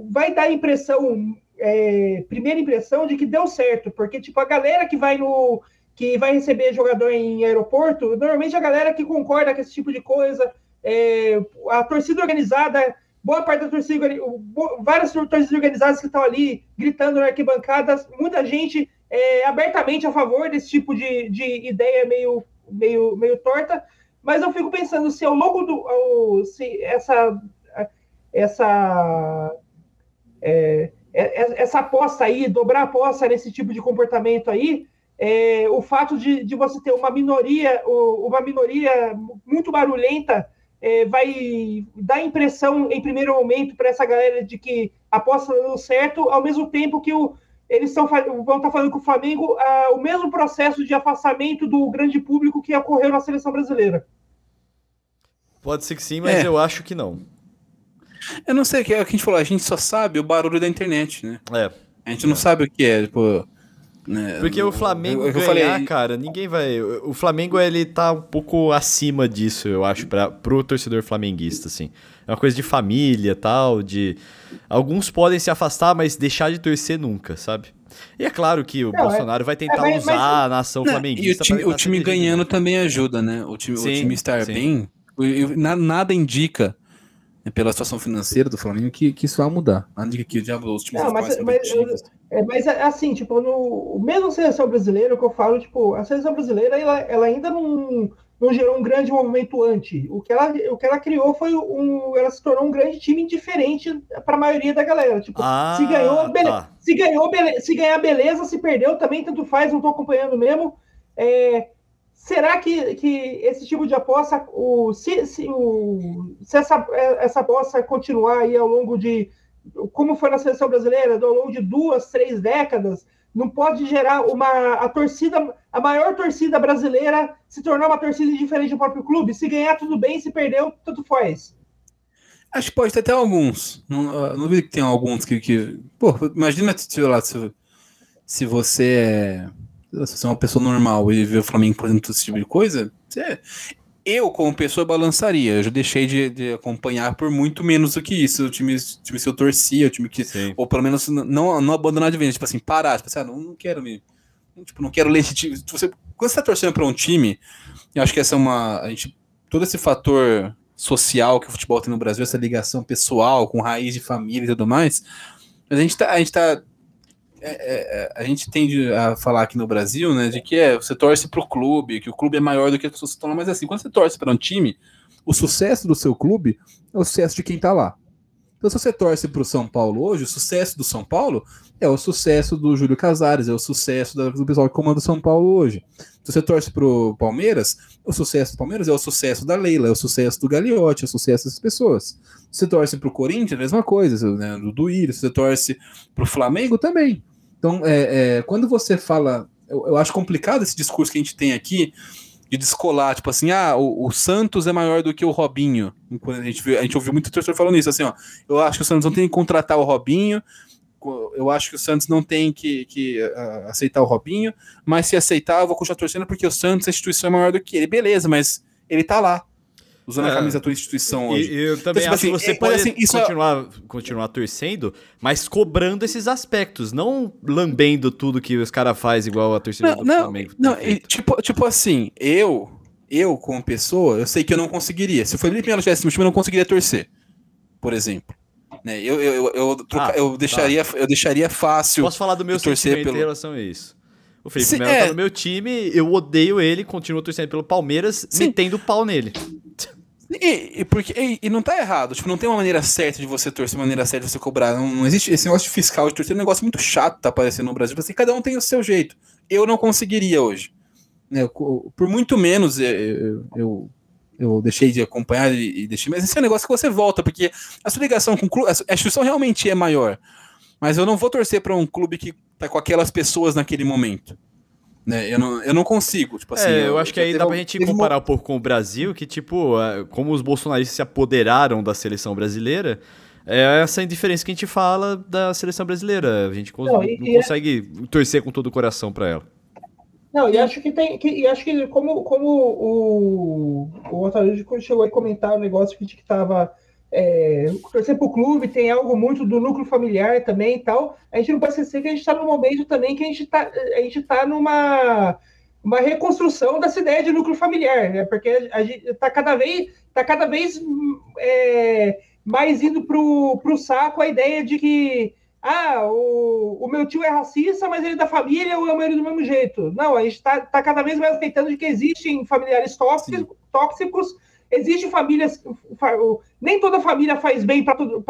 Speaker 5: vai dar impressão é, primeira impressão de que deu certo, porque tipo a galera que vai no que vai receber jogador em aeroporto, normalmente a galera que concorda com esse tipo de coisa, é, a torcida organizada, boa parte da torcida, várias torcidas organizadas que estão ali gritando na arquibancada, muita gente é, abertamente a favor desse tipo de, de ideia meio, meio, meio torta, mas eu fico pensando se ao longo do ao, se essa essa é, é, essa aposta aí, dobrar a aposta nesse tipo de comportamento aí, é, o fato de, de, você ter uma minoria, uma minoria muito barulhenta, é, vai dar impressão em primeiro momento para essa galera de que a aposta dando certo, ao mesmo tempo que o, eles tão, vão estar tá falando com o Flamengo ah, o mesmo processo de afastamento do grande público que ocorreu na seleção brasileira.
Speaker 2: Pode ser que sim, mas é. eu acho que não.
Speaker 3: Eu não sei, é o que a gente falou, a gente só sabe o barulho da internet, né?
Speaker 2: É.
Speaker 3: A gente não sabe o que é, tipo.
Speaker 2: Né? Porque o Flamengo eu, eu ganhar, falei... cara, ninguém vai. O Flamengo ele tá um pouco acima disso, eu acho, para pro torcedor flamenguista, assim. É uma coisa de família, tal, de alguns podem se afastar, mas deixar de torcer nunca, sabe? E é claro que o não, é- Bolsonaro é, vai tentar é, mas, usar mas, a nação não, flamenguista.
Speaker 3: E o time, o time ganhando também ajuda, né? O time, sim, o time estar sim. bem, nada indica pela situação financeira do Flamengo que, que isso vai mudar. Nada indica que o diabo, os times
Speaker 5: não, mas, mas, é, mas assim, tipo, no mesmo seleção brasileira, o que eu falo, tipo, a seleção brasileira ela, ela ainda não não gerou um grande movimento anti. O que ela, o que ela criou foi um. Ela se tornou um grande time diferente para a maioria da galera. Tipo, ah, se ganhou, bele, tá. se ganhou, bele, se ganhar, beleza, se perdeu também, tanto faz, não estou acompanhando mesmo. É, será que, que esse tipo de aposta, o, se, se, o, se essa, essa aposta continuar aí ao longo de. Como foi na seleção brasileira, ao longo de duas, três décadas, não pode gerar uma a torcida, a maior torcida brasileira se tornar uma torcida diferente do próprio clube. Se ganhar, tudo bem, se perdeu, tanto faz.
Speaker 3: Acho que pode ter até alguns. Não, duvido que tem alguns que, que. Pô, imagina sei lá, se, se você é. Se você é uma pessoa normal e vê o Flamengo fazendo esse tipo de coisa, você, eu, como pessoa, balançaria. Eu já deixei de, de, acompanhar por muito menos do que isso. O time, o time que eu torcia, o time que. Sim. Ou pelo menos não, não abandonar de vez. Tipo assim, parar. Tipo assim, ah, não, não quero me. Tipo, não quero time. Você, quando você tá torcendo para um time, eu acho que essa é uma. A gente, todo esse fator social que o futebol tem no Brasil, essa ligação pessoal com raiz de família e tudo mais, a gente tá, a gente tá é, é, é, a gente tende a falar aqui no Brasil, né, de que é, você torce para o clube, que o clube é maior do que as pessoas que estão lá, mas assim, quando você torce para um time, o sucesso do seu clube é o sucesso de quem está lá. Então, se você torce para o São Paulo hoje, o sucesso do São Paulo é o sucesso do Júlio Casares, é o sucesso do pessoal que comanda o São Paulo hoje. Se você torce para o Palmeiras, o sucesso do Palmeiras é o sucesso da Leila, é o sucesso do Gagliotti, é o sucesso dessas pessoas. Se você torce para o Corinthians, é a mesma coisa, né? do Duírio. Se você torce para o Flamengo, também. Então, é, é, quando você fala, eu, eu, acho complicado esse discurso que a gente tem aqui de descolar, tipo assim, ah, o, o Santos é maior do que o Robinho. A gente, a gente ouviu muito torcedor falando isso, assim, ó, eu acho que o Santos não tem que contratar o Robinho, eu acho que o Santos não tem que, que uh, aceitar o Robinho, mas se aceitar, eu vou continuar torcendo porque o Santos, a instituição é maior do que ele. Beleza, mas ele tá lá usando é. a camisa da tua instituição hoje.
Speaker 2: E, eu também então, acho assim, que você é, pode assim, isso continuar, é... continuar torcendo, mas cobrando esses aspectos, não lambendo tudo que os caras fazem igual a torcida
Speaker 3: não, do não, Flamengo. Não, e, tipo, tipo assim, eu, eu como pessoa, eu sei que eu não conseguiria. Se o Felipe Melo tivesse no time, eu não conseguiria torcer, por exemplo. Né? Eu, eu, eu, eu, troca, ah, eu, deixaria, tá. eu deixaria fácil.
Speaker 2: Posso falar do meu torcer pelo... em relação a isso? O Felipe Melo tá é... tá no meu time, eu odeio ele, continuo torcendo pelo Palmeiras, Sim. metendo pau nele.
Speaker 3: E, e, porque, e, e, não tá errado, tipo, não tem uma maneira certa de você torcer, uma maneira certa de você cobrar. Não, não existe esse negócio de fiscal de torcer, é um negócio muito chato tá aparecendo no Brasil. Assim, cada um tem o seu jeito. Eu não conseguiria hoje. Né, por muito menos eu, eu, eu deixei de acompanhar e, e, deixei. Mas esse é um negócio que você volta, porque a sua ligação com o clube, a instituição realmente é maior. Mas eu não vou torcer para um clube que tá com aquelas pessoas naquele momento. Né? Eu, não, eu não consigo, tipo assim.
Speaker 2: É, eu, eu acho que aí dá pra gente comparar um pouco com o Brasil, que, tipo, como os bolsonaristas se apoderaram da seleção brasileira, é essa indiferença que a gente fala da seleção brasileira. A gente não, e, não consegue é... torcer com todo o coração para ela.
Speaker 5: Não, e acho que tem. Que, e acho que como, como o, o Otávio chegou a comentar o negócio que, que tava é, torcer para o clube tem algo muito do núcleo familiar também e tal. A gente não pode esquecer que a gente está num momento também que a gente está a gente tá numa uma reconstrução dessa ideia de núcleo familiar, né? Porque a gente está cada vez tá cada vez é, mais indo para o saco a ideia de que ah, o, o meu tio é racista, mas ele é da família ou é o meu do mesmo jeito. Não, a gente está tá cada vez mais aceitando de que existem familiares tóxicos, tóxicos Existem famílias, nem toda família faz bem para todo,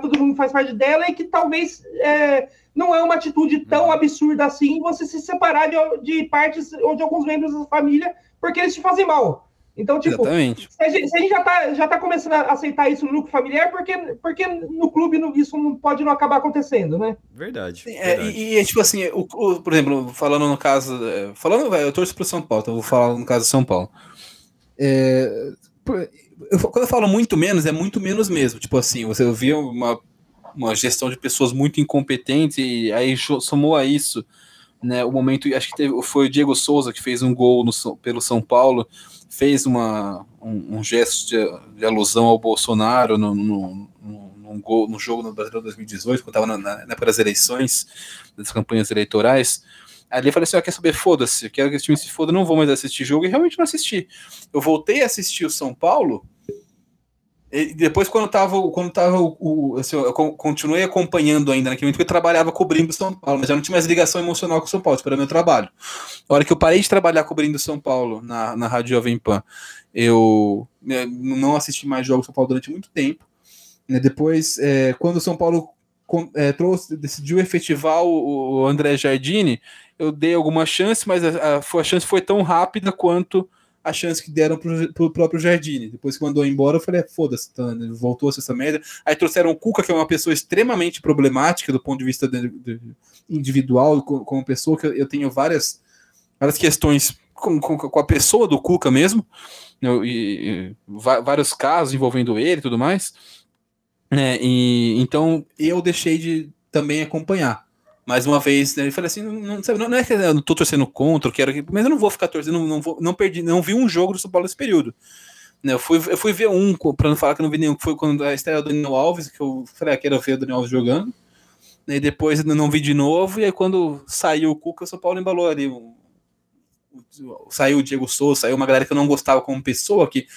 Speaker 5: todo mundo faz parte dela, e que talvez é, não é uma atitude tão uhum. absurda assim você se separar de, de partes ou de alguns membros da família porque eles te fazem mal. Então, tipo, se a, gente, se a gente, já está já tá começando a aceitar isso no núcleo familiar, porque, porque no clube isso não pode não acabar acontecendo, né?
Speaker 2: Verdade.
Speaker 3: É, verdade. E, e, tipo assim, o, o, por exemplo, falando no caso. É, falando, eu torço pro São Paulo, então eu vou falar no caso de São Paulo. É, eu, quando eu falo muito menos, é muito menos mesmo. Tipo assim, você via uma, uma gestão de pessoas muito incompetentes e aí somou a isso, né? O momento, acho que teve, foi o Diego Souza que fez um gol no, pelo São Paulo, fez uma, um, um gesto de, de, alusão ao Bolsonaro no, no, no, num, gol, num jogo no Brasileiro 2018, quando estava na, na, época das eleições, das campanhas eleitorais. Ali eu falei assim: eu quer saber, foda-se, quero que esse time se foda, não vou mais assistir jogo, e realmente não assisti. Eu voltei a assistir o São Paulo, e depois, quando tava, quando tava o. Assim, eu continuei acompanhando ainda naquele momento, porque eu trabalhava cobrindo São Paulo, mas eu não tinha mais ligação emocional com São Paulo, isso era meu trabalho. A hora que eu parei de trabalhar cobrindo São Paulo na, na Rádio Jovem Pan, eu não assisti mais jogos São Paulo durante muito tempo. Né? Depois, é, quando o São Paulo é, trouxe, decidiu efetivar o, o, André Jardine, eu dei alguma chance, mas a, a, a chance foi tão rápida quanto a chance que deram pro, pro próprio Jardine. Depois que mandou embora, eu falei, é, foda-se, tá, né, voltou essa merda. Aí trouxeram o Cuca, que é uma pessoa extremamente problemática do ponto de vista de, de, individual, como pessoa, que eu, eu, tenho várias, várias questões com, com, com, a pessoa do Cuca mesmo, eu, e, e, vários casos envolvendo ele e tudo mais. Né, e, então eu deixei de também acompanhar mais uma vez, né, eu falei assim, não, não, não, é que eu não tô torcendo contra, eu quero que, mas eu não vou ficar torcendo, não, vou, não perdi, não vi um jogo do São Paulo nesse período. Né, eu, fui, eu fui ver um, para não falar que eu não vi nenhum, que foi quando a estreia do Daniel Alves, que eu falei, ah, quero ver o Daniel Alves jogando. Né, e depois não vi de novo, e aí quando saiu o Cuca, o São Paulo embalou ali. saiu o Diego Souza, saiu uma galera que eu não gostava como pessoa, que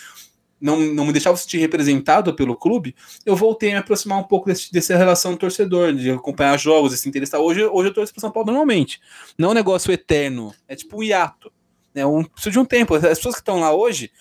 Speaker 3: não, não me deixava sentir representado pelo clube, eu voltei a me aproximar um pouco desse, dessa relação do torcedor, de acompanhar jogos, esse interessar. Hoje, hoje eu torço para São Paulo normalmente. Não é um negócio eterno, é tipo um hiato. Né? Um, precisa de um tempo. As pessoas que estão lá hoje,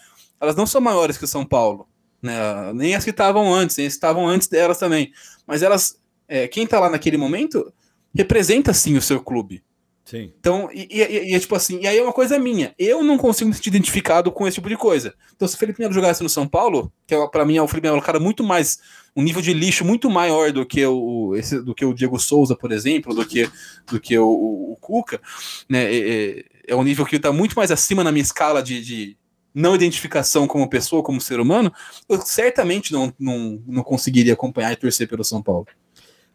Speaker 3: elas não são maiores que o São Paulo. Né? Nem as que estavam antes, nem as que estavam antes delas também. Mas elas, é, quem está lá naquele momento, representa sim o seu clube.
Speaker 2: Sim.
Speaker 3: Então, e, e, e, é tipo assim, e aí é uma coisa minha. Eu não consigo me sentir identificado com esse tipo de coisa. Então, se o Felipe Melo jogasse no São Paulo, que é, para mim é o Felipe Melo um cara muito mais. um nível de lixo muito maior do que o, esse, do que o Diego Souza, por exemplo, do que, do que o, o, o Cuca, né? É, é, um nível que está muito mais acima na minha escala de, de não identificação como pessoa, como ser humano. Eu certamente não, não, não conseguiria acompanhar e torcer pelo São Paulo.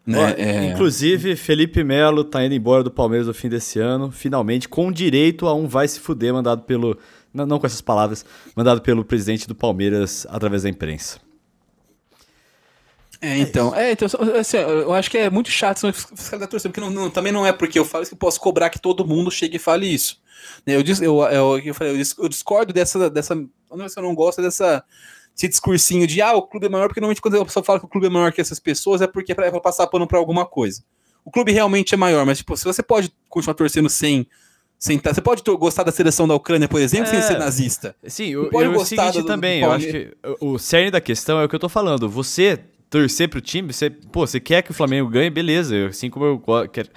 Speaker 2: Né? É... Inclusive, Felipe Melo tá indo embora do Palmeiras no fim desse ano, finalmente, com direito a um vai se fuder mandado pelo. Não, não com essas palavras, mandado pelo presidente do Palmeiras através da imprensa.
Speaker 3: É, então, é, então assim, eu acho que é muito chato fiscal da torcida, porque não, não, também não é porque eu falo isso que eu posso cobrar que todo mundo chegue e fale isso. Né, eu, eu, eu, eu, eu discordo dessa, dessa. Eu não gosto dessa esse discursinho de ah, o clube é maior, porque normalmente quando a pessoa fala que o clube é maior que essas pessoas é porque é pra, passar pano pra alguma coisa. O clube realmente é maior, mas tipo, se você pode continuar torcendo sem. sem você pode gostar da seleção da Ucrânia, por exemplo, é, sem ser nazista.
Speaker 2: Sim, eu, pode eu gostar do, também. Do eu acho que o cerne da questão é o que eu tô falando. Você torcer pro time, você, pô, você quer que o Flamengo ganhe, beleza, assim como eu quero.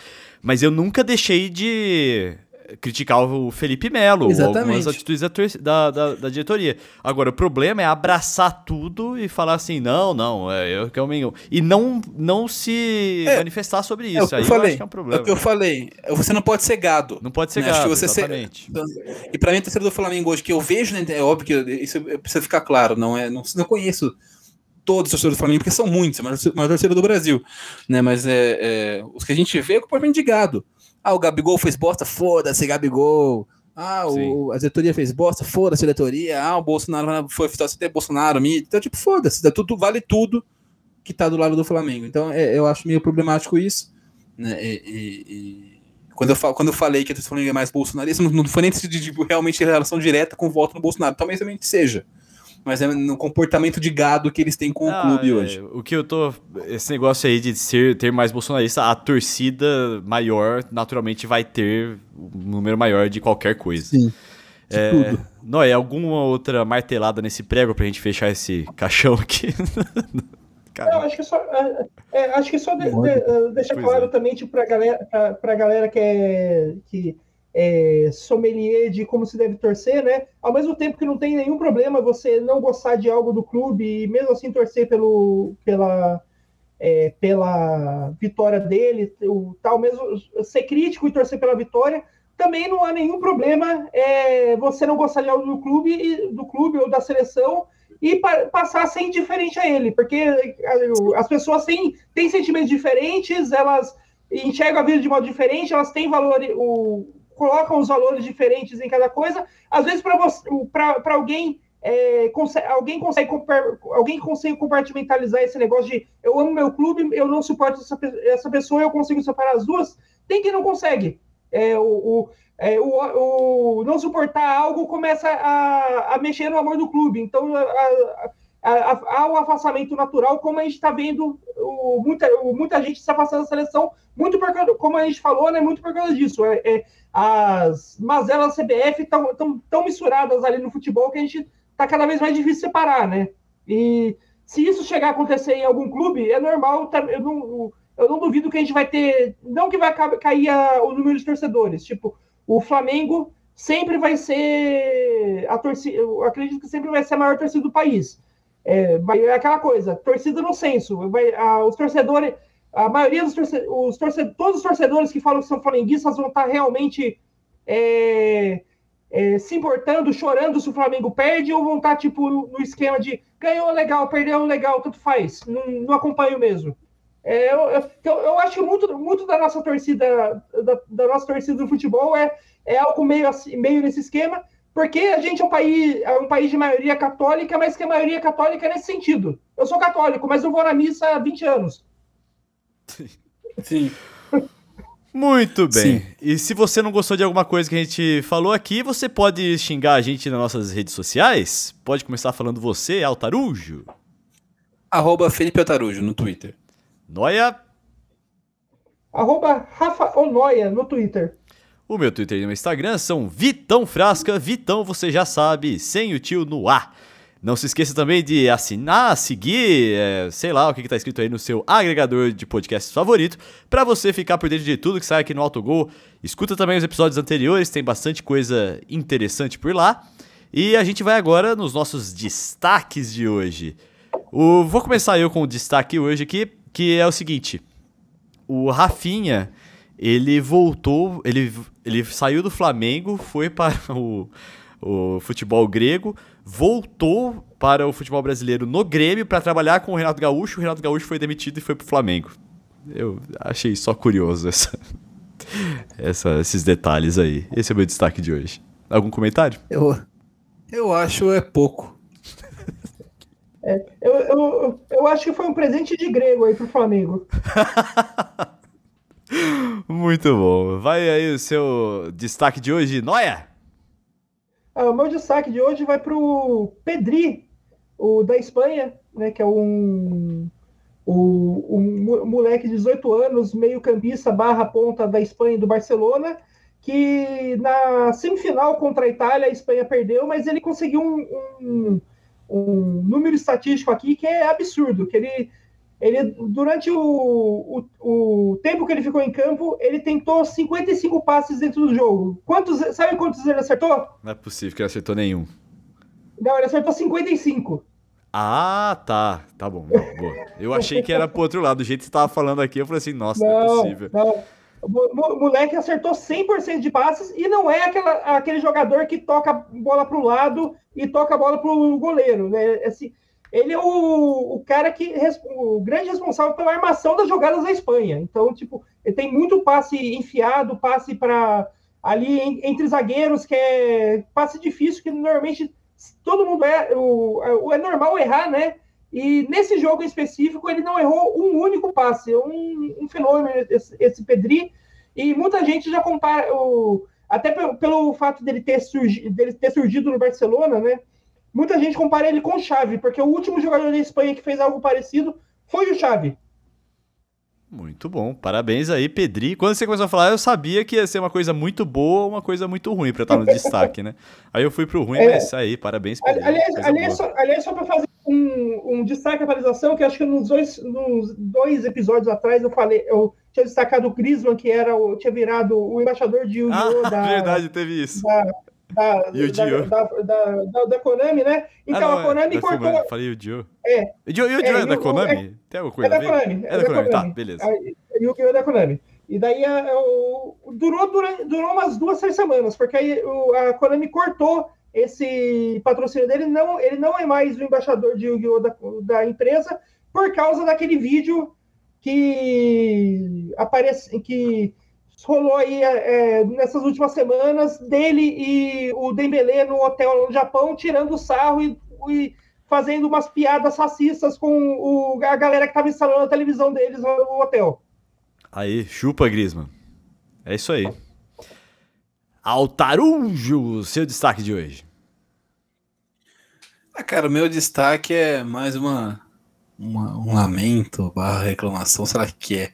Speaker 2: Mas eu nunca deixei de criticar o Felipe Melo, Exatamente. algumas atitudes da, da, da, diretoria. Agora, o problema é abraçar tudo e falar assim, não, não, é, eu que é o Mengão. E não, não se é, manifestar sobre isso. É
Speaker 3: Aí eu, falei, eu acho que é um problema. É o que eu falei. Você não pode ser gado.
Speaker 2: Não pode ser né? gado,
Speaker 3: exatamente. Ser... E pra mim, a terceira do Flamengo hoje, que eu vejo, né, é óbvio que isso precisa ficar claro, não é? Não, não conheço todos os torcedores do Flamengo, porque são muitos, mas maior torcedor do Brasil, né? Mas é, é, os que a gente vê é completamente de gado. Ah, o Gabigol fez bosta, foda-se, Gabigol. Ah, o, a diretoria fez bosta, foda-se diretoria. Ah, o Bolsonaro foi tem Bolsonaro, mídia. Então, tipo, foda-se, tudo, vale tudo que tá do lado do Flamengo. Então, é, eu acho meio problemático isso. Né? E, e, e, quando, eu falo, quando eu falei que a Flamengo é mais bolsonarista, não, não foi nem de, de, de, realmente relação direta com o voto no Bolsonaro. Talvez também seja mas é no comportamento de gado que eles têm com ah, o clube é, hoje.
Speaker 2: O que eu tô. Esse negócio aí de ser, ter mais bolsonarista, a torcida maior naturalmente vai ter um número maior de qualquer coisa.
Speaker 3: Sim.
Speaker 2: É, tudo. Noé, alguma outra martelada nesse prego pra gente fechar esse caixão aqui?
Speaker 5: Não, acho que só, é, é, acho que só de, de, deixa claro é. também tipo, para galera, pra, pra galera que, é, que é, sommelier de como se deve torcer, né? Ao mesmo tempo que não tem nenhum problema você não gostar de algo do clube e mesmo assim torcer pelo, pela, é, pela vitória dele, o tal mesmo ser crítico e torcer pela vitória, também não há nenhum problema é, você não gostar de algo do clube, do clube ou da seleção e pa passar a ser indiferente a ele, porque as pessoas têm, têm sentimentos diferentes, elas enxergam a vida de modo diferente, elas têm valor, o, colocam os valores diferentes em cada coisa. Às vezes, para alguém, é, consegue, alguém, consegue, alguém consegue compartimentalizar esse negócio de eu amo meu clube, eu não suporto essa, essa pessoa, eu consigo separar as duas? Tem que não consegue. É, o, o, é, o, o, não suportar algo começa a, a mexer no amor do clube. Então, a, há um afastamento natural, como a gente está vendo muita, muita gente se afastando da seleção, muito por, como a gente falou, né, muito por causa disso. É, é as mazelas CBF estão tão, tão misturadas ali no futebol que a gente está cada vez mais difícil separar, né? E se isso chegar a acontecer em algum clube, é normal, tá, eu não, eu não duvido que a gente vai ter, não que vai cair a, o número de torcedores, tipo, o Flamengo sempre vai ser a torcida, eu acredito que sempre vai ser a maior torcida do país. É, é aquela coisa, torcida no senso. Vai, a, os torcedores, a maioria dos torcedores, torcedores, todos os torcedores que falam que são flamenguistas vão estar realmente é, é, se importando, chorando se o Flamengo perde, ou vão estar tipo no esquema de ganhou legal, perdeu legal, tanto faz. Não, não acompanho mesmo. É, eu, eu, eu, acho que muito, muito da nossa torcida, da, da nossa torcida do futebol é, é algo meio, assim, meio nesse esquema. Porque a gente é um país, é um país de maioria católica, mas que a maioria católica é nesse sentido. Eu sou católico, mas eu vou na missa há 20 anos.
Speaker 3: Sim.
Speaker 2: Muito bem. Sim. E se você não gostou de alguma coisa que a gente falou aqui, você pode xingar a gente nas nossas redes sociais. Pode começar falando você, Altarujo.
Speaker 3: Arroba Felipe Altarujo no Twitter.
Speaker 2: Noia.
Speaker 5: Arroba Rafa Onoia no Twitter.
Speaker 2: O meu Twitter e o meu Instagram são Vitão Frasca. Vitão, você já sabe, sem o tio no ar. Não se esqueça também de assinar, seguir, é, sei lá o que está escrito aí no seu agregador de podcasts favorito, para você ficar por dentro de tudo que sai aqui no Autogol. Escuta também os episódios anteriores, tem bastante coisa interessante por lá. E a gente vai agora nos nossos destaques de hoje. O, vou começar eu com o destaque hoje aqui, que é o seguinte: o Rafinha ele voltou, ele, ele saiu do Flamengo, foi para o, o futebol grego, voltou para o futebol brasileiro no Grêmio para trabalhar com o Renato Gaúcho. O Renato Gaúcho foi demitido e foi para o Flamengo. Eu achei só curioso essa, essa, esses detalhes aí. Esse é o meu destaque de hoje. Algum comentário?
Speaker 3: Eu, eu acho é pouco.
Speaker 5: É, eu, eu, eu acho que foi um presente de grego aí pro Flamengo.
Speaker 2: Muito bom. Vai aí o seu destaque de hoje, Noia?
Speaker 5: Ah, o meu destaque de hoje vai para o Pedri, o da Espanha, né, que é um, um, um moleque de 18 anos, meio campista barra ponta da Espanha e do Barcelona, que na semifinal contra a Itália, a Espanha perdeu, mas ele conseguiu um, um, um número estatístico aqui que é absurdo, que ele ele, durante o, o, o, tempo que ele ficou em campo, ele tentou 55 passes dentro do jogo. Quantos, sabe quantos ele acertou?
Speaker 2: Não é possível que ele acertou nenhum.
Speaker 5: Não, ele acertou 55.
Speaker 2: Ah, tá. Tá bom. Boa. Eu achei que era pro outro lado. Do jeito que você tava falando aqui, eu falei assim, nossa, não, não é possível. Não.
Speaker 5: O moleque acertou 100% de passes e não é aquela, aquele jogador que toca a bola pro lado e toca a bola pro goleiro. Né? Assim, ele é o, o cara que o grande responsável pela armação das jogadas da Espanha. Então, tipo, ele tem muito passe enfiado, passe para ali entre zagueiros, que é passe difícil, que normalmente todo mundo é. O, é normal errar, né? E nesse jogo em específico, ele não errou um único passe. É um, um fenômeno esse, esse, Pedri. E muita gente já compara. O, até pelo, pelo fato dele ter, surgi, dele ter surgido no Barcelona, né? Muita gente compara ele com o Xavi, porque o último jogador da Espanha que fez algo parecido foi o Xavi.
Speaker 2: Muito bom, parabéns aí, Pedri. Quando você começou a falar, eu sabia que ia ser uma coisa muito boa ou uma coisa muito ruim para estar no destaque, né? Aí eu fui pro ruim, é, mas aí, parabéns,
Speaker 5: Pedri. Aliás, aliás, só, aliás só para fazer um, um destaque, atualização, que acho que nos dois, nos dois episódios atrás eu falei, eu tinha destacado o Griezmann, que era o, tinha virado o embaixador de Yu-Gi-Oh!
Speaker 2: Ah, da, verdade, teve isso.
Speaker 5: Da, da, da, da, da, da, Konami, né? Então ah, não, a Konami
Speaker 2: é,
Speaker 5: cortou.
Speaker 2: Falei o Dio.
Speaker 5: É.
Speaker 2: O Dio, é, é da Konami? É, Tem alguma coisa?
Speaker 5: É da Konami.
Speaker 2: É, da Konami, tá, beleza.
Speaker 5: Dio é da Konami. E daí a, o, durou, durou, durou umas duas, três semanas, porque aí o, a Konami cortou esse patrocínio dele, não, ele não é mais o embaixador de Yu-Gi-Oh! Da, da empresa, por causa daquele vídeo que aparece, que rolou aí é, nessas últimas semanas dele e o Dembele no hotel no Japão, tirando sarro e, e fazendo umas piadas racistas com o, a galera que estava instalando a televisão deles no hotel.
Speaker 2: Aí, chupa, Grisman. É isso aí. Altarujo, seu destaque de hoje.
Speaker 3: Ah, cara, o meu destaque é mais uma, uma um lamento barra reclamação, sei lá o que é.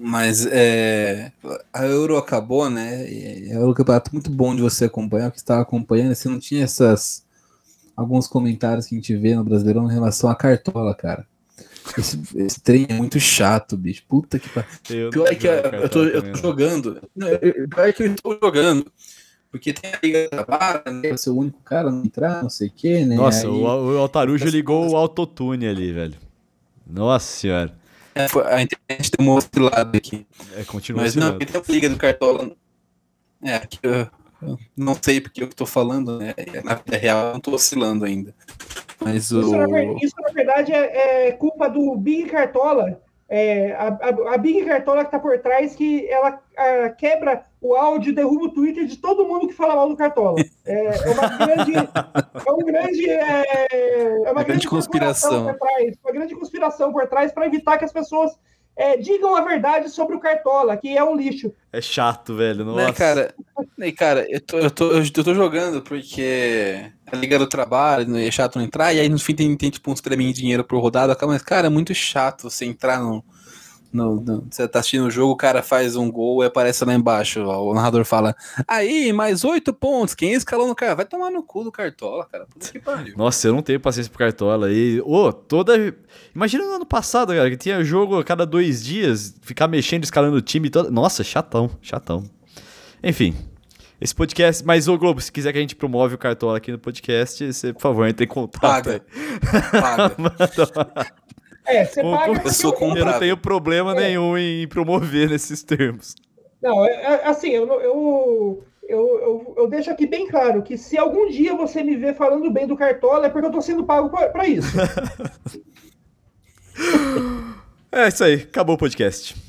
Speaker 3: Mas é, a Euro acabou, né? É um campeonato muito bom de você acompanhar, que estava acompanhando, você não tinha essas alguns comentários que a gente vê no Brasileirão em relação à cartola, cara. Esse, esse trem é muito chato, bicho. Puta que pariu. Pior é que eu, eu, tô, eu tô jogando. Não, pior é que eu estou jogando. Porque tem a Liga da Barra, né? Ser o único cara não entrar, não sei o quê, né?
Speaker 2: Nossa, Aí, o, o Altarujo ligou o autotune ali, velho. Nossa senhora.
Speaker 3: É, a internet deu uma oscilada aqui.
Speaker 2: É, continua
Speaker 3: Mas oscilando. não, tem a Liga do Cartola. É, que eu, eu, não sei porque eu tô falando, né? Na vida real eu não tô oscilando ainda. Mas o...
Speaker 5: isso, na, isso, na verdade, é, é culpa do Big Cartola. É, a, a, a, Big Cartola que tá por trás, que ela a, quebra o áudio, derruba o Twitter de todo mundo que fala mal do Cartola. É, é uma grande. é um grande. É, é uma,
Speaker 3: uma, grande, conspiração.
Speaker 5: Por trás, uma grande conspiração por trás para evitar que as pessoas é, digam a verdade sobre o Cartola, que é um lixo.
Speaker 2: É chato, velho. Nossa.
Speaker 3: Né, cara, né, cara eu, tô, eu, tô, eu tô jogando porque a Liga do Trabalho é chato não entrar, e aí no fim tem, tem tipo uns treminhos de dinheiro por rodada, mas, cara, é muito chato você entrar no no, no, você tá assistindo o jogo, o cara faz um gol e aparece lá embaixo. Ó, o narrador fala: Aí, mais oito pontos. Quem escalou no cara? Vai tomar no cu do Cartola, cara. Puta que pariu.
Speaker 2: Nossa, eu não tenho paciência pro Cartola. E, ô, toda. Imagina no ano passado, cara, que tinha jogo a cada dois dias, ficar mexendo, escalando o time. Todo... Nossa, chatão, chatão. Enfim. Esse podcast, mas ô Globo, se quiser que a gente promove o Cartola aqui no podcast, você, por favor, entre em contato.
Speaker 3: Paga. Paga.
Speaker 5: É, você paga.
Speaker 2: Eu, sou eu não tenho problema é. nenhum em promover nesses termos.
Speaker 5: Não, é, é, assim, eu, eu, eu, eu, eu, deixo aqui bem claro que se algum dia você me ver falando bem do Cartola, é porque eu tô sendo pago para isso.
Speaker 2: é isso aí, acabou o podcast.